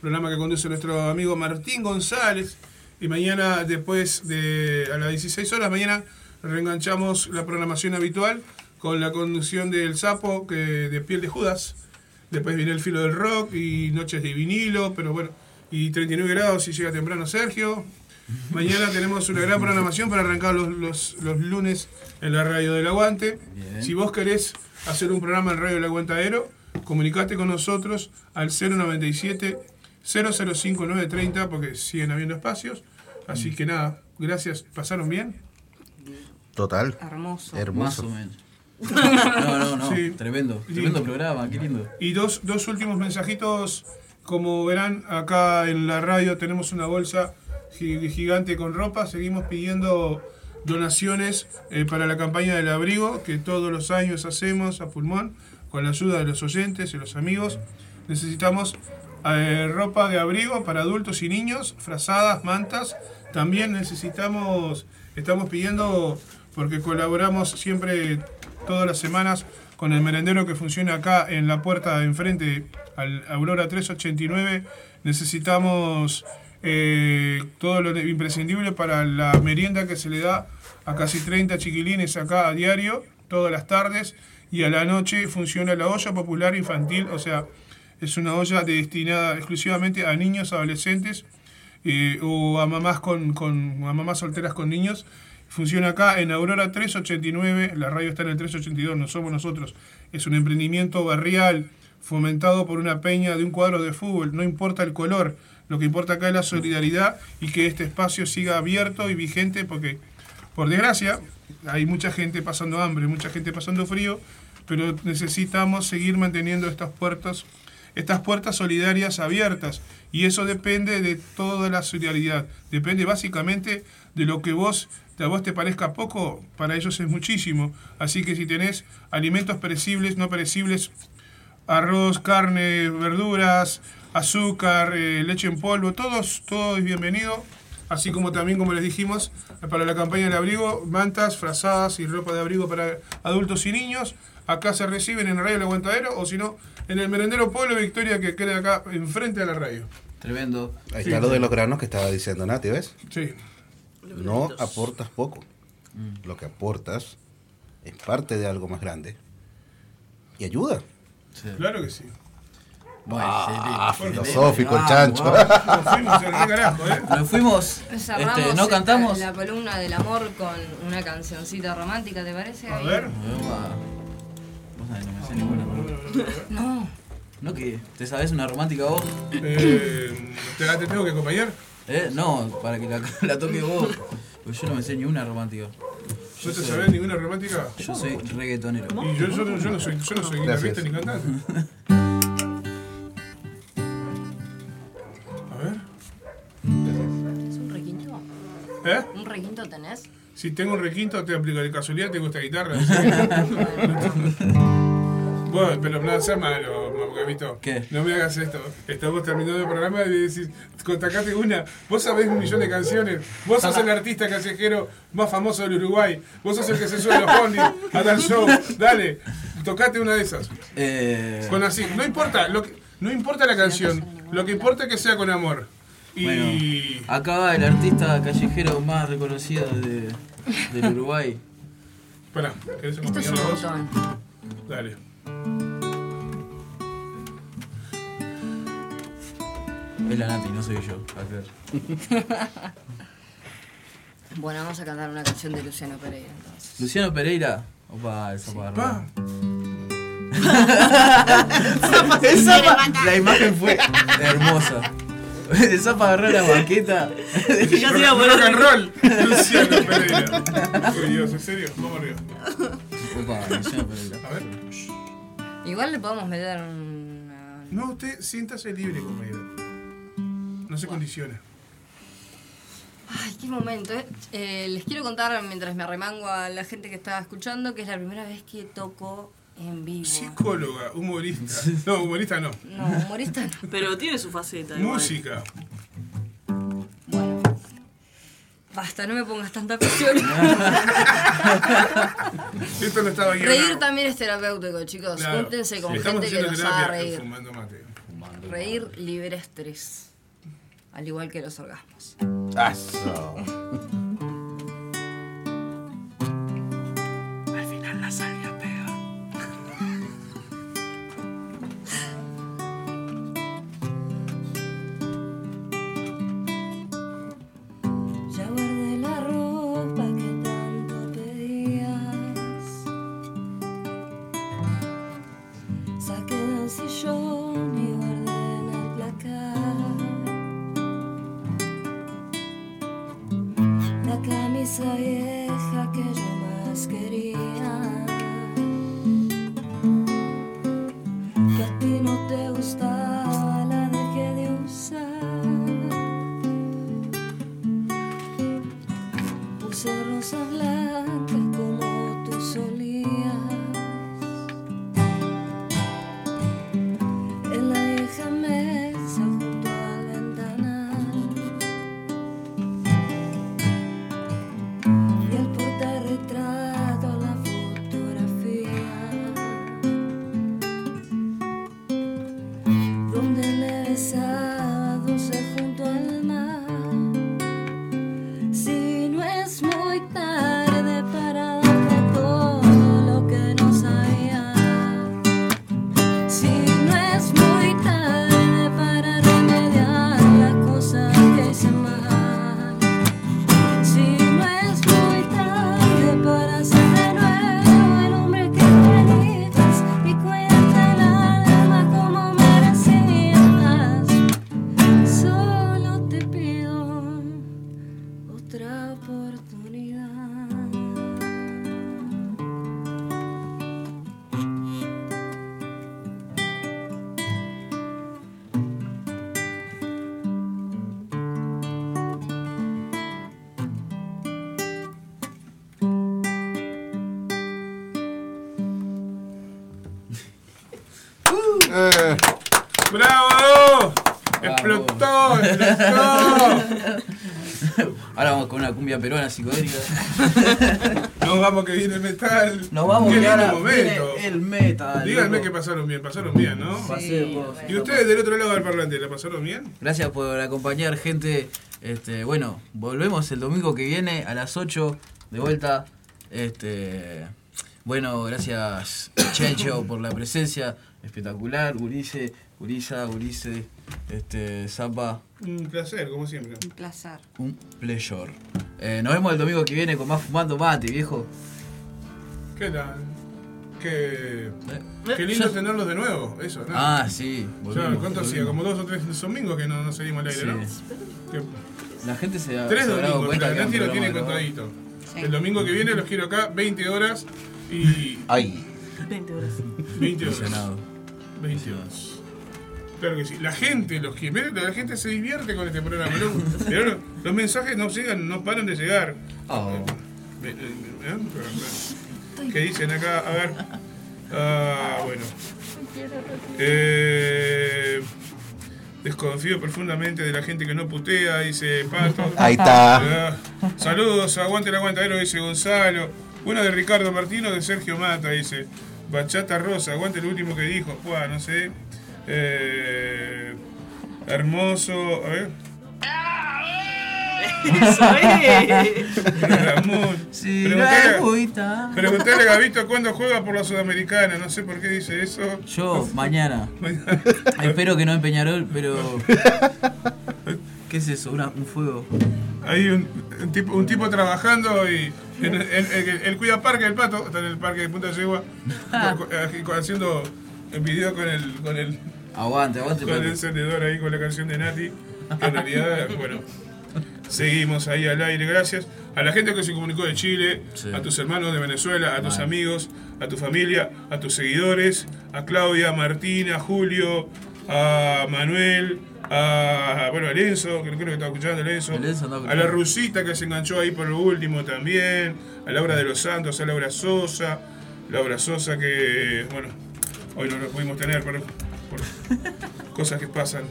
programa que conduce nuestro amigo Martín González. Y mañana, después de a las 16 horas, mañana reenganchamos la programación habitual con la conducción del Sapo que, de Piel de Judas. Después viene el filo del rock y noches de vinilo, pero bueno, y 39 grados si llega temprano Sergio. Mañana tenemos una gran programación para arrancar los, los, los lunes en la radio del Aguante. Bien. Si vos querés hacer un programa en Radio del Aguantadero, comunicate con nosotros al 097 005 930 porque siguen habiendo espacios. Así que nada, gracias. ¿Pasaron bien? Total. Hermoso. Más Hermoso. o menos. [LAUGHS] No, no, no. Sí. Tremendo. Sí. Tremendo programa, qué lindo. Y dos, dos últimos mensajitos. Como verán, acá en la radio tenemos una bolsa gi- gigante con ropa. Seguimos pidiendo donaciones eh, para la campaña del abrigo que todos los años hacemos a pulmón con la ayuda de los oyentes y los amigos. Necesitamos eh, ropa de abrigo para adultos y niños, frazadas, mantas. También necesitamos estamos pidiendo, porque colaboramos siempre todas las semanas con el merendero que funciona acá en la puerta de enfrente, al Aurora 389, necesitamos eh, todo lo imprescindible para la merienda que se le da a casi 30 chiquilines acá a diario, todas las tardes, y a la noche funciona la olla popular infantil, o sea, es una olla destinada exclusivamente a niños, adolescentes eh, o a mamás, con, con, a mamás solteras con niños. Funciona acá en Aurora 389, la radio está en el 382, no somos nosotros. Es un emprendimiento barrial fomentado por una peña de un cuadro de fútbol, no importa el color, lo que importa acá es la solidaridad y que este espacio siga abierto y vigente porque, por desgracia, hay mucha gente pasando hambre, mucha gente pasando frío, pero necesitamos seguir manteniendo estas puertas, estas puertas solidarias abiertas. Y eso depende de toda la solidaridad, depende básicamente de lo que vos a vos te parezca poco, para ellos es muchísimo. Así que si tenés alimentos perecibles, no perecibles, arroz, carne, verduras, azúcar, eh, leche en polvo, todos, todo es bienvenido. Así como también, como les dijimos, para la campaña del abrigo, mantas, frazadas y ropa de abrigo para adultos y niños. Acá se reciben en Radio El Aguantadero o si no, en el merendero Pueblo Victoria que queda acá enfrente de la radio. Tremendo. Ahí está lo de los granos que estaba diciendo Nati, ¿ves? Sí. No aportas poco. Lo que aportas es parte de algo más grande y ayuda. Claro que sí. Bueno, Ah, excelente. filosófico el Ah, chancho. wow. [LAUGHS] Nos fuimos al re carajo, ¿eh? Nos fuimos. Este, ¿No cantamos? la columna del amor con una cancioncita romántica, ¿te parece? A Ahí. ver. Vos sabés, no me sé ninguna. No. ¿No que te sabés una romántica vos? Eh, ¿te, te tengo que acompañar? ¿Eh? No, para que la, [LAUGHS] la toque vos. Porque yo no me sé ni una romántica. ¿No te sabés ninguna romántica? Yo soy reggaetonero. Y yo, yo, yo no soy, yo no soy guitarrista ni cantante. [LAUGHS] A ver. ¿Es un requinto? ¿Eh? ¿Un requinto tenés? Si tengo un requinto, te aplico de casualidad, te gusta guitarra. [LAUGHS] bueno, pero no seas malo, Gabito. ¿Qué? No me hagas esto. Estamos terminando el programa y decís, contacate una. Vos sabés un millón de canciones. Vos sos el artista callejero más famoso del Uruguay. Vos sos el que se sube a los bondis a dar show. Dale, tocate una de esas. Eh, Con así. No importa, lo que- no importa la canción. Lo que importa es que sea con amor. Y. Bueno, acá va el artista callejero más reconocido de, del Uruguay. Pará, ¿querés Esto es un montón. Dale. Es la Nati, no soy yo. [LAUGHS] Bueno, vamos a cantar una canción de Luciano Pereira entonces. Luciano Pereira. Opa. [LAUGHS] Esa pa- la imagen fue hermosa. Esa para agarrar la banqueta. Ya se iba a Rock and roll. [LAUGHS] Luciano Pereira. Uy, Dios, ¿en serio? Vamos arriba. Opa, Luciano Pereira. A ver. Igual le podemos meter una... No, usted siéntase libre, compañero. No se condiciona. Ay, qué momento. eh. Eh, les quiero contar mientras me arremango a la gente que está escuchando que es la primera vez que toco en vivo. Psicóloga, humorista. No, humorista no. No, humorista no. Pero tiene su faceta. igual. Música. Basta, no me pongas tanta presión. [LAUGHS] Esto no estaba guionado. Reír también es terapéutico, chicos. Claro. Júntense con gente que los haga reír. fumando mate. Reír libera estrés. Al igual que los orgasmos. Eso. Una cumbia peruana psicodélica. [LAUGHS] Nos vamos que viene el metal. Nos vamos que lindo ahora momento. viene el metal. Díganme loco. que pasaron bien, pasaron bien, ¿no? Por- ¿Y ustedes del otro lado del parlante, la pasaron bien? Gracias por acompañar, gente. Este, bueno, volvemos el domingo que viene a las 8 de vuelta. Este, bueno, gracias Chencho por la presencia. Espectacular, Gurice, Gurisa, Gurice, este, Zapa, Un placer, como siempre. Un placer. un pleasure. Eh, nos vemos el domingo que viene con más fumando mate, viejo. ¿Qué tal? Qué, Eh, qué lindo yo- tenerlos de nuevo, eso, ¿no? Ah, sí. O sea, volvimos, ¿Cuánto hacía? Como dos o tres domingos que no, no salimos al aire, Sí. ¿no? Que- La gente se, tres se habrá dado domingos, un Nati lo tiene contadito. Sí. El domingo que viene los quiero acá, 20 horas y Ay, 20 horas. 20 horas. Emocionado. 20 horas. Claro que sí. La gente los quiere. Mirá, La gente se divierte con este programa. ¿no? Pero los mensajes no llegan, no paran de llegar. Oh. Eh, eh, eh, ¿Qué dicen acá? A ver. Ah, bueno. Eh, desconfío profundamente de la gente que no putea, dice Pato. ahí está. Ah, Saludos, aguante el aguantadero, dice Gonzalo. Una de Ricardo Martino, de Sergio Mata, dice. Bachata Rosa, aguante el último que dijo. Buah, no sé. Eh, hermoso, a ver. Eso es. Sí, Preguntale-. Preguntale a Gabito cuándo juega por la Sudamericana. No sé por qué dice eso. Yo, mañana. [LAUGHS] Espero que no en Peñarol, pero. [LAUGHS] ¿Qué es eso? Una- un fuego. Hay un, un tipo, un tipo trabajando y en- él cuida parque el pato, está en el parque de Punta Yegua, co- co- haciendo el video con el, con el, Aguante, aguante, con el encendedor ahí con la canción de Nati. Que en realidad, bueno, seguimos ahí al aire. Gracias a la gente que se comunicó de Chile, Sí. a tus hermanos de Venezuela, a tus amigos, a tu familia, a tus seguidores, a Claudia, a Martina, a Julio, a Manuel, a bueno, a Lenzo, que creo que estaba escuchando Lenzo, El Enzo andaba a la. Rusita que se enganchó ahí por lo último también, a Laura de los Santos, a Laura Sosa, Laura Sosa que, bueno, hoy no lo pudimos tener por, por [LAUGHS] cosas que pasan.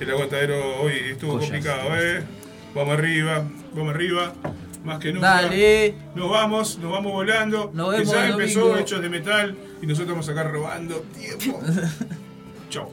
El aguantadero hoy estuvo complicado, ¿eh? Vamos arriba, vamos arriba, más que nunca. Dale. Nos vamos, nos vamos volando. Nos que vemos ya el empezó domingo. Hechos de Metal y nosotros vamos a acá robando tiempo. [LAUGHS] Chau.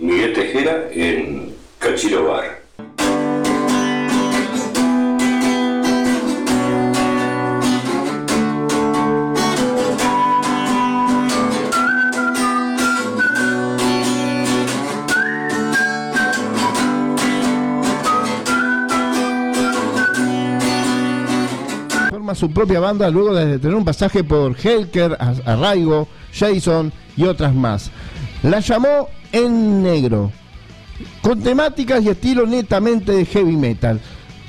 Miguel Tejera en Cachiro Bar. Su propia banda luego de tener un pasaje por Helker, Ar- Arraigo, Jason y otras más. La llamó En Negro, con temáticas y estilo netamente de heavy metal.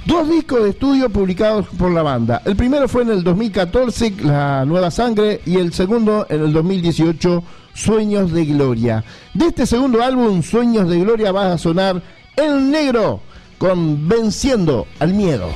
Dos discos de estudio publicados por la banda. El primero fue en el 2014, La Nueva Sangre, y el segundo en el 2018, Sueños de Gloria. De este segundo álbum, Sueños de Gloria, va a sonar El Negro, con Venciendo al Miedo.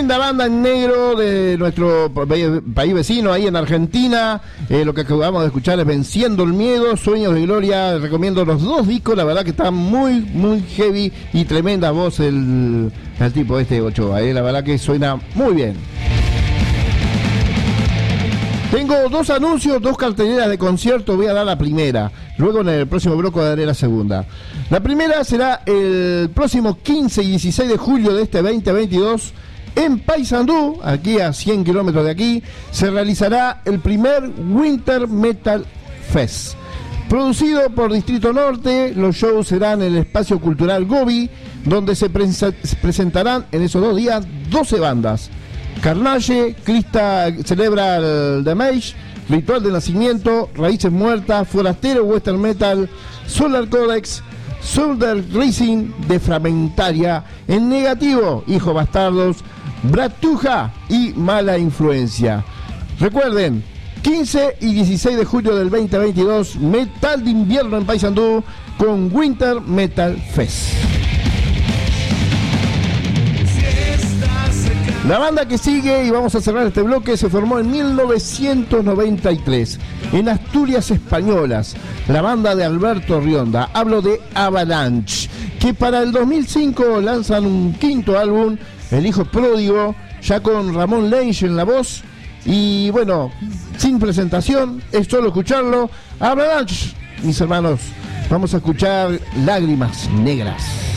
Tremenda banda en negro de nuestro pa- país vecino, ahí en Argentina. Eh, lo que acabamos de escuchar es Venciendo el Miedo, Sueños de Gloria. Recomiendo los dos discos, la verdad que están muy, muy heavy y tremenda voz el, el tipo este Ochoa. eh, La verdad que suena muy bien. Tengo dos anuncios, dos carteleras de concierto. Voy a dar la primera. Luego en el próximo bloque daré la segunda. La primera será el próximo 15 y 16 de julio de este 2022. En Paysandú, aquí a 100 kilómetros de aquí, se realizará el primer Winter Metal Fest. Producido por Distrito Norte, los shows serán en el espacio cultural Gobi, donde se presentarán en esos dos días 12 bandas. Carnage, Crista celebra el Damage, Ritual de Nacimiento, Raíces Muertas, Forastero Western Metal, Solar Codex, Soldier Racing de Fragmentaria, En Negativo, Hijo Bastardos, Bratuja y Mala Influencia. Recuerden, 15 y 16 de julio del 2022, Metal de Invierno en Paysandú con Winter Metal Fest. La banda que sigue, y vamos a cerrar este bloque, se formó en 1993 en Asturias Españolas, la banda de Alberto Rionda. Hablo de Avalanche, que para el 2005 lanzan un quinto álbum, El Hijo Pródigo, ya con Ramón Lange en la voz. Y bueno, sin presentación, es solo escucharlo. Avalanche, mis hermanos, vamos a escuchar Lágrimas Negras.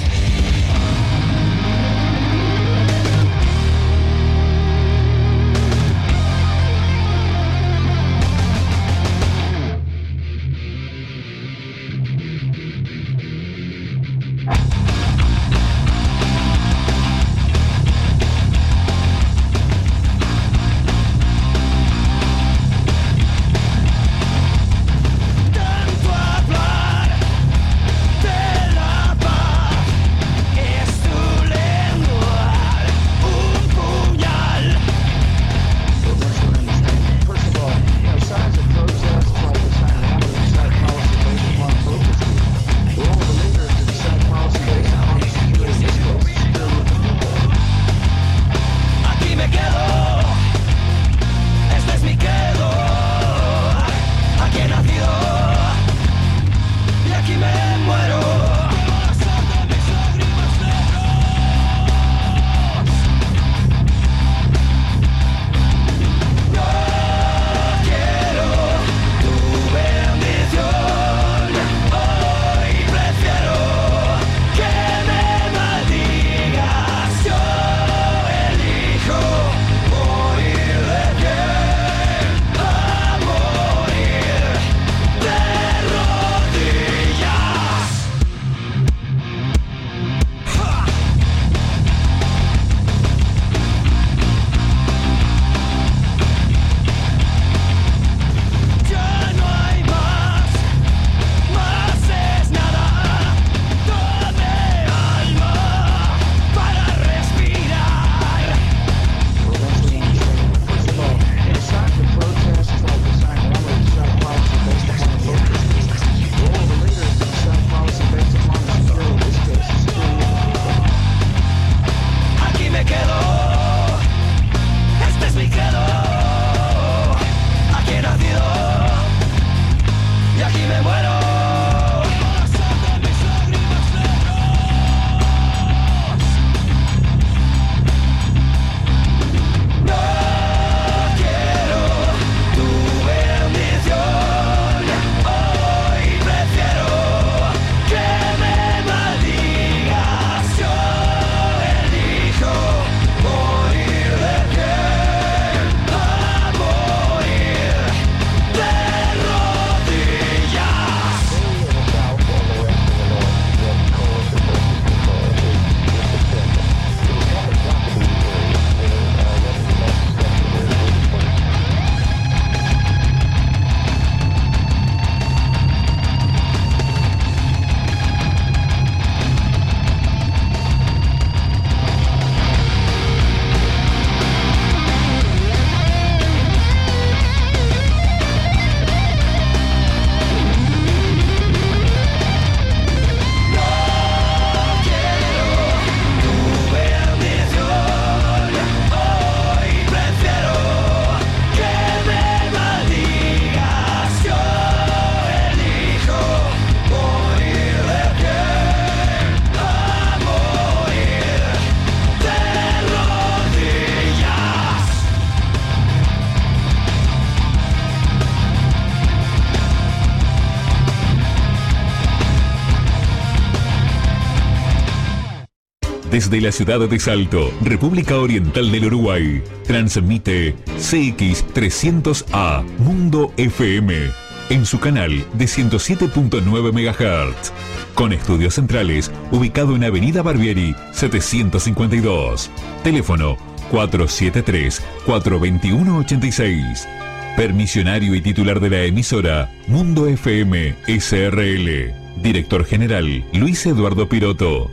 Desde la ciudad de Salto, República Oriental del Uruguay, transmite CX300A Mundo FM en su canal de 107.9 MHz. Con estudios centrales, ubicado en Avenida Barbieri, 752. Teléfono 473-421-86. Permisionario y titular de la emisora Mundo FM SRL. Director General Luis Eduardo Piroto.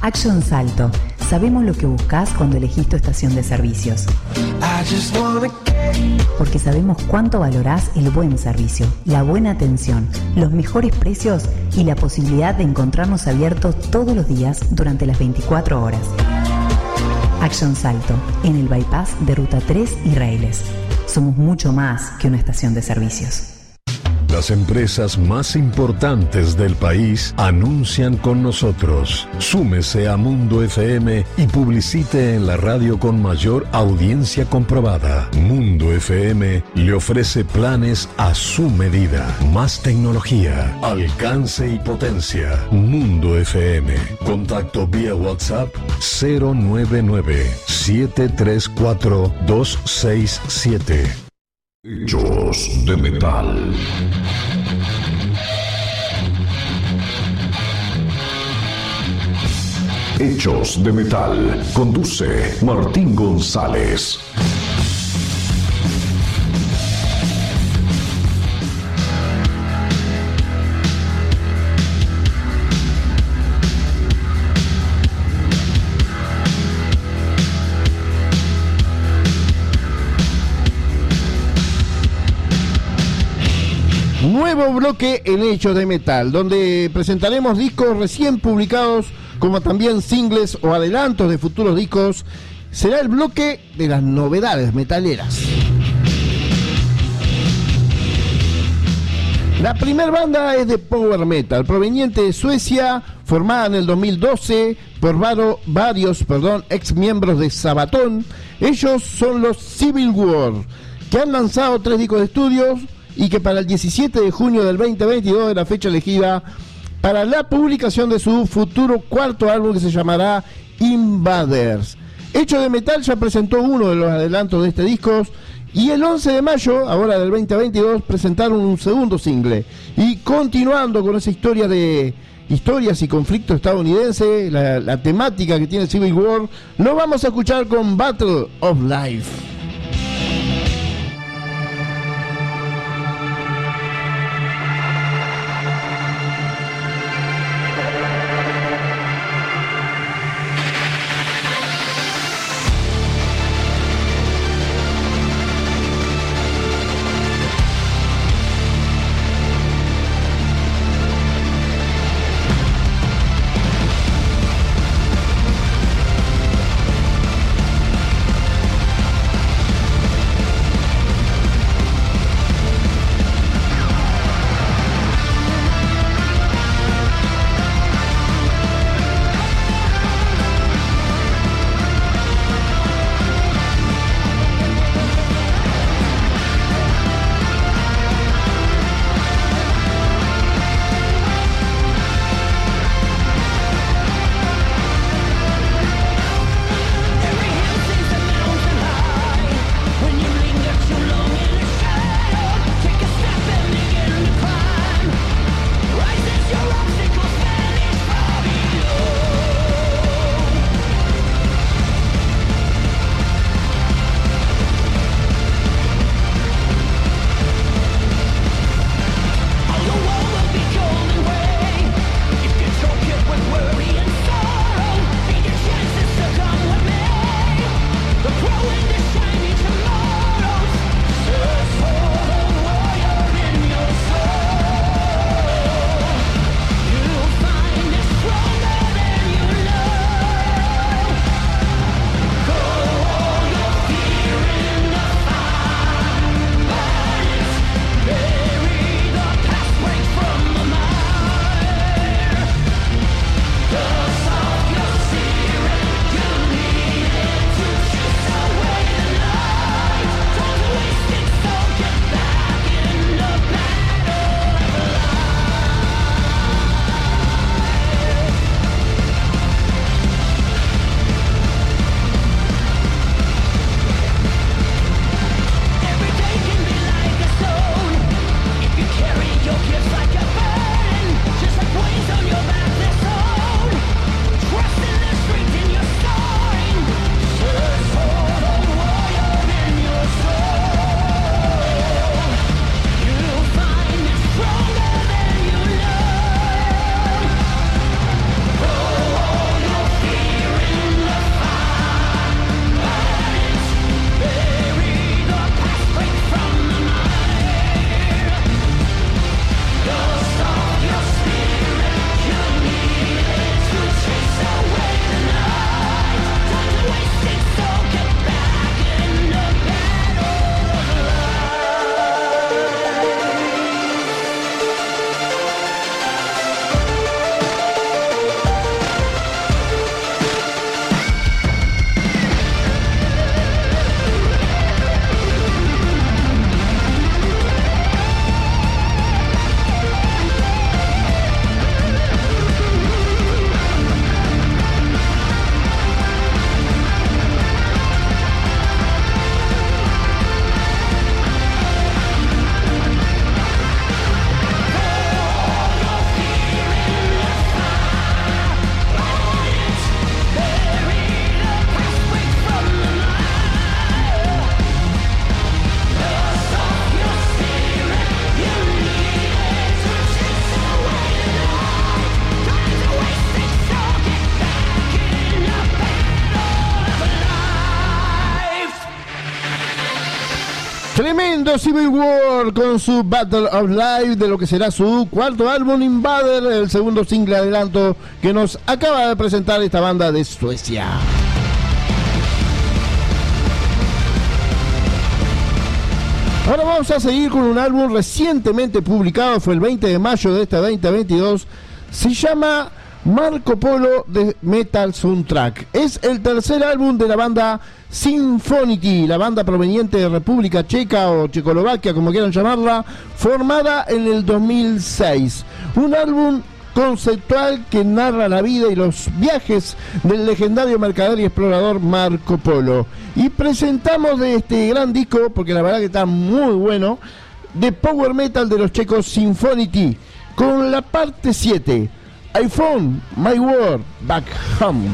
Action Salto. Sabemos lo que buscas cuando elegís tu estación de servicios. Porque sabemos cuánto valorás el buen servicio, la buena atención, los mejores precios y la posibilidad de encontrarnos abiertos todos los días durante las 24 horas. Action Salto, en el bypass de Ruta 3 Israeles. Somos mucho más que una estación de servicios. Las empresas más importantes del país anuncian con nosotros. Súmese a Mundo FM y publicite en la radio con mayor audiencia comprobada. Mundo FM le ofrece planes a su medida. Más tecnología, alcance y potencia. Mundo FM. Contacto vía WhatsApp 099 734 267. Hechos de metal. Hechos de metal. Conduce Martín González. Nuevo bloque en Hechos de Metal, donde presentaremos discos recién publicados, como también singles o adelantos de futuros discos. Será el bloque de las novedades metaleras. La primera banda es de Power Metal, proveniente de Suecia, formada en el 2012 por varios perdón, ex miembros de Sabaton. Ellos son los Civil War, que han lanzado tres discos de estudios y que para el 17 de junio del 2022 es la fecha elegida para la publicación de su futuro cuarto álbum que se llamará Invaders. Hecho de Metal ya presentó uno de los adelantos de este disco y el 11 de mayo, ahora del 2022, presentaron un segundo single. Y continuando con esa historia de historias y conflicto estadounidense, la, la temática que tiene Civil War, lo vamos a escuchar con Battle of Life. Tremendo Civil War con su Battle of Life de lo que será su cuarto álbum Invader, el segundo single adelanto que nos acaba de presentar esta banda de Suecia. Ahora vamos a seguir con un álbum recientemente publicado, fue el 20 de mayo de este 2022. Se llama Marco Polo de Metal Soundtrack. Es el tercer álbum de la banda Symphonity, la banda proveniente de República Checa o Checoslovaquia, como quieran llamarla, formada en el 2006. Un álbum conceptual que narra la vida y los viajes del legendario mercader y explorador Marco Polo. Y presentamos de este gran disco, porque la verdad que está muy bueno, de Power Metal de los checos Symphonity, con la parte 7, iPhone, My World, Back Home.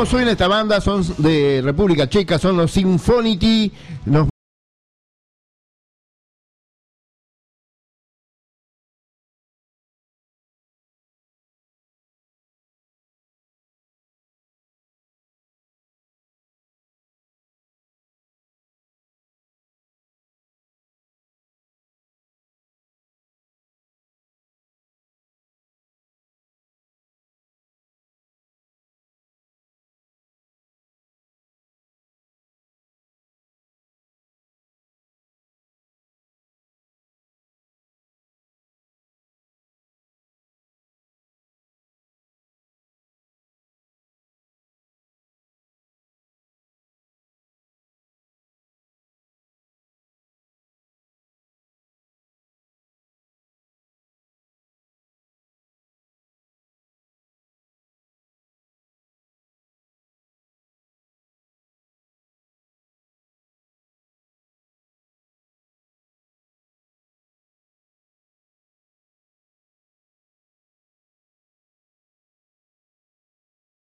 ¿Cómo suena esta banda? Son de República Checa, son los Symphonity. Nos